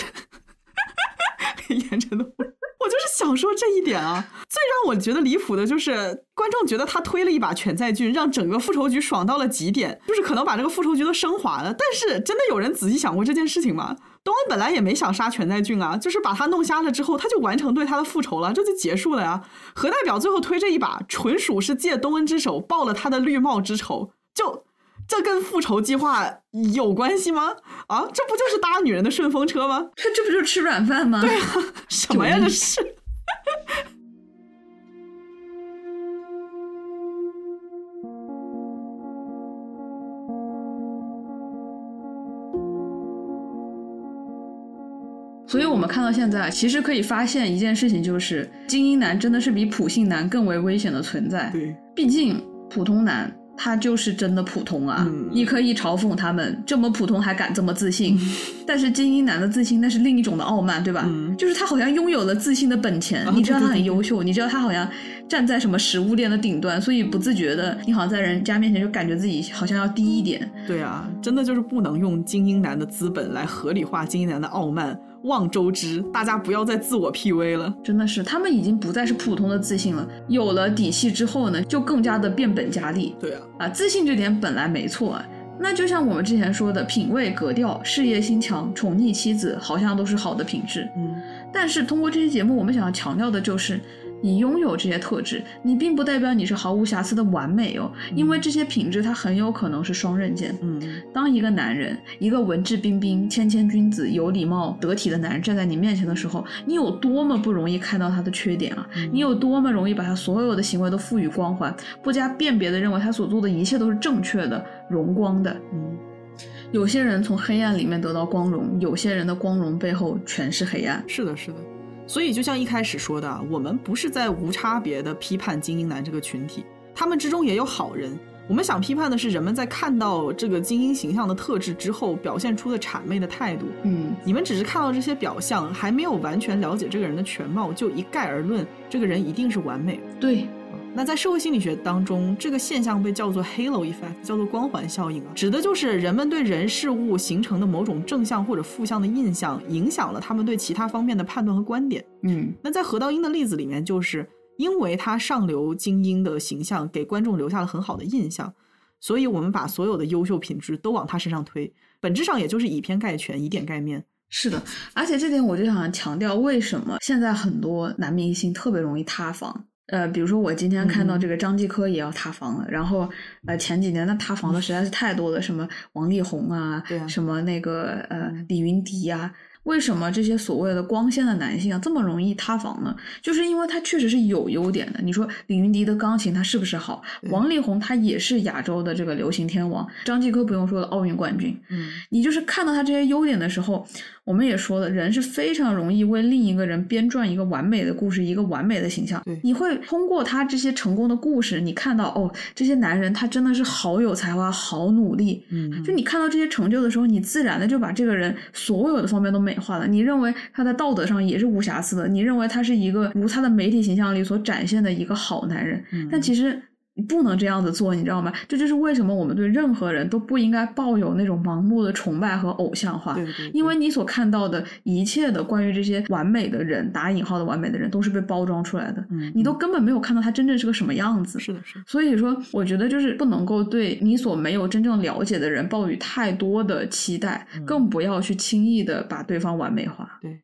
连，颜真都不如，我就是想说这一点啊。最让我觉得离谱的就是，观众觉得他推了一把全在俊，让整个复仇局爽到了极点，就是可能把这个复仇局都升华了。但是真的有人仔细想过这件事情吗？东恩本来也没想杀全在俊啊，就是把他弄瞎了之后，他就完成对他的复仇了，这就结束了呀。何代表最后推这一把，纯属是借东恩之手报了他的绿帽之仇，就。这跟复仇计划有关系吗？啊，这不就是搭女人的顺风车吗？这这不就是吃软饭吗？对啊，什么呀？这是。所以我们看到现在，其实可以发现一件事情，就是精英男真的是比普信男更为危险的存在。对，毕竟普通男他就是真的普通啊，嗯你可以嘲讽他们这么普通还敢这么自信，但是精英男的自信那是另一种的傲慢，对吧？嗯就是他好像拥有了自信的本钱，啊你知道他对对对很优秀，你知道他好像站在什么食物链的顶端，所以不自觉的，你好像在人家面前就感觉自己好像要低一点。对啊，真的就是不能用精英男的资本来合理化精英男的傲慢，望周知，大家不要再自我 PV 了。真的是，他们已经不再是普通的自信了。有了底气之后呢，就更加的变本加厉。对啊，啊，自信这点本来没错啊。那就像我们之前说的，品味、格调、事业心强、宠溺妻子，好像都是好的品质。嗯，但是通过这期节目，我们想要强调的就是。你拥有这些特质，你并不代表你是毫无瑕疵的完美哦，因为这些品质它很有可能是双刃剑。嗯，当一个男人，一个文质彬彬、谦谦君子、有礼貌、得体的男人站在你面前的时候，你有多么不容易看到他的缺点啊！你有多么容易把他所有的行为都赋予光环，不加辨别的认为他所做的一切都是正确的、荣光的。嗯，有些人从黑暗里面得到光荣，有些人的光荣背后全是黑暗。是的，是的。所以，就像一开始说的，我们不是在无差别的批判精英男这个群体，他们之中也有好人。我们想批判的是人们在看到这个精英形象的特质之后表现出的谄媚的态度。嗯，你们只是看到这些表象，还没有完全了解这个人的全貌，就一概而论这个人一定是完美。对。那在社会心理学当中，这个现象被叫做 halo effect，叫做光环效应啊，指的就是人们对人事物形成的某种正向或者负向的印象，影响了他们对其他方面的判断和观点。嗯，那在何道英的例子里面，就是因为他上流精英的形象给观众留下了很好的印象，所以我们把所有的优秀品质都往他身上推，本质上也就是以偏概全，以点盖面。是的，而且这点我就想强调，为什么现在很多男明星特别容易塌房。呃，比如说我今天看到这个张继科也要塌房了，然后呃前几年那塌房的实在是太多了，什么王力宏啊，什么那个呃李云迪呀。为什么这些所谓的光鲜的男性啊这么容易塌房呢？就是因为他确实是有优点的。你说李云迪的钢琴他是不是好？王力宏他也是亚洲的这个流行天王，张继科不用说了，奥运冠军。嗯，你就是看到他这些优点的时候，我们也说了，人是非常容易为另一个人编撰一个完美的故事，一个完美的形象。你会通过他这些成功的故事，你看到哦，这些男人他真的是好有才华，好努力。嗯，就你看到这些成就的时候，你自然的就把这个人所有的方面都美。美化了，你认为他在道德上也是无瑕疵的？你认为他是一个如他的媒体形象里所展现的一个好男人？嗯但其实你不能这样子做，你知道吗？这就是为什么我们对任何人都不应该抱有那种盲目的崇拜和偶像化。对对。因为你所看到的一切的关于这些完美的人，打引号的完美的人，都是被包装出来的。嗯。你都根本没有看到他真正是个什么样子。是的，是。所以说，我觉得就是不能够对你所没有真正了解的人抱有太多的期待，更不要去轻易的把对方完美化。对。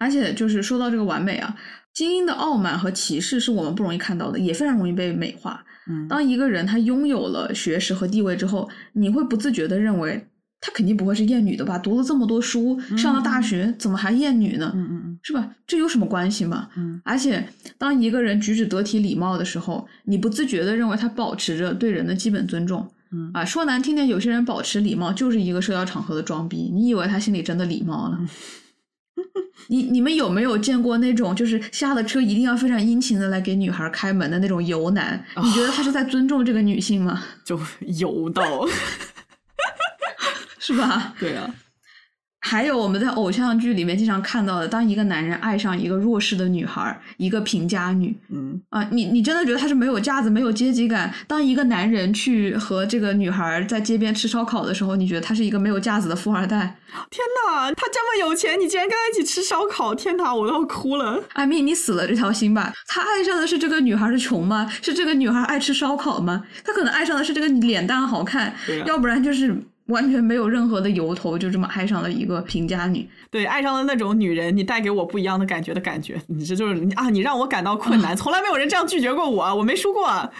而且就是说到这个完美啊，精英的傲慢和歧视是我们不容易看到的，也非常容易被美化。嗯，当一个人他拥有了学识和地位之后，你会不自觉的认为他肯定不会是厌女的吧？读了这么多书，上了大学，怎么还厌女呢？嗯嗯嗯，是吧？这有什么关系吗？嗯，而且当一个人举止得体礼貌的时候，你不自觉的认为他保持着对人的基本尊重。嗯啊，说难听点，有些人保持礼貌就是一个社交场合的装逼。你以为他心里真的礼貌了？你你们有没有见过那种就是下了车一定要非常殷勤的来给女孩开门的那种油男？你觉得他是在尊重这个女性吗？就油到，是吧？对啊。还有我们在偶像剧里面经常看到的，当一个男人爱上一个弱势的女孩，一个贫家女，嗯啊，你你真的觉得他是没有架子、没有阶级感？当一个男人去和这个女孩在街边吃烧烤的时候，你觉得他是一个没有架子的富二代？天哪，他这么有钱，你竟然跟他一起吃烧烤？天哪，我都要哭了！艾米，你死了这条心吧！他爱上的是这个女孩的穷吗？是这个女孩爱吃烧烤吗？他可能爱上的是这个脸蛋好看，要不然就是。完全没有任何的由头，就这么爱上了一个平家女。对，爱上了那种女人，你带给我不一样的感觉的感觉。你这就是啊，你让我感到困难，从来没有人这样拒绝过我，我没输过。啊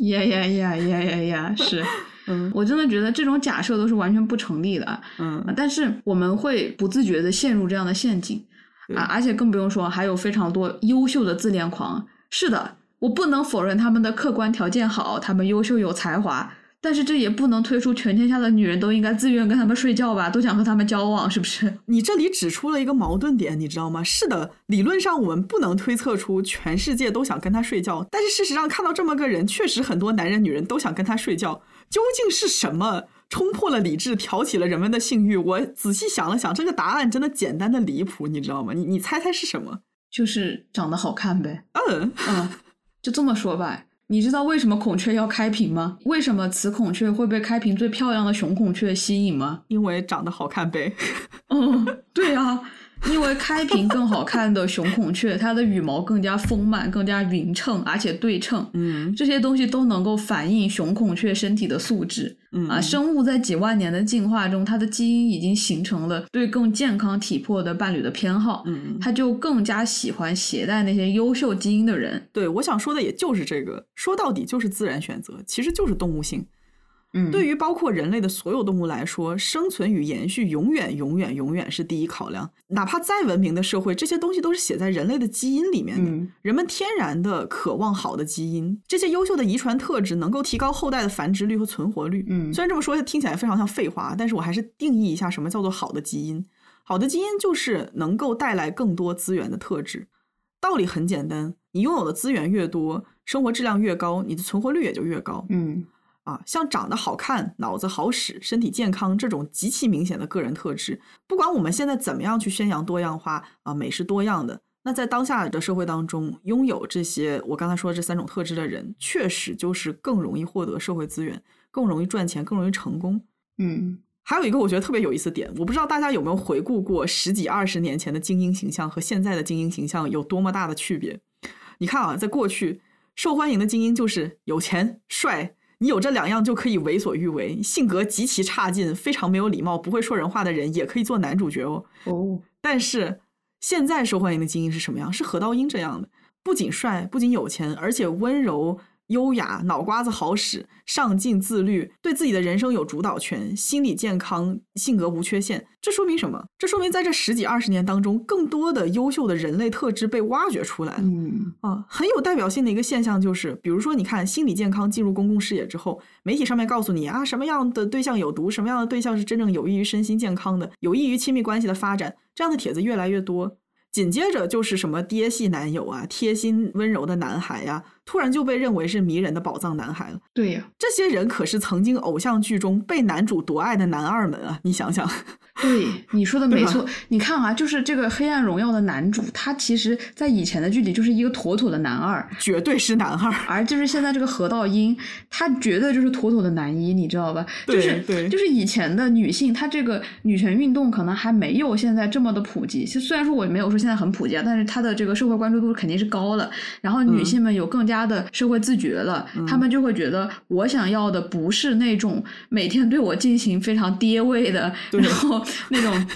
呀呀呀呀呀呀！是，嗯，我真的觉得这种假设都是完全不成立的。嗯，但是我们会不自觉的陷入这样的陷阱啊，而且更不用说还有非常多优秀的自恋狂。是的，我不能否认他们的客观条件好，他们优秀有才华。但是这也不能推出全天下的女人都应该自愿跟他们睡觉吧，都想和他们交往，是不是？你这里指出了一个矛盾点，你知道吗？是的，理论上我们不能推测出全世界都想跟他睡觉，但是事实上看到这么个人，确实很多男人女人都想跟他睡觉。究竟是什么冲破了理智，挑起了人们的性欲？我仔细想了想，这个答案真的简单的离谱，你知道吗？你你猜猜是什么？就是长得好看呗。嗯嗯，就这么说吧。你知道为什么孔雀要开屏吗？为什么雌孔雀会被开屏最漂亮的雄孔雀吸引吗？因为长得好看呗。嗯，对啊。因为开屏更好看的雄孔雀，它的羽毛更加丰满、更加匀称，而且对称。嗯，这些东西都能够反映雄孔雀身体的素质。嗯啊，生物在几万年的进化中，它的基因已经形成了对更健康体魄的伴侣的偏好。嗯，它就更加喜欢携带那些优秀基因的人。对，我想说的也就是这个，说到底就是自然选择，其实就是动物性。嗯，对于包括人类的所有动物来说，生存与延续永远、永远、永远是第一考量。哪怕再文明的社会，这些东西都是写在人类的基因里面的。嗯人们天然的渴望好的基因，这些优秀的遗传特质能够提高后代的繁殖率和存活率。嗯虽然这么说听起来非常像废话，但是我还是定义一下什么叫做好的基因。好的基因就是能够带来更多资源的特质。道理很简单，你拥有的资源越多，生活质量越高，你的存活率也就越高。嗯啊，像长得好看、脑子好使、身体健康这种极其明显的个人特质，不管我们现在怎么样去宣扬多样化啊，美是多样的，那在当下的社会当中，拥有这些我刚才说的这三种特质的人，确实就是更容易获得社会资源，更容易赚钱，更容易成功。嗯还有一个我觉得特别有意思的点，我不知道大家有没有回顾过十几二十年前的精英形象和现在的精英形象有多么大的区别。你看啊，在过去受欢迎的精英就是有钱、帅，你有这两样就可以为所欲为；性格极其差劲、非常没有礼貌、不会说人话的人也可以做男主角哦。哦但是现在受欢迎的精英是什么样？是何道英这样的，不仅帅，不仅有钱，而且温柔。优雅，脑瓜子好使，上进自律，对自己的人生有主导权，心理健康，性格无缺陷。这说明什么？这说明在这十几二十年当中，更多的优秀的人类特质被挖掘出来了。嗯啊，很有代表性的一个现象就是，比如说，你看心理健康进入公共视野之后，媒体上面告诉你啊，什么样的对象有毒，什么样的对象是真正有益于身心健康的，有益于亲密关系的发展，这样的帖子越来越多。紧接着就是什么爹系男友啊，贴心温柔的男孩呀、突然就被认为是迷人的宝藏男孩了。对呀、这些人可是曾经偶像剧中被男主夺爱的男二们啊！你想想，对，你说的没错。你看啊，就是这个《黑暗荣耀》的男主，他其实在以前的剧里就是一个妥妥的男二，绝对是男二。而就是现在这个何道英，他绝对就是妥妥的男一，你知道吧？就是对就是以前的女性，她这个女权运动可能还没有现在这么的普及。其实虽然说我没有说现在很普及啊，但是她的这个社会关注度肯定是高了。然后女性们有更加的社会自觉了，他们就会觉得我想要的不是那种每天对我进行非常爹味的，然后那种。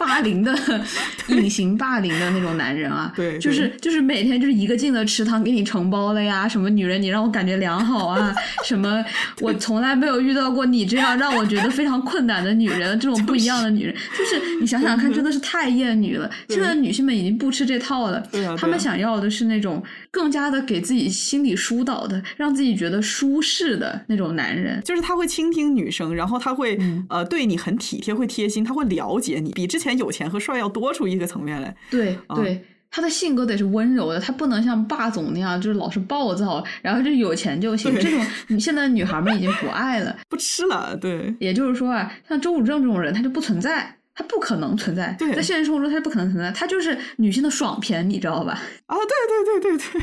霸凌的、隐形霸凌的那种男人啊，对对就是就是每天就是一个劲的池塘给你承包了呀，什么女人你让我感觉良好啊，什么我从来没有遇到过你这样让我觉得非常困难的女人，这种不一样的女人，就是你想想看，真的是太厌女了。现在女性们已经不吃这套了，对啊对啊她们想要的是那种更加的给自己心理疏导的，让自己觉得舒适的那种男人。就是他会倾听女生，然后他会、嗯呃对你很体贴，会贴心，他会了解你，比之前有钱和帅要多出一个层面来。对啊对。他的性格得是温柔的，他不能像霸总那样，就是老是暴躁，然后就有钱就行。对这种现在的女孩们已经不爱了。不吃了，对也就是说啊，像周武正这种人，他就不存在，他不可能存在，对在现实生活中他是不可能存在，他就是女性的爽片，你知道吧？啊，对对对对对。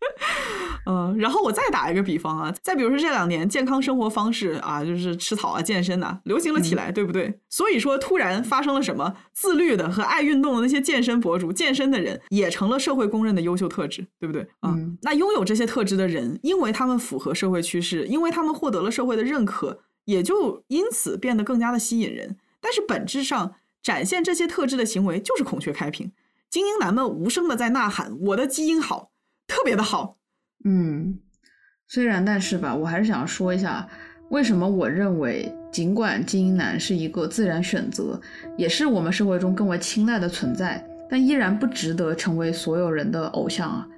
嗯，然后我再打一个比方啊，再比如说这两年健康生活方式啊，就是吃草啊、健身呐、流行了起来，对不对？所以说突然发生了什么？自律的和爱运动的那些健身博主、健身的人，也成了社会公认的优秀特质，对不对？啊、嗯那拥有这些特质的人，因为他们符合社会趋势，因为他们获得了社会的认可，也就因此变得更加的吸引人。但是本质上，展现这些特质的行为就是孔雀开屏，精英男们无声的在呐喊：“我的基因好，特别的好。嗯，虽然但是吧，我还是想说一下，为什么我认为，尽管精英男是一个自然选择，也是我们社会中更为青睐的存在，但依然不值得成为所有人的偶像啊。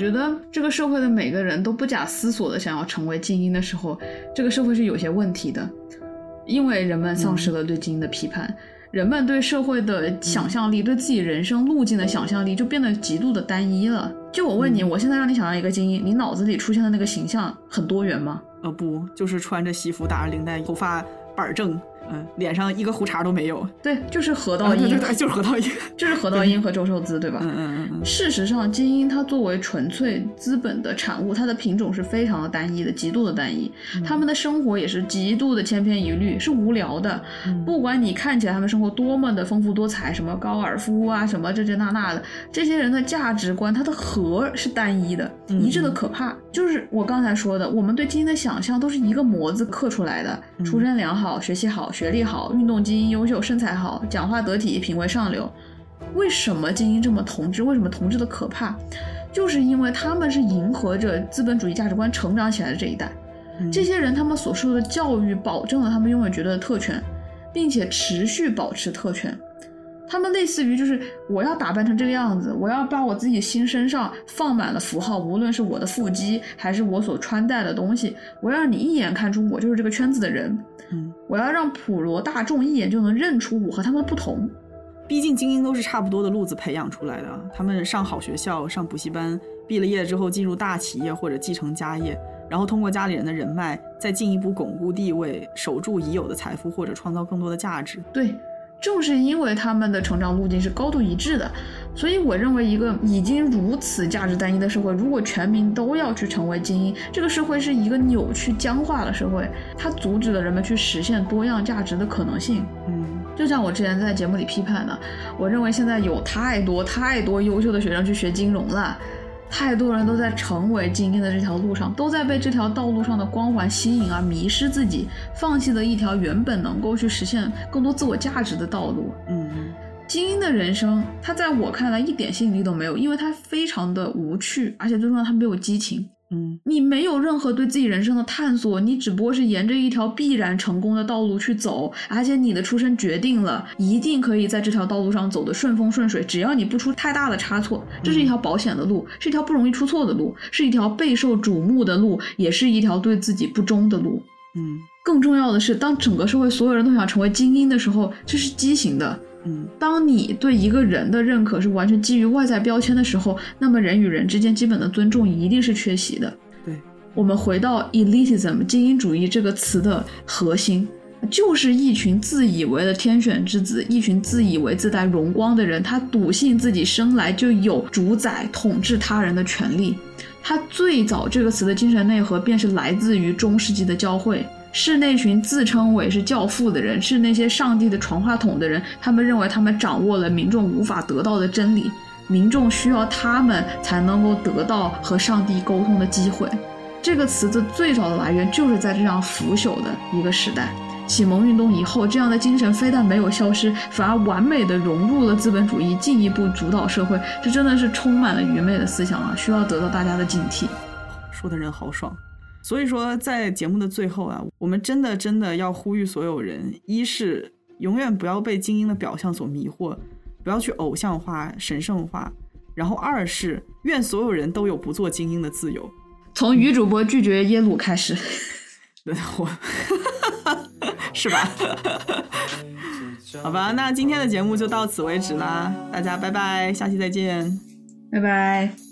我觉得这个社会的每个人都不假思索的想要成为精英的时候，这个社会是有些问题的，因为人们丧失了对精英的批判。人们对社会的想象力，对自己人生路径的想象力就变得极度的单一了。就我问你，我现在让你想象一个精英，你脑子里出现的那个形象很多元吗？”呃，不，就是穿着西服，打着领带，头发板儿正，嗯，脸上一个胡茬都没有。对，就是河道英，对对对，就是河道英，就是河道英和周受资，对吧？嗯嗯嗯嗯。事实上，精英它作为纯粹资本的产物，它的品种是非常的单一的，极度的单一。他们的生活也是极度的千篇一律，是无聊的。不管你看起来他们生活多么的丰富多彩，什么高尔夫啊，什么这这那那的，这些人的价值观，它的核是单一的，一致的可怕。就是我刚才说的，我们对精英的想象都是一个模子刻出来的：出身良好，学习好，学历好，运动基因优秀，身材好，讲话得体，品味上流。为什么精英这么同质？为什么同质的可怕？就是因为他们是迎合着资本主义价值观成长起来的这一代。这些人他们所受的教育保证了他们拥有绝对的特权，并且持续保持特权。他们类似于就是我要打扮成这个样子，我要把我自己心身上放满了符号，无论是我的腹肌还是我所穿戴的东西，我要让你一眼看出我就是这个圈子的人。嗯，我要让普罗大众一眼就能认出我和他们的不同。毕竟精英都是差不多的路子培养出来的，他们上好学校、上补习班，毕了业之后进入大企业或者继承家业，然后通过家里人的人脉，再进一步巩固地位，守住已有的财富或者创造更多的价值。对。正是因为他们的成长路径是高度一致的，所以我认为一个已经如此价值单一的社会，如果全民都要去成为精英，这个社会是一个扭曲僵化的社会，它阻止了人们去实现多样价值的可能性。嗯，就像我之前在节目里批判的，我认为现在有太多太多优秀的学生去学金融了。太多人都在成为精英的这条路上，都在被这条道路上的光环吸引而迷失自己，放弃了一条原本能够去实现更多自我价值的道路。嗯，精英的人生，他在我看来一点吸引力都没有，因为他非常的无趣，而且最重要，他没有激情。嗯，你没有任何对自己人生的探索，你只不过是沿着一条必然成功的道路去走，而且你的出身决定了一定可以在这条道路上走得顺风顺水，只要你不出太大的差错，这是一条保险的路，是一条不容易出错的路，是一条备受瞩目的路，也是一条对自己不忠的路。嗯，更重要的是，当整个社会所有人都想成为精英的时候，这是畸形的。嗯，当你对一个人的认可是完全基于外在标签的时候，那么人与人之间基本的尊重一定是缺席的。对，我们回到 elitism 精英主义这个词的核心，就是一群自以为的天选之子，一群自以为自带荣光的人，他笃信自己生来就有主宰、统治他人的权利。他最早这个词的精神内核便是来自于中世纪的教会。是那群自称为是教父的人，是那些上帝的传话筒的人。他们认为他们掌握了民众无法得到的真理，民众需要他们才能够得到和上帝沟通的机会。这个词的最早的来源就是在这样腐朽的一个时代。启蒙运动以后，这样的精神非但没有消失，反而完美的融入了资本主义，进一步主导社会。这真的是充满了愚昧的思想啊！需要得到大家的警惕。说的人好爽。所以说，在节目的最后啊，我们真的真的要呼吁所有人：一是永远不要被精英的表象所迷惑，不要去偶像化、神圣化；然后二是愿所有人都有不做精英的自由。从女主播拒绝耶鲁开始，我，是吧？好吧，那今天的节目就到此为止啦，大家拜拜，下期再见，拜拜。